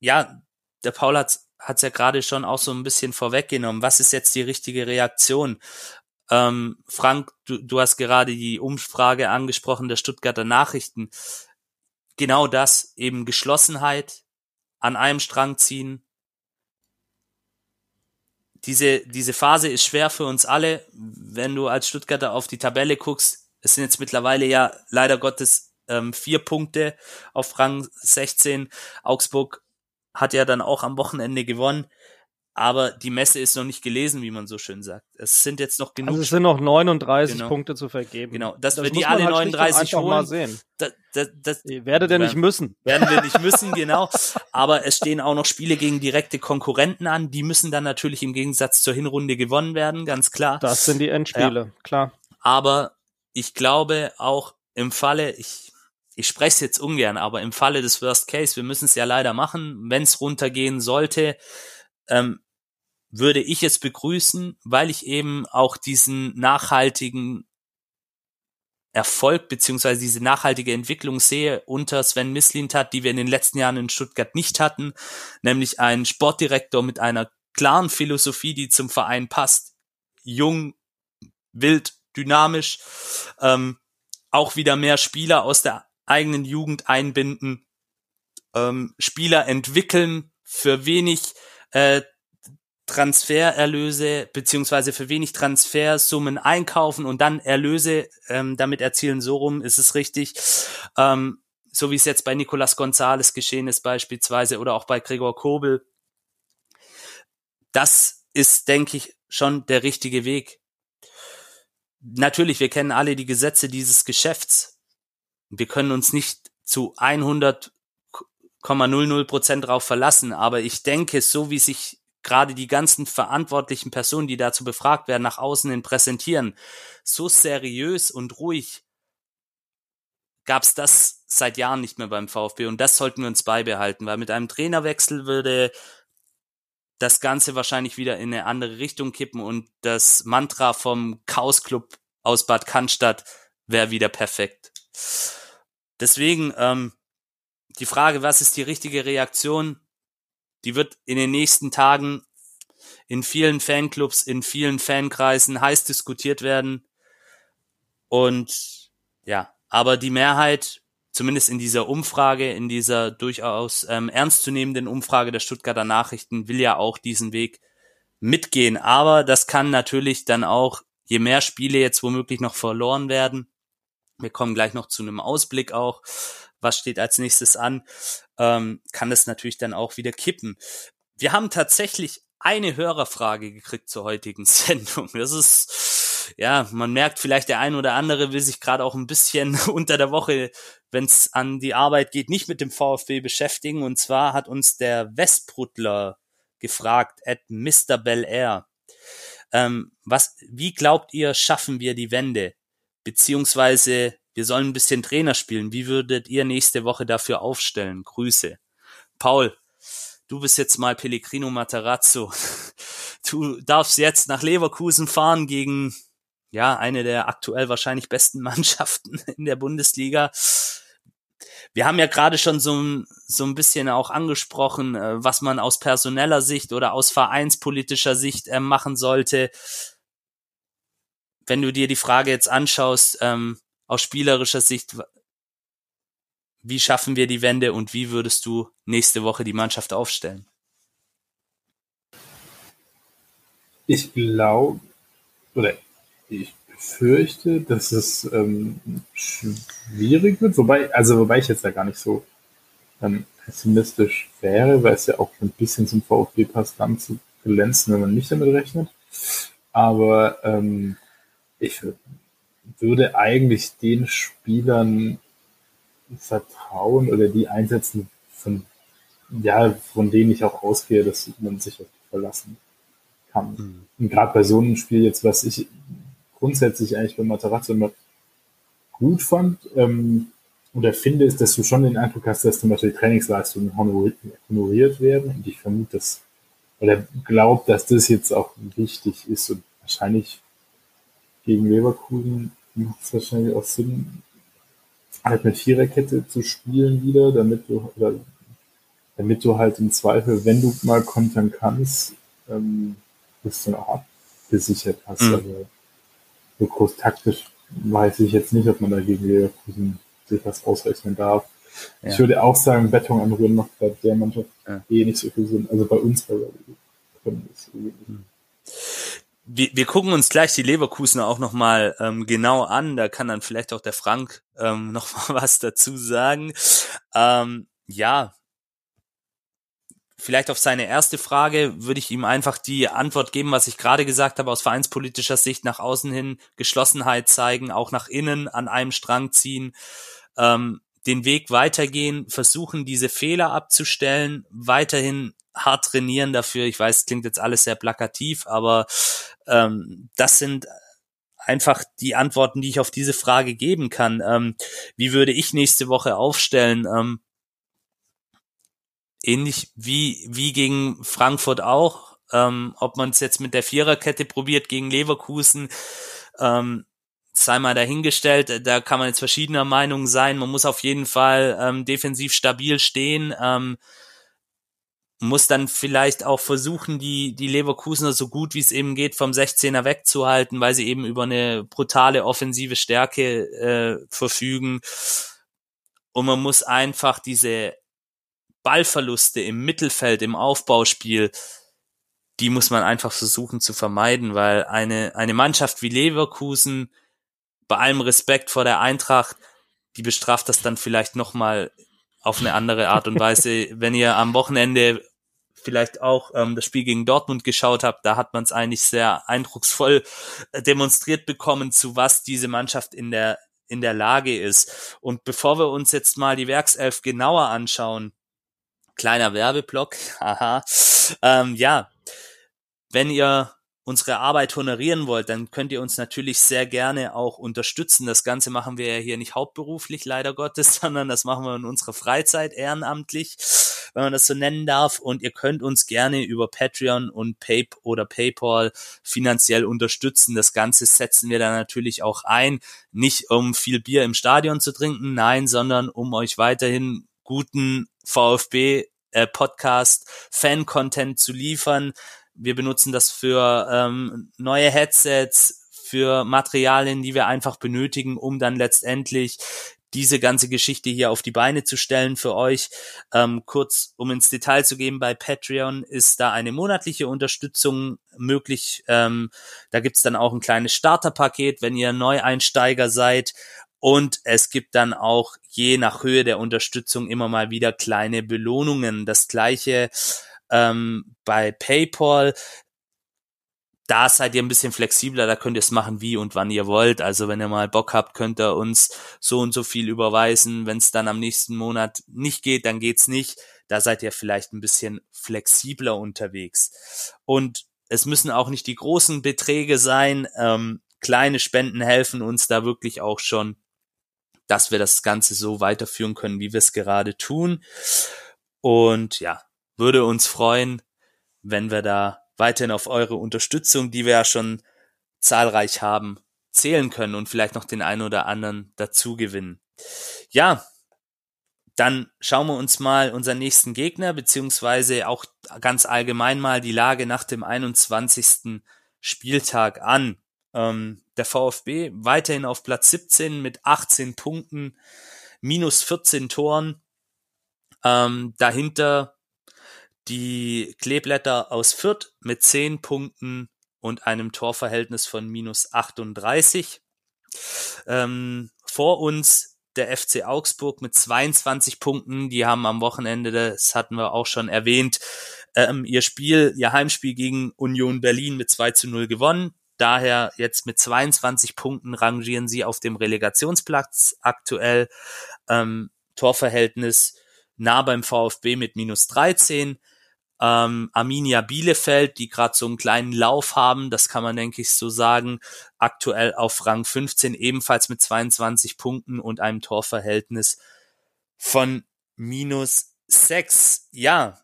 ja, der Paul hat es ja gerade schon auch so ein bisschen vorweggenommen. Was ist jetzt die richtige Reaktion? Ähm, Frank, du, du hast gerade die Umfrage angesprochen der Stuttgarter Nachrichten. Genau das, eben Geschlossenheit, an einem Strang ziehen. Diese, diese Phase ist schwer für uns alle. Wenn du als Stuttgarter auf die Tabelle guckst, es sind jetzt mittlerweile ja leider Gottes ähm, vier Punkte auf Rang 16. Augsburg hat ja dann auch am Wochenende gewonnen. Aber die Messe ist noch nicht gelesen, wie man so schön sagt. Es sind jetzt noch genug. Also es sind noch 39 genau. Punkte zu vergeben. Genau, dass das wir die alle halt 39 holen. Mal sehen. Das, das, das werdet ihr nicht müssen. Werden wir nicht müssen, *laughs* genau. Aber es stehen auch noch Spiele gegen direkte Konkurrenten an. Die müssen dann natürlich im Gegensatz zur Hinrunde gewonnen werden, ganz klar. Das sind die Endspiele, ja. klar. Aber ich glaube auch im Falle, ich ich spreche es jetzt ungern, aber im Falle des Worst Case, wir müssen es ja leider machen, wenn es runtergehen sollte, ähm, würde ich es begrüßen, weil ich eben auch diesen nachhaltigen Erfolg beziehungsweise diese nachhaltige Entwicklung sehe unter Sven Mislintat, die wir in den letzten Jahren in Stuttgart nicht hatten, nämlich einen Sportdirektor mit einer klaren Philosophie, die zum Verein passt, jung, wild, dynamisch, ähm, auch wieder mehr Spieler aus der eigenen Jugend einbinden, ähm, Spieler entwickeln für wenig äh, Transfererlöse beziehungsweise für wenig Transfersummen einkaufen und dann Erlöse ähm, damit erzielen. So rum ist es richtig. Ähm, so wie es jetzt bei Nicolas Gonzalez geschehen ist beispielsweise oder auch bei Gregor Kobel. Das ist, denke ich, schon der richtige Weg. Natürlich, wir kennen alle die Gesetze dieses Geschäfts wir können uns nicht zu 100,00 Prozent drauf verlassen, aber ich denke, so wie sich gerade die ganzen verantwortlichen Personen, die dazu befragt werden, nach außen hin präsentieren, so seriös und ruhig gab es das seit Jahren nicht mehr beim VfB und das sollten wir uns beibehalten, weil mit einem Trainerwechsel würde das Ganze wahrscheinlich wieder in eine andere Richtung kippen und das Mantra vom Chaos Club aus Bad Cannstatt wäre wieder perfekt. Deswegen ähm, die Frage, was ist die richtige Reaktion, die wird in den nächsten Tagen in vielen Fanclubs, in vielen Fankreisen heiß diskutiert werden. Und ja, aber die Mehrheit, zumindest in dieser Umfrage, in dieser durchaus ähm, ernstzunehmenden Umfrage der Stuttgarter Nachrichten, will ja auch diesen Weg mitgehen. Aber das kann natürlich dann auch, je mehr Spiele jetzt womöglich noch verloren werden, wir kommen gleich noch zu einem Ausblick auch. Was steht als nächstes an? Ähm, kann das natürlich dann auch wieder kippen. Wir haben tatsächlich eine Hörerfrage gekriegt zur heutigen *laughs* Sendung. Das ist, ja, man merkt vielleicht, der ein oder andere will sich gerade auch ein bisschen *laughs* unter der Woche, wenn es an die Arbeit geht, nicht mit dem VfB beschäftigen. Und zwar hat uns der Westbrutler gefragt, at Mr. Bel Air. Ähm, was, wie glaubt ihr, schaffen wir die Wende? beziehungsweise wir sollen ein bisschen Trainer spielen. Wie würdet ihr nächste Woche dafür aufstellen? Grüße. Paul, du bist jetzt mal Pellegrino Matarazzo. *laughs* Du darfst jetzt nach Leverkusen fahren gegen ja eine der aktuell wahrscheinlich besten *laughs* Mannschaften in der Bundesliga. Wir haben ja gerade schon so, so ein bisschen auch angesprochen, äh, was man aus personeller Sicht oder aus vereinspolitischer Sicht äh, machen sollte wenn du dir die Frage jetzt anschaust, ähm, aus spielerischer Sicht, wie schaffen wir die Wende und wie würdest du nächste Woche die Mannschaft aufstellen? Ich glaube, oder ich befürchte, dass es ähm, schwierig wird, wobei, also wobei ich jetzt da gar nicht so ähm, pessimistisch wäre, weil es ja auch ein bisschen zum VfB passt, dann zu glänzen, wenn man nicht damit rechnet. Aber ähm, ich würde eigentlich den Spielern vertrauen oder die einsetzen, von, ja, von denen ich auch ausgehe, dass man sich auf die verlassen kann. Mhm. Und gerade bei so einem Spiel jetzt, was ich grundsätzlich eigentlich bei Matarazzo immer gut fand ähm, oder finde, ist, dass du schon den Eindruck hast, dass zum Beispiel Trainingsleistungen honoriert werden. Und ich vermute, dass oder glaube, dass das jetzt auch wichtig ist und wahrscheinlich gegen Leverkusen macht es wahrscheinlich auch Sinn, halt mit Viererkette zu spielen wieder, damit du, oder, damit du halt im Zweifel, wenn du mal kontern kannst, ähm, bist du noch abgesichert hast. Mhm. Also, so groß taktisch weiß ich jetzt nicht, ob man da gegen Leverkusen sich was ausrechnen darf. Ja. Ich würde auch sagen, Beton anrühren macht bei der Mannschaft ja. eh nicht so viel Sinn. Also bei uns bei können es eh nicht. Mhm wir, wir gucken uns gleich die Leverkusen auch nochmal ähm, genau an. Da kann dann vielleicht auch der Frank ähm, *laughs* noch mal was dazu sagen. Ähm, ja, vielleicht auf seine erste Frage würde ich ihm einfach die Antwort geben, was ich gerade gesagt habe, aus vereinspolitischer Sicht nach außen hin Geschlossenheit zeigen, auch nach innen an einem Strang ziehen. Ähm, den Weg weitergehen, versuchen diese Fehler abzustellen, weiterhin hart trainieren dafür. Ich weiß, klingt jetzt alles sehr plakativ, aber ähm, das sind einfach die Antworten, die ich auf diese Frage geben kann. Ähm, wie würde ich nächste Woche aufstellen? Ähm, ähnlich wie, wie gegen Frankfurt auch. Ähm, ob man es jetzt mit der Viererkette probiert gegen Leverkusen, ähm, sei mal dahingestellt. Da kann man jetzt verschiedener Meinung sein. Man muss auf jeden Fall ähm, defensiv stabil stehen. Ähm, muss dann vielleicht auch versuchen, die, die Leverkusener so gut wie es eben geht vom 16er wegzuhalten, weil sie eben über eine brutale offensive Stärke äh, verfügen. Und man muss einfach diese Ballverluste im Mittelfeld, im Aufbauspiel, die muss man einfach versuchen zu vermeiden, weil eine, eine Mannschaft wie Leverkusen, bei allem Respekt vor der Eintracht, die bestraft das dann vielleicht nochmal auf eine andere Art und Weise. *laughs* Wenn ihr am Wochenende vielleicht auch ähm, das Spiel gegen Dortmund geschaut habt, da hat man es eigentlich sehr eindrucksvoll äh, demonstriert bekommen, zu was diese Mannschaft in der in der Lage ist. Und bevor wir uns jetzt mal die Werkself genauer anschauen, kleiner Werbeblock, *laughs* haha, ähm, ja, wenn ihr unsere Arbeit honorieren wollt, dann könnt ihr uns natürlich sehr gerne auch unterstützen. Das Ganze machen wir ja hier nicht hauptberuflich, leider Gottes, *laughs* sondern das machen wir in unserer Freizeit ehrenamtlich, wenn man das so nennen darf. Und ihr könnt uns gerne über Patreon und Pay oder PayPal finanziell unterstützen. Das Ganze setzen wir dann natürlich auch ein, nicht um viel Bier im Stadion zu trinken, nein, sondern um euch weiterhin guten VfB äh, zu liefern, wir benutzen das für ähm, neue Headsets, für Materialien, die wir einfach benötigen, um dann letztendlich diese ganze Geschichte hier auf die Beine zu stellen für euch. Ähm, kurz, um ins Detail zu gehen, bei Patreon ist da eine monatliche Unterstützung möglich. Ähm, da gibt's dann auch ein kleines Starterpaket, wenn ihr Neueinsteiger seid. Und es gibt dann auch je nach Höhe der Unterstützung immer mal wieder kleine Belohnungen. Das gleiche ähm, bei PayPal, da seid ihr ein bisschen flexibler, da könnt ihr es machen, wie und wann ihr wollt. Also wenn ihr mal Bock habt, könnt ihr uns so und so viel überweisen. Wenn es dann am nächsten Monat nicht geht, dann geht's nicht. Da seid ihr vielleicht ein bisschen flexibler unterwegs. Und es müssen auch nicht die großen Beträge sein. Ähm, kleine Spenden helfen uns da wirklich auch schon, dass wir das Ganze so weiterführen können, wie wir es gerade tun. Und ja, würde uns freuen, wenn wir da weiterhin auf eure Unterstützung, die wir ja schon zahlreich haben, zählen können und vielleicht noch den einen oder anderen dazu gewinnen. Ja, dann schauen wir uns mal unseren nächsten Gegner, beziehungsweise auch ganz allgemein mal die Lage nach dem 21. Spieltag an. Ähm, der VfB weiterhin auf Platz 17 mit 18 Punkten, minus 14 Toren. Ähm, dahinter die Kleeblätter aus Fürth mit zehn Punkten und einem Torverhältnis von minus 38. Ähm, vor uns der FC Augsburg mit 22 Punkten. Die haben am Wochenende, das hatten wir auch schon erwähnt, ähm, ihr Spiel, ihr Heimspiel gegen Union Berlin mit 2 zu 0 gewonnen. Daher jetzt mit 22 Punkten rangieren sie auf dem Relegationsplatz aktuell. Ähm, Torverhältnis nah beim VfB mit minus 13. Ähm, Arminia Bielefeld, die gerade so einen kleinen Lauf haben, das kann man denke ich so sagen, aktuell auf Rang 15 ebenfalls mit 22 Punkten und einem Torverhältnis von minus 6. Ja,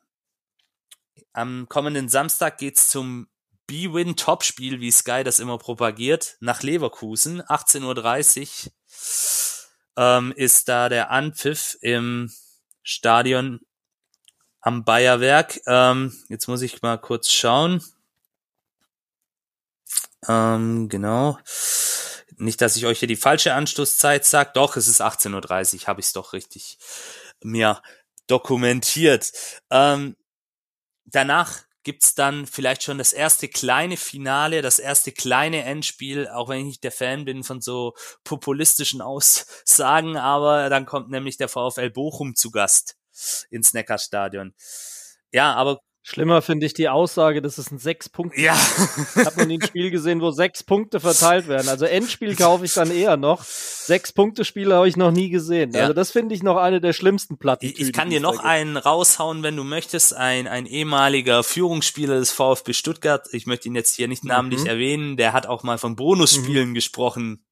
am kommenden Samstag geht's zum B-Win Topspiel, wie Sky das immer propagiert, nach Leverkusen. 18.30 Uhr ähm, ist da der Anpfiff im Stadion am Bayerwerk. Ähm, jetzt muss ich mal kurz schauen. Ähm, genau. Nicht, dass ich euch hier die falsche Anstoßzeit sage. Doch, es ist 18.30 Uhr, habe ich es doch richtig mir dokumentiert. Ähm, danach gibt's dann vielleicht schon das erste kleine Finale, das erste kleine Endspiel, auch wenn ich nicht der Fan bin von so populistischen Aussagen, aber dann kommt nämlich der VfL Bochum zu Gast ins Neckarstadion. Ja, aber Schlimmer finde ich die Aussage, das ist ein sechs Punkte. Ja. ich habe noch nie ein Spiel gesehen, wo sechs Punkte verteilt werden. Also Endspiel kaufe ich dann eher noch. Sechs Punkte Spiele habe ich noch nie gesehen. Ja. Also das finde ich noch eine der schlimmsten Platten. Ich, ich kann dir noch einen raushauen, wenn du möchtest. Ein, ein ehemaliger Führungsspieler des VfB Stuttgart. Ich möchte ihn jetzt hier nicht namentlich Mhm. erwähnen. Der hat auch mal von Bonusspielen gesprochen.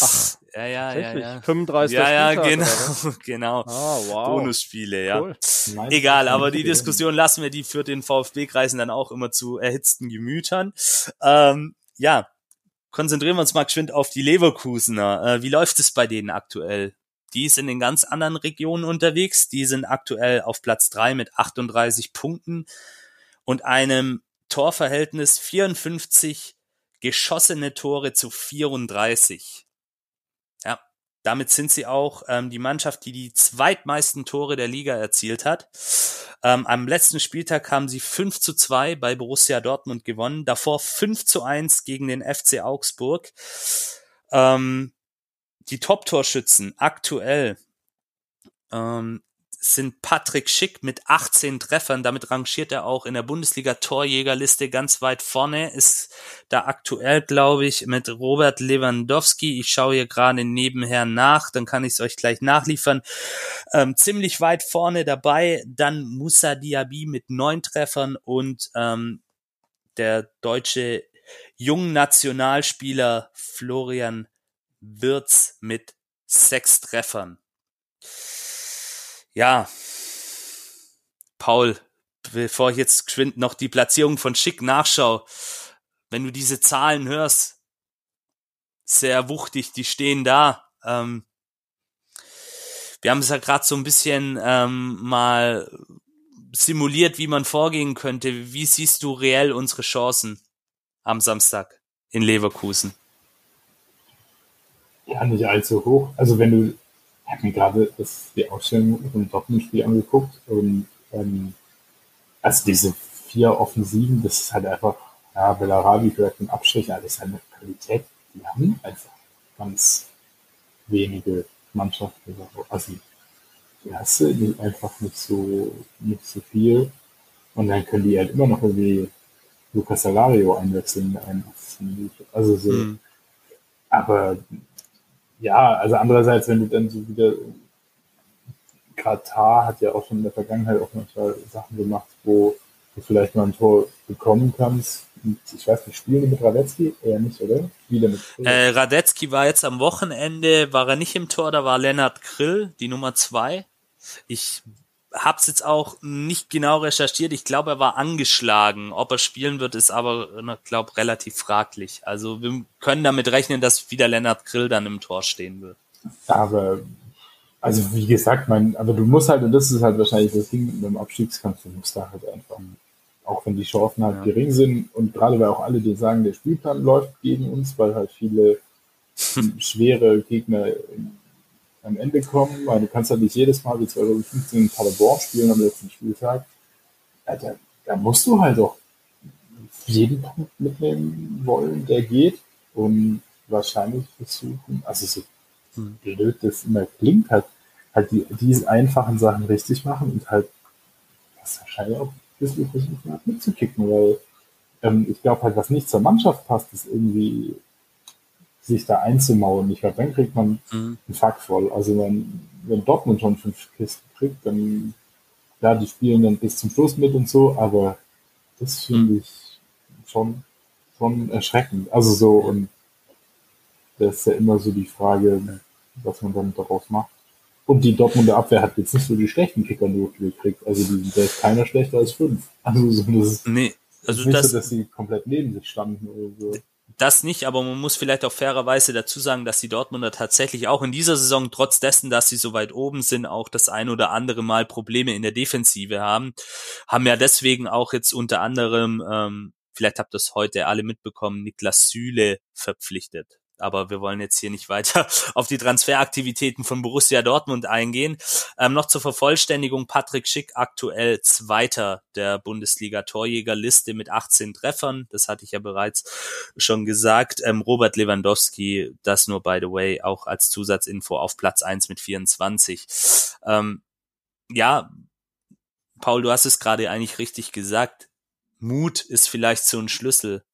Ach, Ja, ja, ja, ja. 35. Ja, ja, Spieltag, genau, *laughs* genau. Ah, wow. Bonusspiele, ja. Cool. Nein, Egal, aber ist die nicht Diskussion lassen wir, die führt den VfB-Kreisen dann auch immer zu erhitzten Gemütern. Ähm, ja, konzentrieren wir uns mal geschwind auf die Leverkusener. Äh, wie läuft es bei denen aktuell? Die sind in ganz anderen Regionen unterwegs. Die sind aktuell auf Platz drei mit 38 Punkten und einem Torverhältnis 54 geschossene Tore zu 34. Damit sind sie auch ähm, die Mannschaft, die die zweitmeisten Tore der Liga erzielt hat. Ähm, am letzten Spieltag haben sie 5 zu 2 bei Borussia Dortmund gewonnen, davor 5 zu 1 gegen den FC Augsburg. Ähm, die Top-Torschützen aktuell ähm, sind Patrick Schick mit 18 Treffern. Damit rangiert er auch in der Bundesliga-Torjägerliste ganz weit vorne. Ist da aktuell, glaube ich, mit Robert Lewandowski. Ich schaue hier gerade nebenher nach, dann kann ich es euch gleich nachliefern. Ähm, ziemlich weit vorne dabei. Dann Musa Diaby mit neun Treffern und ähm, der deutsche Jungnationalspieler Florian Wirz mit sechs Treffern. Ja, Paul, bevor ich jetzt geschwind noch die Platzierung von Schick nachschaue, wenn du diese Zahlen hörst, sehr wuchtig, die stehen da. Ähm, wir haben es ja gerade so ein bisschen ähm, mal simuliert, wie man vorgehen könnte. Wie siehst du reell unsere Chancen am Samstag in Leverkusen? Ja, nicht allzu hoch. Also wenn du, ich habe mir gerade das, die Ausstellung vom Dortmund-Spiel angeguckt und ähm, also diese vier Offensiven, das ist halt einfach, ja, Bellarabi vielleicht ein Abstrich, aber das ist halt eine Qualität, die haben einfach ganz wenige Mannschaften. Also die hast du die einfach nicht so, nicht so viel. Und dann können die halt immer noch irgendwie Lucas Salario einwechseln in der 81. Minute. Also so, Hm. aber ja, also andererseits, wenn du dann so wieder Katar hat ja auch schon in der Vergangenheit auch manchmal Sachen gemacht, wo du vielleicht mal ein Tor bekommen kannst. Und ich weiß nicht, spielen die mit Radetzky? Eher nicht, oder? Spiele mit Äh, Radetzky war jetzt am Wochenende, war er nicht im Tor, da war Lennart Krill, die Nummer zwei. Ich hab's jetzt auch nicht genau recherchiert. Ich glaube, er war angeschlagen. Ob er spielen wird, ist aber, ich glaube, relativ fraglich. Also wir können damit rechnen, dass wieder Lennart Krill dann im Tor stehen wird. Aber, also wie gesagt, mein, aber du musst halt, und das ist halt wahrscheinlich das Ding mit dem Abstiegskampf, du musst da halt einfach, auch wenn die Chancen halt Ja. gering sind und gerade weil auch alle dir sagen, der Spielplan läuft gegen uns, weil halt viele *laughs* schwere Gegner am Ende kommen, weil du kannst halt nicht jedes Mal wie 2015 in Paderborn spielen am letzten Spieltag. Ja, da, da musst du halt auch jeden Punkt mitnehmen wollen, der geht und wahrscheinlich versuchen, also so hm. blöd das immer klingt, halt, halt die, diese einfachen Sachen richtig machen und halt das wahrscheinlich auch ein bisschen versuchen halt mitzukicken, weil ähm, ich glaube halt, was nicht zur Mannschaft passt, ist irgendwie sich da einzumauern. Ich glaube, dann kriegt man mhm. einen Fuck voll. Also wenn, wenn Dortmund schon fünf Kisten kriegt, dann ja, die spielen dann bis zum Schluss mit und so, aber das finde mhm. ich schon, schon erschreckend. Also so, und das ist ja immer so die Frage, was man dann daraus macht. Und die Dortmunder Abwehr hat jetzt nicht so die schlechten Kicker nur gekriegt. Also die, da ist keiner schlechter als fünf. Also so, das ist, nee, also nicht das, so, dass sie komplett neben sich standen oder so. Das nicht, aber man muss vielleicht auch fairerweise dazu sagen, dass die Dortmunder tatsächlich auch in dieser Saison, trotz dessen, dass sie so weit oben sind, auch das ein oder andere Mal Probleme in der Defensive haben. Haben ja deswegen auch jetzt unter anderem, ähm, vielleicht habt ihr es heute alle mitbekommen, Niklas Süle verpflichtet aber wir wollen jetzt hier nicht weiter *laughs* auf die Transferaktivitäten von Borussia Dortmund eingehen. Ähm, noch zur Vervollständigung, Patrick Schick aktuell Zweiter der Bundesliga-Torjägerliste mit 18 Treffern, das hatte ich ja bereits schon gesagt. Ähm, Robert Lewandowski, das nur by the way, auch als Zusatzinfo auf Platz 1 mit 24. Ähm, ja, Paul, du hast es gerade eigentlich richtig gesagt. Mut ist vielleicht so ein Schlüssel,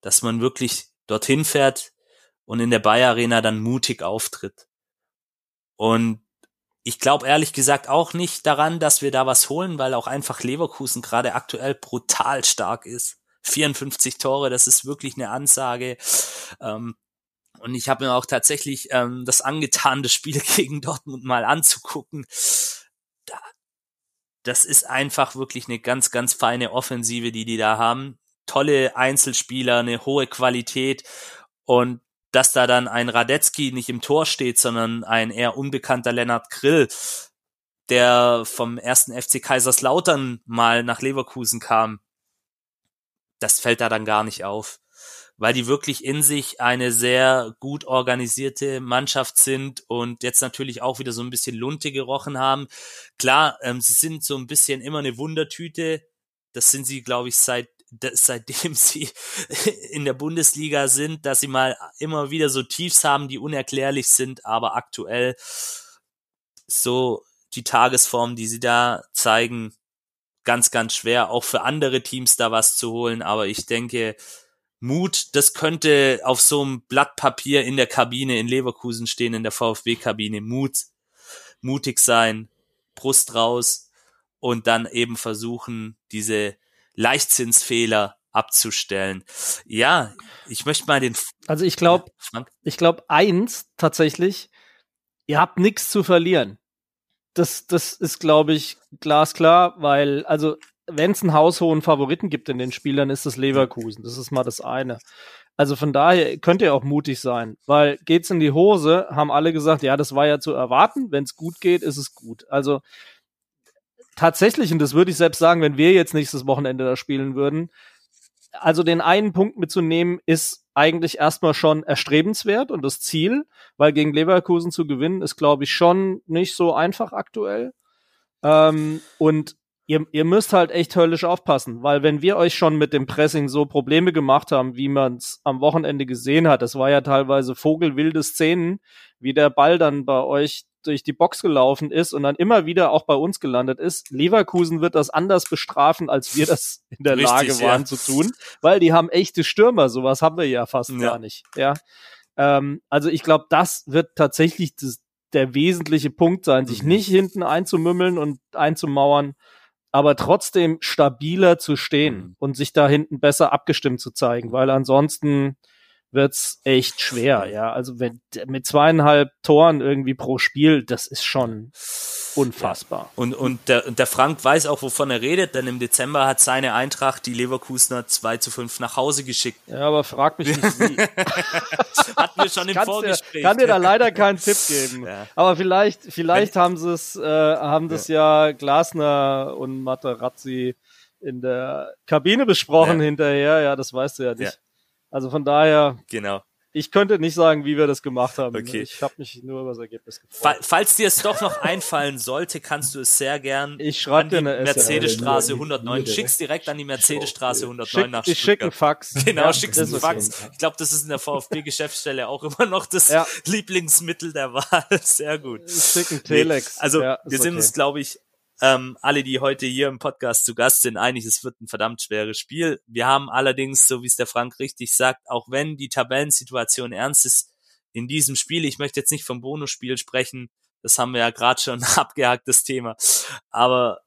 dass man wirklich dorthin fährt, und in der Bayer Arena dann mutig auftritt. Und ich glaube ehrlich gesagt auch nicht daran, dass wir da was holen, weil auch einfach Leverkusen gerade aktuell brutal stark ist. 54 Tore, das ist wirklich eine Ansage. Ähm, und ich habe mir auch tatsächlich ähm, das angetan, das Spiel *laughs* gegen Dortmund mal anzugucken. Da, das ist einfach wirklich eine ganz, ganz feine Offensive, die die da haben. Tolle Einzelspieler, eine hohe Qualität. Und dass da dann ein Radetzky nicht im Tor steht, sondern ein eher unbekannter Lennart Grill, der vom ersten FC Kaiserslautern mal nach Leverkusen kam, das fällt da dann gar nicht auf, weil die wirklich in sich eine sehr gut organisierte Mannschaft sind und jetzt natürlich auch wieder so ein bisschen Lunte gerochen haben. Klar, ähm, sie sind so ein bisschen immer eine Wundertüte. Das sind sie, glaube ich, seit seitdem *laughs* sie in der Bundesliga sind, dass sie mal immer wieder so Tiefs haben, die unerklärlich sind, aber aktuell so die Tagesform, die sie da zeigen, ganz, ganz schwer, auch für andere Teams da was zu holen. Aber ich denke, Mut, das könnte auf so einem Blatt Papier in der Kabine in Leverkusen stehen, in der VfB-Kabine. Mut, mutig sein, Brust raus und dann eben versuchen, diese Leichtzinsfehler abzustellen. Ja, ich möchte mal den. Also ich glaube, ich glaube eins tatsächlich, ihr habt nichts zu verlieren. Das, das ist, glaube ich, glasklar, weil, also, wenn es einen haushohen Favoriten gibt in den Spielern, ist das Leverkusen. Das ist mal das eine. Also von daher könnt ihr auch mutig sein, weil geht's in die Hose, haben alle gesagt, ja, das war ja zu erwarten. Wenn es gut geht, ist es gut. Also tatsächlich, und das würde ich selbst sagen, wenn wir jetzt nächstes Wochenende da spielen würden, also den einen Punkt mitzunehmen, ist eigentlich erstmal schon erstrebenswert und das Ziel, weil gegen Leverkusen zu gewinnen, ist, glaube ich, schon nicht so einfach aktuell. Ähm, und ihr, ihr müsst halt echt höllisch aufpassen, weil wenn wir euch schon mit dem Pressing so Probleme gemacht haben, wie man es am Wochenende gesehen hat, das war ja teilweise vogelwilde Szenen, wie der Ball dann bei euch durch die Box gelaufen ist und dann immer wieder auch bei uns gelandet ist. Leverkusen wird das anders bestrafen, als wir das in der Richtig, Lage waren ja. zu tun, weil die haben echte Stürmer. Sowas haben wir ja fast ja. gar nicht. Ja. Ähm, also ich glaube, das wird tatsächlich das, der wesentliche Punkt sein, sich mhm. nicht hinten einzumümmeln und einzumauern, aber trotzdem stabiler zu stehen mhm. und sich da hinten besser abgestimmt zu zeigen, weil ansonsten wird's echt schwer, ja. Also wenn mit zweieinhalb Toren irgendwie pro Spiel, das ist schon unfassbar. Ja. Und, und der, der Frank weiß auch, wovon er redet, denn im Dezember hat seine Eintracht die Leverkusener 2 zu 5 nach Hause geschickt. Ja, aber frag mich nicht wie. *laughs* Hatten wir schon im Vorgespräch. Dir, kann dir da leider keinen Tipp geben. *laughs* Ja. Aber vielleicht, vielleicht Wenn, haben sie es, äh, haben das ja. ja Glasner und Materazzi in der Kabine besprochen hinterher. Ja, das weißt du ja nicht. Also von daher. Genau. Ich könnte nicht sagen, wie wir das gemacht haben. Okay. Ich habe mich nur über das Ergebnis Fa gefreut. falls dir es doch noch *laughs* einfallen sollte, kannst du es sehr gern Ich schreib an dir die eine SMS. Mercedesstraße Ja, die- 109. die- Schick's direkt an die Mercedesstraße 109 Schick, nach ich schicke einen Stuttgart. Fax. Genau, Ja, schick's das einen Fax. Ich glaube, das ist in der VfB-Geschäftsstelle auch immer noch das Ja. Lieblingsmittel der Wahl. *laughs* Sehr gut. Ich schicke einen Nee, Telex. also ja, wir sind okay. uns, glaube ich, ähm, alle, die heute hier im Podcast zu Gast sind, einig, es wird ein verdammt schweres Spiel. Wir haben allerdings, so wie es der Frank richtig sagt, auch wenn die Tabellensituation ernst ist, in diesem Spiel, ich möchte jetzt nicht vom Bonusspiel sprechen, das haben wir ja gerade schon *laughs* abgehakt, das Thema, aber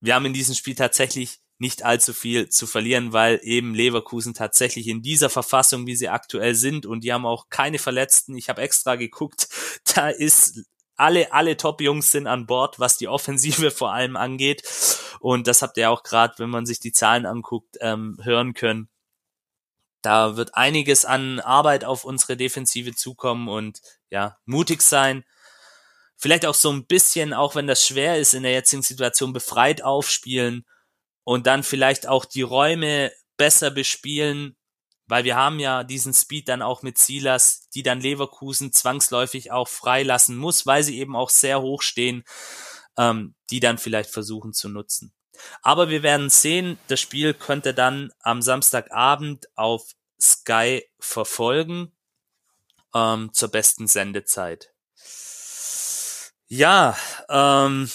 wir haben in diesem Spiel tatsächlich nicht allzu viel zu verlieren, weil eben Leverkusen tatsächlich in dieser Verfassung, wie sie aktuell sind, und die haben auch keine Verletzten. Ich habe extra geguckt, *laughs* da ist alle, alle Top-Jungs sind an Bord, was die Offensive *laughs* vor allem angeht. Und das habt ihr auch gerade, wenn man sich die Zahlen anguckt, ähm, hören können. Da wird einiges an Arbeit auf unsere Defensive zukommen und ja, mutig sein. Vielleicht auch so ein bisschen, auch wenn das schwer ist in der jetzigen Situation, befreit aufspielen und dann vielleicht auch die Räume besser bespielen, weil wir haben ja diesen Speed dann auch mit Silas, die dann Leverkusen zwangsläufig auch freilassen muss, weil sie eben auch sehr hoch stehen, ähm, die dann vielleicht versuchen zu nutzen. Aber wir werden sehen, das Spiel könnte dann am Samstagabend auf Sky verfolgen ähm, zur besten Sendezeit. Ja, ähm,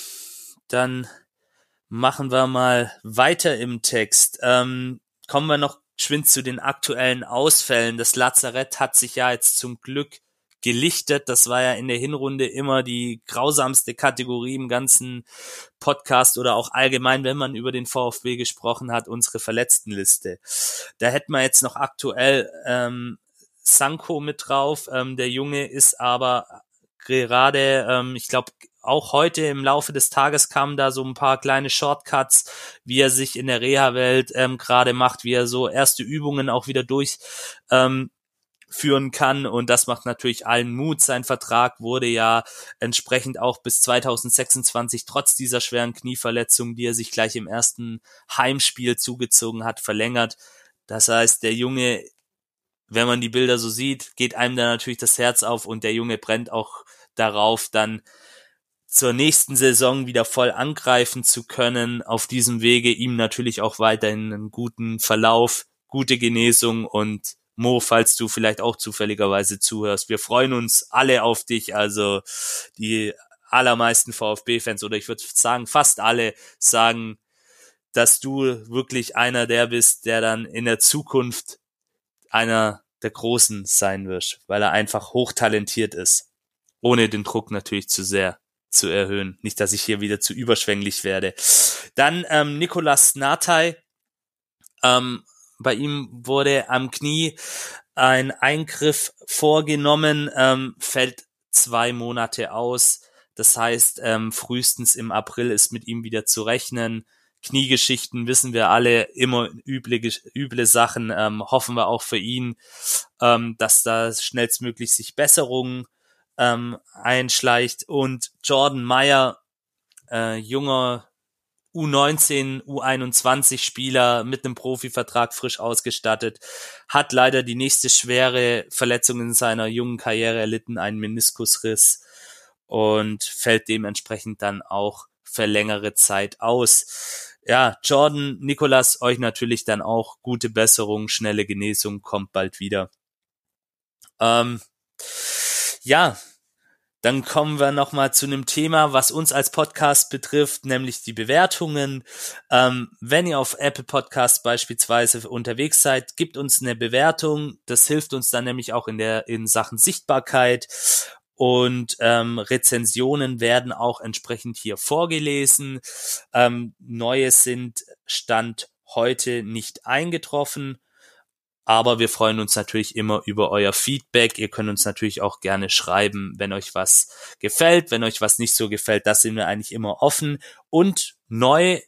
dann machen wir mal weiter im Text. Ähm, kommen wir noch geschwind zu den aktuellen Ausfällen. Das Lazarett hat sich ja jetzt zum Glück gelichtet. Das war ja in der Hinrunde immer die grausamste Kategorie im ganzen Podcast oder auch allgemein, wenn man über den VfB gesprochen hat, unsere Verletztenliste. Da hätten wir jetzt noch aktuell ähm, Sanko mit drauf. Ähm, der Junge ist aber gerade, ähm, ich glaube, auch heute im Laufe des Tages kamen da so ein paar kleine Shortcuts, wie er sich in der Reha-Welt ähm, gerade macht, wie er so erste Übungen auch wieder durch ähm, kann und das macht natürlich allen Mut. Sein Vertrag wurde ja entsprechend auch bis 2026 trotz dieser schweren Knieverletzung, die er sich gleich im ersten Heimspiel zugezogen hat, verlängert. Das heißt, der Junge, wenn man die Bilder so sieht, geht einem da natürlich das Herz auf und der Junge brennt auch darauf, dann zur nächsten Saison wieder voll angreifen zu können. Auf diesem Wege ihm natürlich auch weiterhin einen guten Verlauf, gute Genesung und Mo, falls du vielleicht auch zufälligerweise zuhörst. Wir freuen uns alle auf dich. Also die allermeisten VfB-Fans oder ich würde sagen fast alle sagen, dass du wirklich einer der bist, der dann in der Zukunft einer der Großen sein wird, weil er einfach hochtalentiert ist. Ohne den Druck natürlich zu sehr zu erhöhen. Nicht, dass ich hier wieder zu überschwänglich werde. Dann ähm, Nikolas Natai. Ähm, bei ihm wurde am Knie ein Eingriff vorgenommen, ähm, fällt zwei Monate aus. Das heißt, ähm, frühestens im April ist mit ihm wieder zu rechnen. Kniegeschichten wissen wir alle, immer üble, üble Sachen. Ähm, hoffen wir auch für ihn, ähm, dass da schnellstmöglich sich Besserungen ähm, einschleicht. Und Jordan Meyer, äh, junger U19, U21 Spieler mit einem Profivertrag frisch ausgestattet, hat leider die nächste schwere Verletzung in seiner jungen Karriere erlitten, einen Meniskusriss und fällt dementsprechend dann auch für längere Zeit aus. Ja, Jordan, Nikolas, euch natürlich dann auch gute Besserung, schnelle Genesung, kommt bald wieder. Ähm, ja, dann kommen wir nochmal zu einem Thema, was uns als Podcast betrifft, nämlich die Bewertungen. Ähm, wenn ihr auf Apple Podcast beispielsweise unterwegs seid, gibt uns eine Bewertung. Das hilft uns dann nämlich auch in der in Sachen Sichtbarkeit. Und ähm, Rezensionen werden auch entsprechend hier vorgelesen. Ähm, neue sind Stand heute nicht eingetroffen. Aber wir freuen uns natürlich immer über euer Feedback. Ihr könnt uns natürlich auch gerne schreiben, wenn euch was gefällt, wenn euch was nicht so gefällt. Das sind wir eigentlich immer offen. Und neu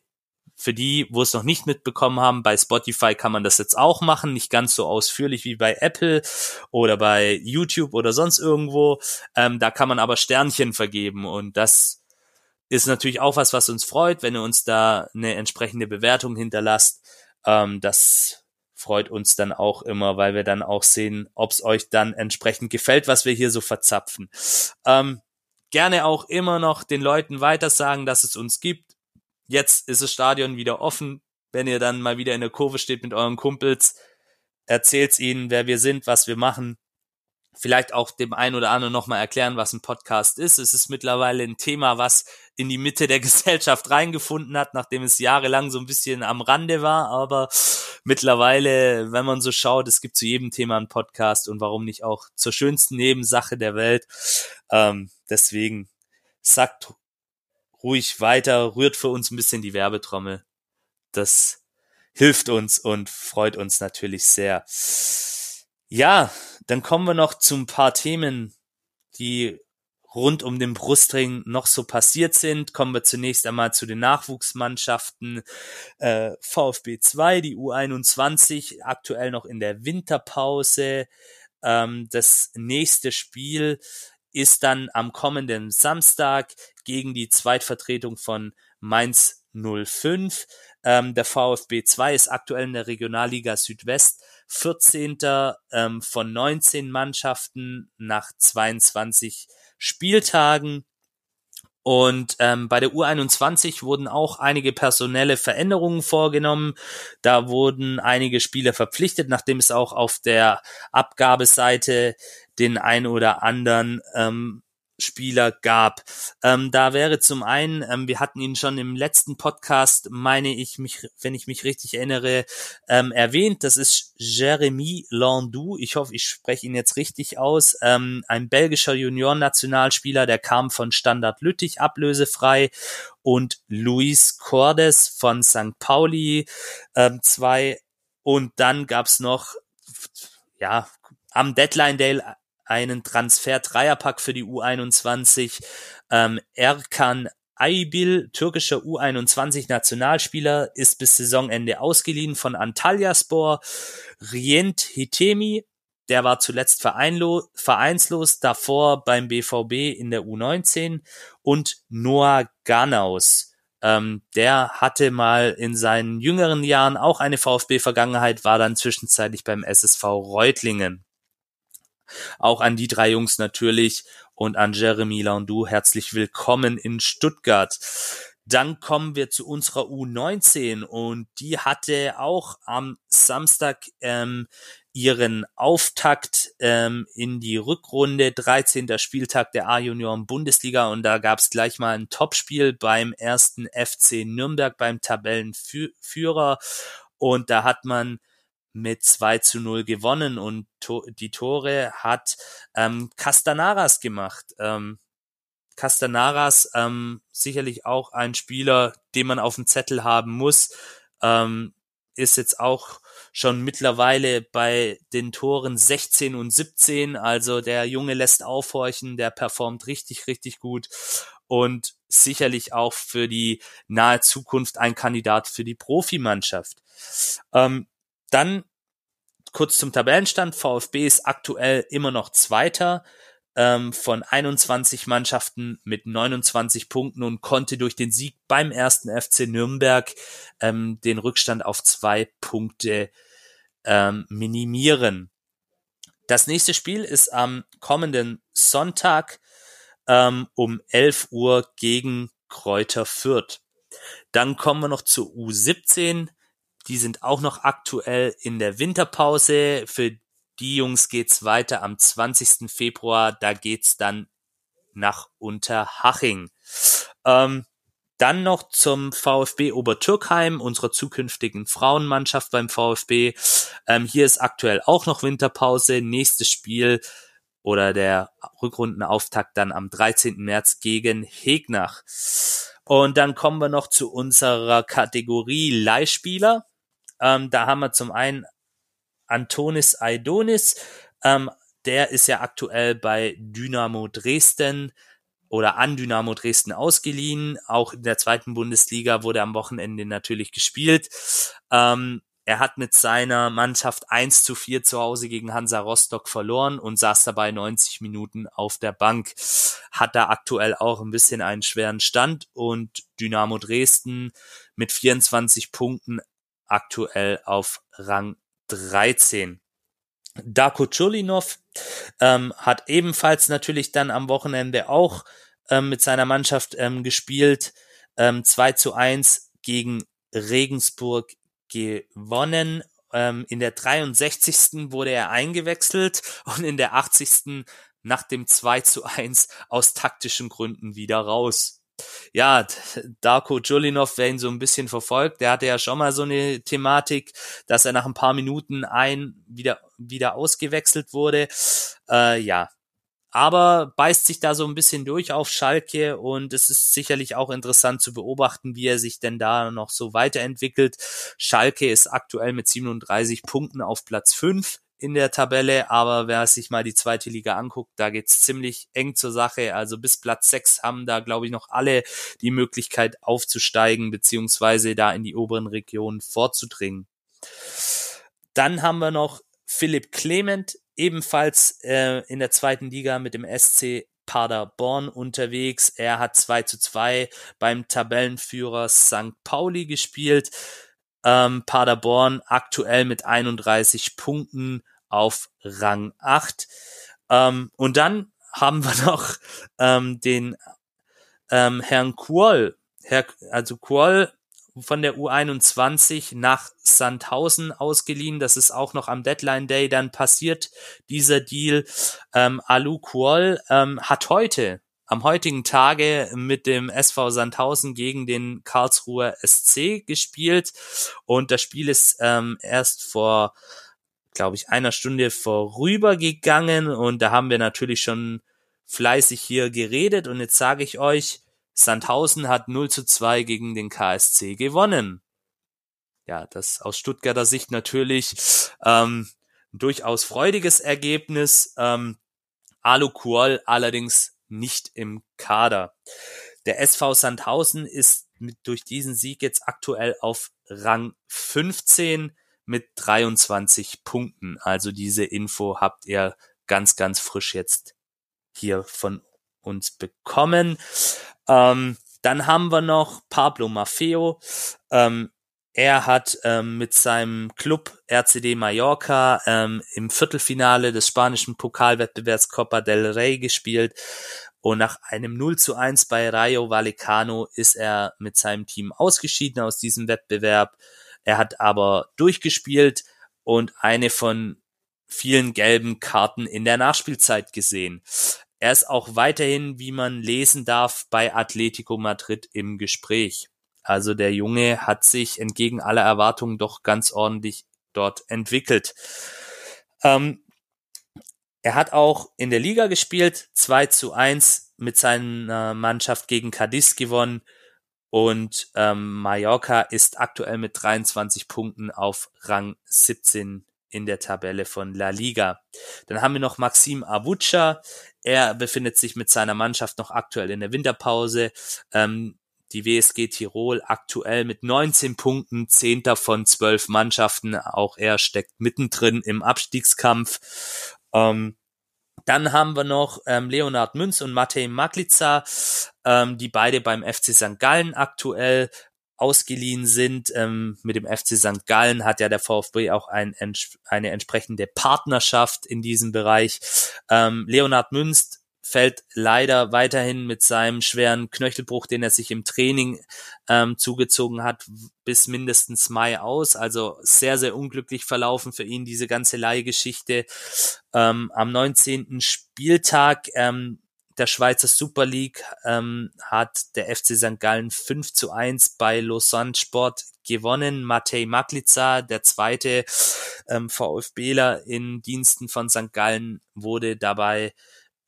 für die, wo es noch nicht mitbekommen haben, bei Spotify kann man das jetzt auch machen, nicht ganz so ausführlich wie bei Apple oder bei YouTube oder sonst irgendwo. Ähm, da kann man aber Sternchen vergeben und das ist natürlich auch was, was uns freut, wenn ihr uns da eine entsprechende Bewertung hinterlasst. Ähm, das freut uns dann auch immer, weil wir dann auch sehen, ob es euch dann entsprechend gefällt, was wir hier so verzapfen. Ähm, gerne auch immer noch den Leuten weitersagen, dass es uns gibt. Jetzt ist das Stadion wieder offen. Wenn ihr dann mal wieder in der Kurve steht mit euren Kumpels, erzählt's ihnen, wer wir sind, was wir machen vielleicht auch dem einen oder anderen nochmal erklären, was ein Podcast ist. Es ist mittlerweile ein Thema, was in die Mitte der *laughs* Gesellschaft reingefunden hat, nachdem es jahrelang so ein bisschen am Rande war. Aber mittlerweile, wenn man so schaut, es gibt zu jedem Thema einen Podcast und warum nicht auch zur schönsten Nebensache der Welt. Ähm, deswegen sagt ruhig weiter, rührt für uns ein bisschen die Werbetrommel. Das hilft uns und freut uns natürlich sehr. Ja, dann kommen wir noch zu ein paar Themen, die rund um den Brustring noch so passiert sind. Kommen wir zunächst einmal zu den Nachwuchsmannschaften. Äh, VfB 2, die U21, aktuell noch in der Winterpause. Ähm, das nächste Spiel ist dann am kommenden Samstag gegen die Zweitvertretung von Mainz 05. Ähm, der VfB 2 ist aktuell in der Regionalliga Südwest 14. Ähm, von 19 Mannschaften nach 22 Spieltagen. Und ähm, bei der U21 wurden auch einige personelle Veränderungen vorgenommen. Da wurden einige Spieler verpflichtet, nachdem es auch auf der Abgabeseite den ein oder anderen ähm, Spieler gab. Ähm, da wäre zum einen, ähm, wir hatten ihn schon im letzten Podcast, meine ich mich, wenn ich mich richtig erinnere, ähm, erwähnt. Das ist Jeremy Landou. Ich hoffe, ich spreche ihn jetzt richtig aus. Ähm, ein belgischer Juniorennationalspieler, der kam von Standard Lüttich ablösefrei und Luis Cordes von St. Pauli ähm, zwei. Und dann gab's noch, ja, am Deadline Day einen Transfer-Dreierpack für die U21. Ähm, Erkan Aybil, türkischer U21-Nationalspieler, ist bis Saisonende ausgeliehen von Antalyaspor. Rient Hitemi, der war zuletzt vereinslos, davor beim BVB in der U19 und Noah Ganaus. Ähm, der hatte mal in seinen jüngeren Jahren auch eine VfB-Vergangenheit, war dann zwischenzeitlich beim SSV Reutlingen. Auch an die drei Jungs natürlich und an Jeremy Landou herzlich willkommen in Stuttgart. Dann kommen wir zu unserer U19 und die hatte auch am Samstag ähm, ihren Auftakt ähm, in die Rückrunde, 13. Spieltag der A-Junioren Bundesliga und da gab es gleich mal ein Topspiel beim ersten FC Nürnberg beim Tabellenführer und da hat man mit 2 zu 0 gewonnen und to die Tore hat ähm, Castanaras gemacht. Ähm, Castanaras ähm, sicherlich auch ein Spieler, den man auf dem Zettel haben muss, ähm, ist jetzt auch schon mittlerweile bei den Toren 16 und 17. Also der Junge lässt aufhorchen, der performt richtig, richtig gut und sicherlich auch für die nahe Zukunft ein Kandidat für die Profimannschaft. Ähm, dann kurz zum Tabellenstand. VfB ist aktuell immer noch Zweiter ähm, von 21 Mannschaften mit 29 Punkten und konnte durch den Sieg beim ersten FC Nürnberg ähm, den Rückstand auf zwei Punkte ähm, minimieren. Das nächste Spiel ist am kommenden Sonntag ähm, um 11 Uhr gegen Kräuter Fürth. Dann kommen wir noch zur U17. Die sind auch noch aktuell in der Winterpause. Für die Jungs geht's weiter am 20. Februar. Da geht's dann nach Unterhaching. Ähm, dann noch zum VfB Obertürkheim, unserer zukünftigen Frauenmannschaft beim VfB. Ähm, hier ist aktuell auch noch Winterpause. Nächstes Spiel oder der Rückrundenauftakt dann am 13. März gegen Hegnach. Und dann kommen wir noch zu unserer Kategorie Leihspieler. Ähm, da haben wir zum einen Antonis Aidonis, ähm, der ist ja aktuell bei Dynamo Dresden oder an Dynamo Dresden ausgeliehen. Auch in der zweiten Bundesliga wurde am Wochenende natürlich gespielt. Ähm, er hat mit seiner Mannschaft 1 zu 4 zu Hause gegen Hansa Rostock verloren und saß dabei 90 Minuten auf der Bank. Hat da aktuell auch ein bisschen einen schweren Stand und Dynamo Dresden mit 24 Punkten aktuell auf Rang 13. Darko Chulinov ähm, hat ebenfalls natürlich dann am Wochenende auch ähm, mit seiner Mannschaft ähm, gespielt. Ähm, 2 zu 1 gegen Regensburg gewonnen. Ähm, in der 63. wurde er eingewechselt *laughs* und in der 80. nach dem 2 zu 1 aus taktischen Gründen wieder raus. Ja, *laughs* Darko Julinov, wer ihn so ein bisschen verfolgt, der hatte ja schon mal so eine Thematik, dass er nach ein paar Minuten ein wieder, wieder ausgewechselt wurde. Äh, ja, aber beißt sich da so ein bisschen durch auf Schalke und es ist sicherlich auch interessant zu beobachten, wie er sich denn da noch so weiterentwickelt. Schalke ist aktuell mit 37 Punkten auf Platz 5 in der Tabelle, aber wer sich mal die zweite Liga anguckt, da geht's ziemlich eng zur Sache. Also bis Platz 6 haben da, glaube ich, noch alle die Möglichkeit aufzusteigen, beziehungsweise da in die oberen Regionen vorzudringen. Dann haben wir noch Philipp Clement ebenfalls äh, in der zweiten Liga mit dem SC Paderborn unterwegs. Er hat 2 zu 2 beim Tabellenführer St. Pauli gespielt. Ähm, Paderborn aktuell mit 31 Punkten auf Rang 8. Ähm, und dann haben wir *laughs* noch ähm, den ähm, Herrn Kuol. Herr, also Kuol von der U21 nach Sandhausen ausgeliehen. Das ist auch noch am Deadline Day dann passiert, dieser Deal. Ähm, Alu Kuol ähm, hat heute, am heutigen Tage mit dem SV Sandhausen gegen den Karlsruher SC gespielt. Und das Spiel ist ähm, erst vor, glaube ich, einer Stunde vorübergegangen. Und da haben wir natürlich schon fleißig hier geredet. Und jetzt sage ich euch, Sandhausen hat 0 zu 2 gegen den KSC gewonnen. Ja, das aus Stuttgarter Sicht natürlich ähm, durchaus freudiges Ergebnis. Ähm, Alu Kuol allerdings nicht im Kader. Der SV Sandhausen ist mit, durch diesen Sieg jetzt aktuell auf Rang 15 mit 23 Punkten. Also diese Info habt ihr ganz, ganz frisch jetzt hier von uns bekommen. Ähm, dann haben wir noch Pablo Maffeo. Ähm, er hat ähm, mit seinem Club RCD Mallorca ähm, im Viertelfinale des spanischen Pokalwettbewerbs Copa del Rey gespielt. Und nach einem 0 zu 1 bei Rayo Vallecano ist er mit seinem Team ausgeschieden aus diesem Wettbewerb. Er hat aber durchgespielt und eine von vielen gelben Karten in der Nachspielzeit gesehen. Er ist auch weiterhin, wie man lesen darf, bei Atletico Madrid im Gespräch. Also der Junge hat sich entgegen aller Erwartungen doch ganz ordentlich dort entwickelt. Ähm, er hat auch in der Liga gespielt, 2 zu 1 mit seiner Mannschaft gegen Cadiz gewonnen und ähm, Mallorca ist aktuell mit 23 Punkten auf Rang 17 in der Tabelle von La Liga. Dann haben wir noch Maxim Avucha. Er befindet sich mit seiner Mannschaft noch aktuell in der Winterpause. Ähm, die WSG Tirol aktuell mit 19 Punkten, zehnter von zwölf Mannschaften. Auch er steckt mittendrin im Abstiegskampf. Ähm, dann haben wir noch ähm, Leonard Münz und Matej Maklica, ähm, die beide beim FC St. Gallen aktuell ausgeliehen sind. Ähm, mit dem FC St. Gallen hat ja der VfB auch ein, eine entsprechende Partnerschaft in diesem Bereich. Ähm, Leonhard Münst fällt leider weiterhin mit seinem schweren Knöchelbruch, den er sich im Training ähm, zugezogen hat, bis mindestens Mai aus. Also sehr, sehr unglücklich verlaufen für ihn diese ganze Leihgeschichte. Ähm, am 19. Spieltag ähm, der Schweizer Super League ähm, hat der FC St. Gallen 5 zu 1 bei Lausanne Sport gewonnen. Matej Maklica, der zweite ähm, VfBler in Diensten von St. Gallen, wurde dabei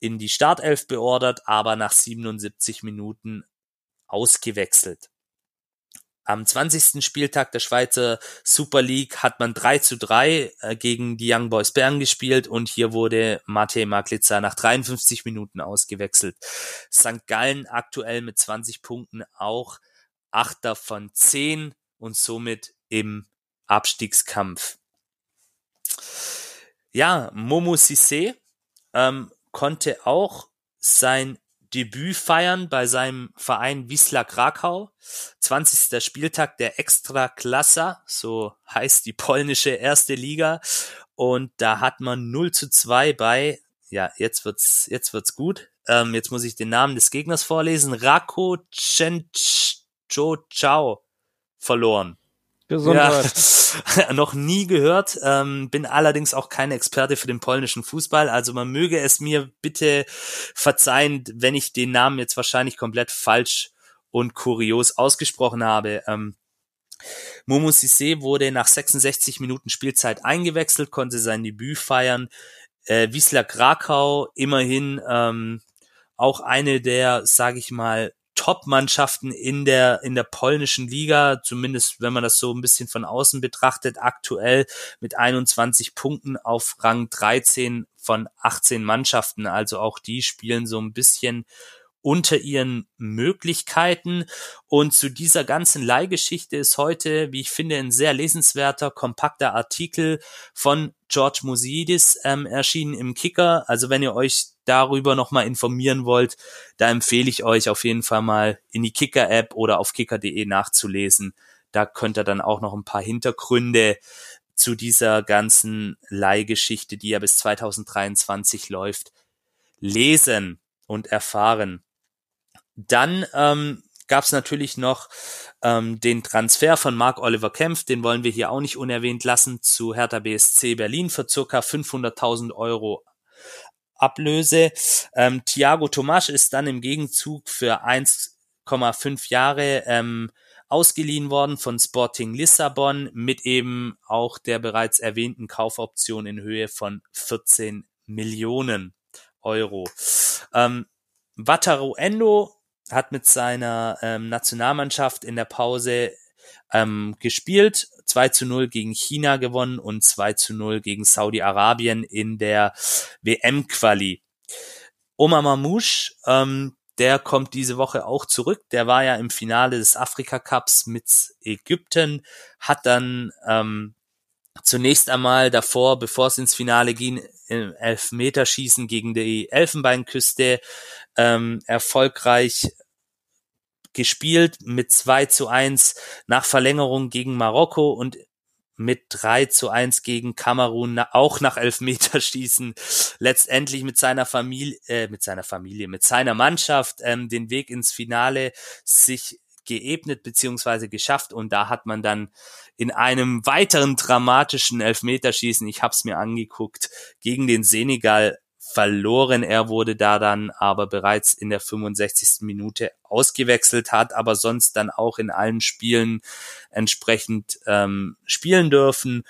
in die Startelf beordert, aber nach 77 Minuten ausgewechselt. Am 20. Spieltag der Schweizer Super League hat man 3 zu 3 äh, gegen die Young Boys Bern gespielt und hier wurde Mate Maklica nach 53 Minuten ausgewechselt. St. Gallen aktuell mit 20 Punkten auch Achter von 10 und somit im Abstiegskampf. Ja, Momo Sissé ähm, konnte auch sein Debüt feiern bei seinem Verein Wisla Krakau. 20. Spieltag der Extraklassa, so heißt die polnische erste Liga. Und da hat man 0 zu 2 bei, ja, jetzt wird's, jetzt wird's gut. Ähm, jetzt muss ich den Namen des Gegners vorlesen. Rako Ciao verloren. Gesundheit. Ja, *laughs* noch nie gehört, ähm, bin allerdings auch kein Experte für den polnischen Fußball, also man möge es mir bitte verzeihen, wenn ich den Namen jetzt wahrscheinlich komplett falsch und kurios ausgesprochen habe. Ähm, Momo Sissé wurde nach 66 Minuten Spielzeit eingewechselt, konnte sein Debüt feiern. Äh, Wiesler Krakau immerhin ähm, auch eine der, sage ich mal, Top-Mannschaften in der, in der polnischen Liga, zumindest wenn man das so ein bisschen von außen betrachtet, aktuell mit 21 Punkten auf Rang 13 von 18 Mannschaften. Also auch die spielen so ein bisschen unter ihren Möglichkeiten. Und zu dieser ganzen Leihgeschichte ist heute, wie ich finde, ein sehr lesenswerter, kompakter Artikel von George Musidis ähm, erschienen im Kicker. Also wenn ihr euch darüber nochmal informieren wollt, da empfehle ich euch auf jeden Fall mal in die Kicker-App oder auf kicker.de nachzulesen. Da könnt ihr dann auch noch ein paar Hintergründe zu dieser ganzen Leihgeschichte, die ja bis 2023 läuft, lesen und erfahren. Dann ähm, gab es natürlich noch ähm, den Transfer von Mark Oliver Kempf, den wollen wir hier auch nicht unerwähnt lassen, zu Hertha BSC Berlin für circa 500.000 Euro Ablöse. Ähm, Thiago Tomasch ist dann im Gegenzug für 1,5 Jahre ähm, ausgeliehen worden von Sporting Lissabon mit eben auch der bereits erwähnten Kaufoption in Höhe von 14 Millionen Euro. Ähm, Wataru Endo hat mit seiner ähm, Nationalmannschaft in der Pause ähm, gespielt, 2 zu 0 gegen China gewonnen und 2 zu 0 gegen Saudi-Arabien in der WM-Quali. Omar Mamouche, ähm, der kommt diese Woche auch zurück. Der war ja im Finale des Afrika Cups mit Ägypten, hat dann ähm, zunächst einmal davor, bevor es ins Finale ging, im Elfmeterschießen gegen die Elfenbeinküste ähm, erfolgreich gespielt mit 2 zu 1 nach Verlängerung gegen Marokko und mit 3 zu 1 gegen Kamerun auch nach Elfmeterschießen. Letztendlich mit seiner Familie, äh, mit seiner Familie, mit seiner Mannschaft ähm, den Weg ins Finale sich geebnet beziehungsweise geschafft. Und da hat man dann in einem weiteren dramatischen Elfmeterschießen, ich habe es mir angeguckt, gegen den Senegal verloren. Er wurde da dann aber bereits in der 65. Minute ausgewechselt, hat aber sonst dann auch in allen Spielen entsprechend ähm, spielen dürfen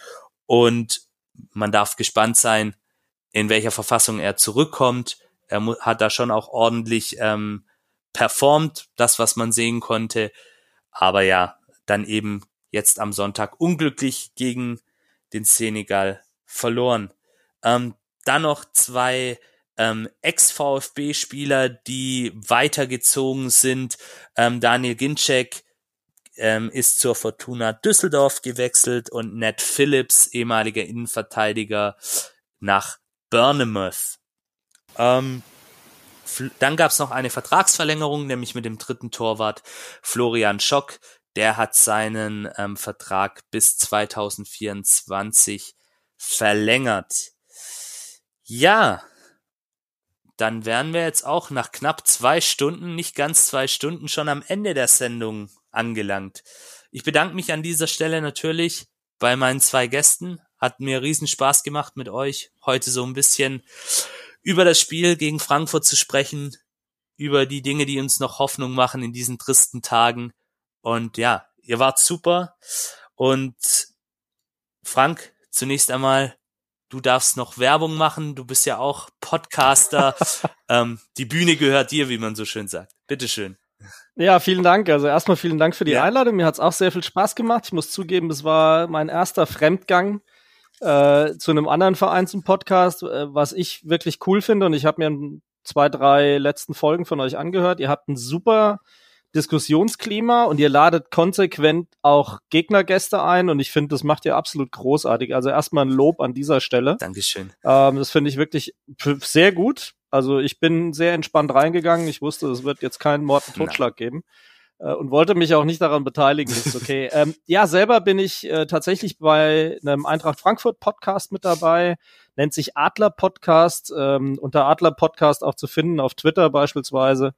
und man darf gespannt sein, in welcher Verfassung er zurückkommt. Er hat da schon auch ordentlich ähm, performt, das, was man sehen konnte. Aber ja, dann eben jetzt am Sonntag unglücklich gegen den Senegal verloren. Ähm, dann noch zwei ähm, Ex-VfB-Spieler, die weitergezogen sind. Ähm, Daniel Ginczek ähm, ist zur Fortuna Düsseldorf gewechselt und Ned Phillips, ehemaliger Innenverteidiger, nach Bournemouth. Ähm, dann gab es noch eine Vertragsverlängerung, nämlich mit dem dritten Torwart Florian Schock. Der hat seinen ähm, Vertrag bis 2024 verlängert. Ja, dann wären wir jetzt auch nach knapp zwei Stunden, nicht ganz zwei Stunden, schon am Ende der Sendung angelangt. Ich bedanke mich an dieser Stelle natürlich bei meinen zwei Gästen. Hat mir riesen Spaß gemacht mit euch, heute so ein bisschen über das Spiel gegen Frankfurt zu sprechen, über die Dinge, die uns noch Hoffnung machen in diesen tristen Tagen. Und ja, ihr wart super. Und Frank, zunächst einmal Du darfst noch Werbung machen. Du bist ja auch Podcaster. *laughs* ähm, die Bühne gehört dir, wie man so schön sagt. Bitteschön. Ja, vielen Dank. Also erstmal vielen Dank für die ja. Einladung. Mir hat es auch sehr viel Spaß gemacht. Ich muss zugeben, es war mein erster Fremdgang äh, zu einem anderen Verein zum Podcast, äh, was ich wirklich cool finde. Und ich habe mir zwei, drei letzten Folgen von euch angehört. Ihr habt ein super Diskussionsklima und ihr ladet konsequent auch Gegnergäste ein und ich finde, das macht ihr absolut großartig. Also erstmal ein Lob an dieser Stelle. Dankeschön. Ähm, das finde ich wirklich sehr gut. Also ich bin sehr entspannt reingegangen. Ich wusste, es wird jetzt keinen Mord und Totschlag geben äh, und wollte mich auch nicht daran beteiligen. *laughs* Ist okay. ähm, ja, selber bin ich äh, tatsächlich bei einem Eintracht Frankfurt Podcast mit dabei. Nennt sich Adler Podcast. Ähm, unter Adler Podcast auch zu finden auf Twitter beispielsweise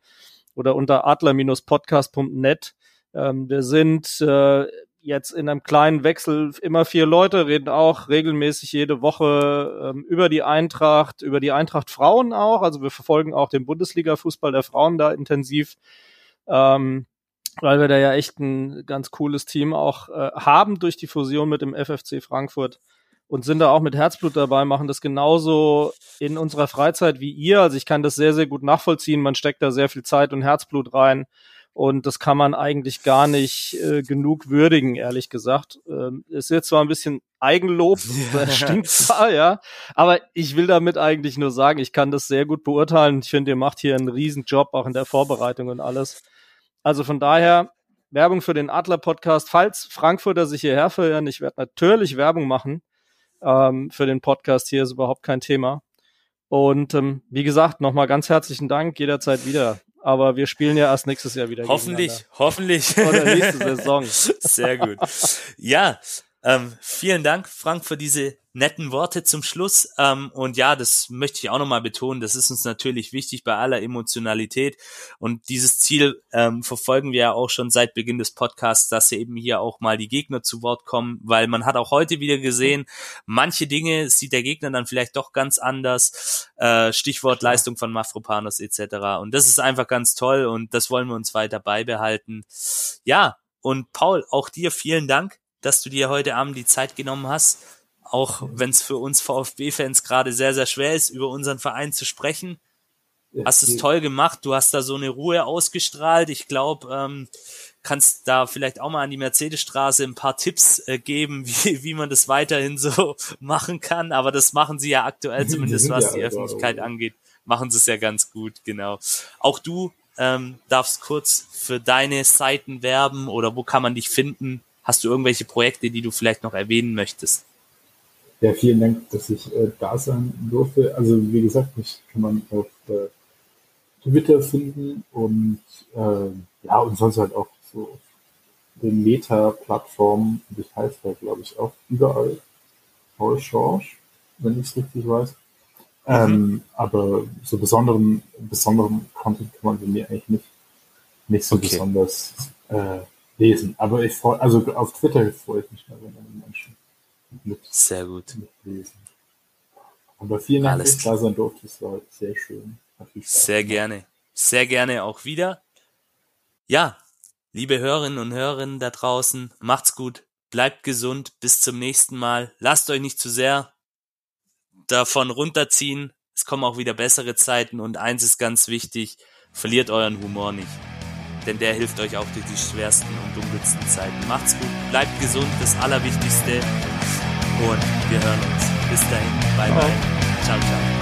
oder unter adler-podcast.net. Ähm, wir sind äh, jetzt in einem kleinen Wechsel immer vier Leute, reden auch regelmäßig jede Woche ähm, über die Eintracht, über die Eintracht Frauen auch. Also wir verfolgen auch den Bundesliga-Fußball der Frauen da intensiv, ähm, weil wir da ja echt ein ganz cooles Team auch äh, haben durch die Fusion mit dem FFC Frankfurt und sind da auch mit Herzblut dabei, machen das genauso in unserer Freizeit wie ihr. Also ich kann das sehr, sehr gut nachvollziehen. Man steckt da sehr viel Zeit und Herzblut rein. Und das kann man eigentlich gar nicht äh, genug würdigen, ehrlich gesagt. Ähm, ist jetzt zwar ein bisschen Eigenlob, *laughs* das stimmt zwar, ja. Aber ich will damit eigentlich nur sagen, ich kann das sehr gut beurteilen. Ich finde, ihr macht hier einen riesen Job, auch in der Vorbereitung und alles. Also von daher, Werbung für den Adler-Podcast. Falls Frankfurter sich hierher verirren, ich werde natürlich Werbung machen ähm, für den Podcast hier, ist überhaupt kein Thema. Und ähm, wie gesagt, nochmal ganz herzlichen Dank, jederzeit wieder aber wir spielen ja erst nächstes Jahr wieder. Hoffentlich, hoffentlich. Oder nächste Saison. *laughs* Sehr gut. Ja, ähm, vielen Dank, Frank, für diese netten Worte zum Schluss. Ähm, und ja, das möchte ich auch nochmal betonen. Das ist uns natürlich wichtig bei aller Emotionalität. Und dieses Ziel ähm, verfolgen wir ja auch schon seit Beginn des Podcasts, dass eben hier auch mal die Gegner zu Wort kommen, weil man hat auch heute wieder gesehen, manche Dinge sieht der Gegner dann vielleicht doch ganz anders. Äh, Stichwort Leistung von Mafropanos etc. Und das ist einfach ganz toll und das wollen wir uns weiter beibehalten. Ja, und Paul, auch dir vielen Dank, dass du dir heute Abend die Zeit genommen hast auch wenn es für uns VfB-Fans gerade sehr, sehr schwer ist, über unseren Verein zu sprechen. Hast es toll gemacht, du hast da so eine Ruhe ausgestrahlt. Ich glaube, ähm, kannst da vielleicht auch mal an die Mercedesstraße ein paar Tipps äh, geben, *laughs* wie, wie man das weiterhin so machen kann. Aber das machen sie ja aktuell, *laughs* zumindest was die Öffentlichkeit angeht, machen sie es ja ganz gut, genau. Auch du ähm, darfst kurz für deine Seiten werben oder wo kann man dich finden? Hast du irgendwelche Projekte, die du vielleicht noch erwähnen möchtest? Ja, vielen Dank, dass ich äh, da sein durfte. Also wie gesagt, mich kann man auf äh, Twitter finden und äh, ja, und sonst halt auch so auf den Meta-Plattformen, ich heiße da glaube ich auch überall Paul Schorsch, wenn ich es richtig weiß. Mhm. Ähm, aber so besonderen, besonderen Content kann man bei mir eigentlich nicht, nicht so okay. besonders äh, lesen. Aber ich freue, also auf Twitter freue ich mich mal, wenn Menschen mit, sehr gut. mitlesen. Aber vielen Dank, dass ich da sein durfte. Es war sehr schön. Sehr gerne. Sehr gerne auch wieder. Ja, liebe Hörerinnen und Hörer da draußen, macht's gut, bleibt gesund, bis zum nächsten Mal. Lasst euch nicht zu sehr davon runterziehen. Es kommen auch wieder bessere Zeiten und eins ist ganz wichtig, verliert euren Humor nicht. Denn der hilft euch auch durch die schwersten und dunkelsten Zeiten. Macht's gut, bleibt gesund, das Allerwichtigste und wir hören uns. Bis dahin. Bye, bye. Ciao, ciao.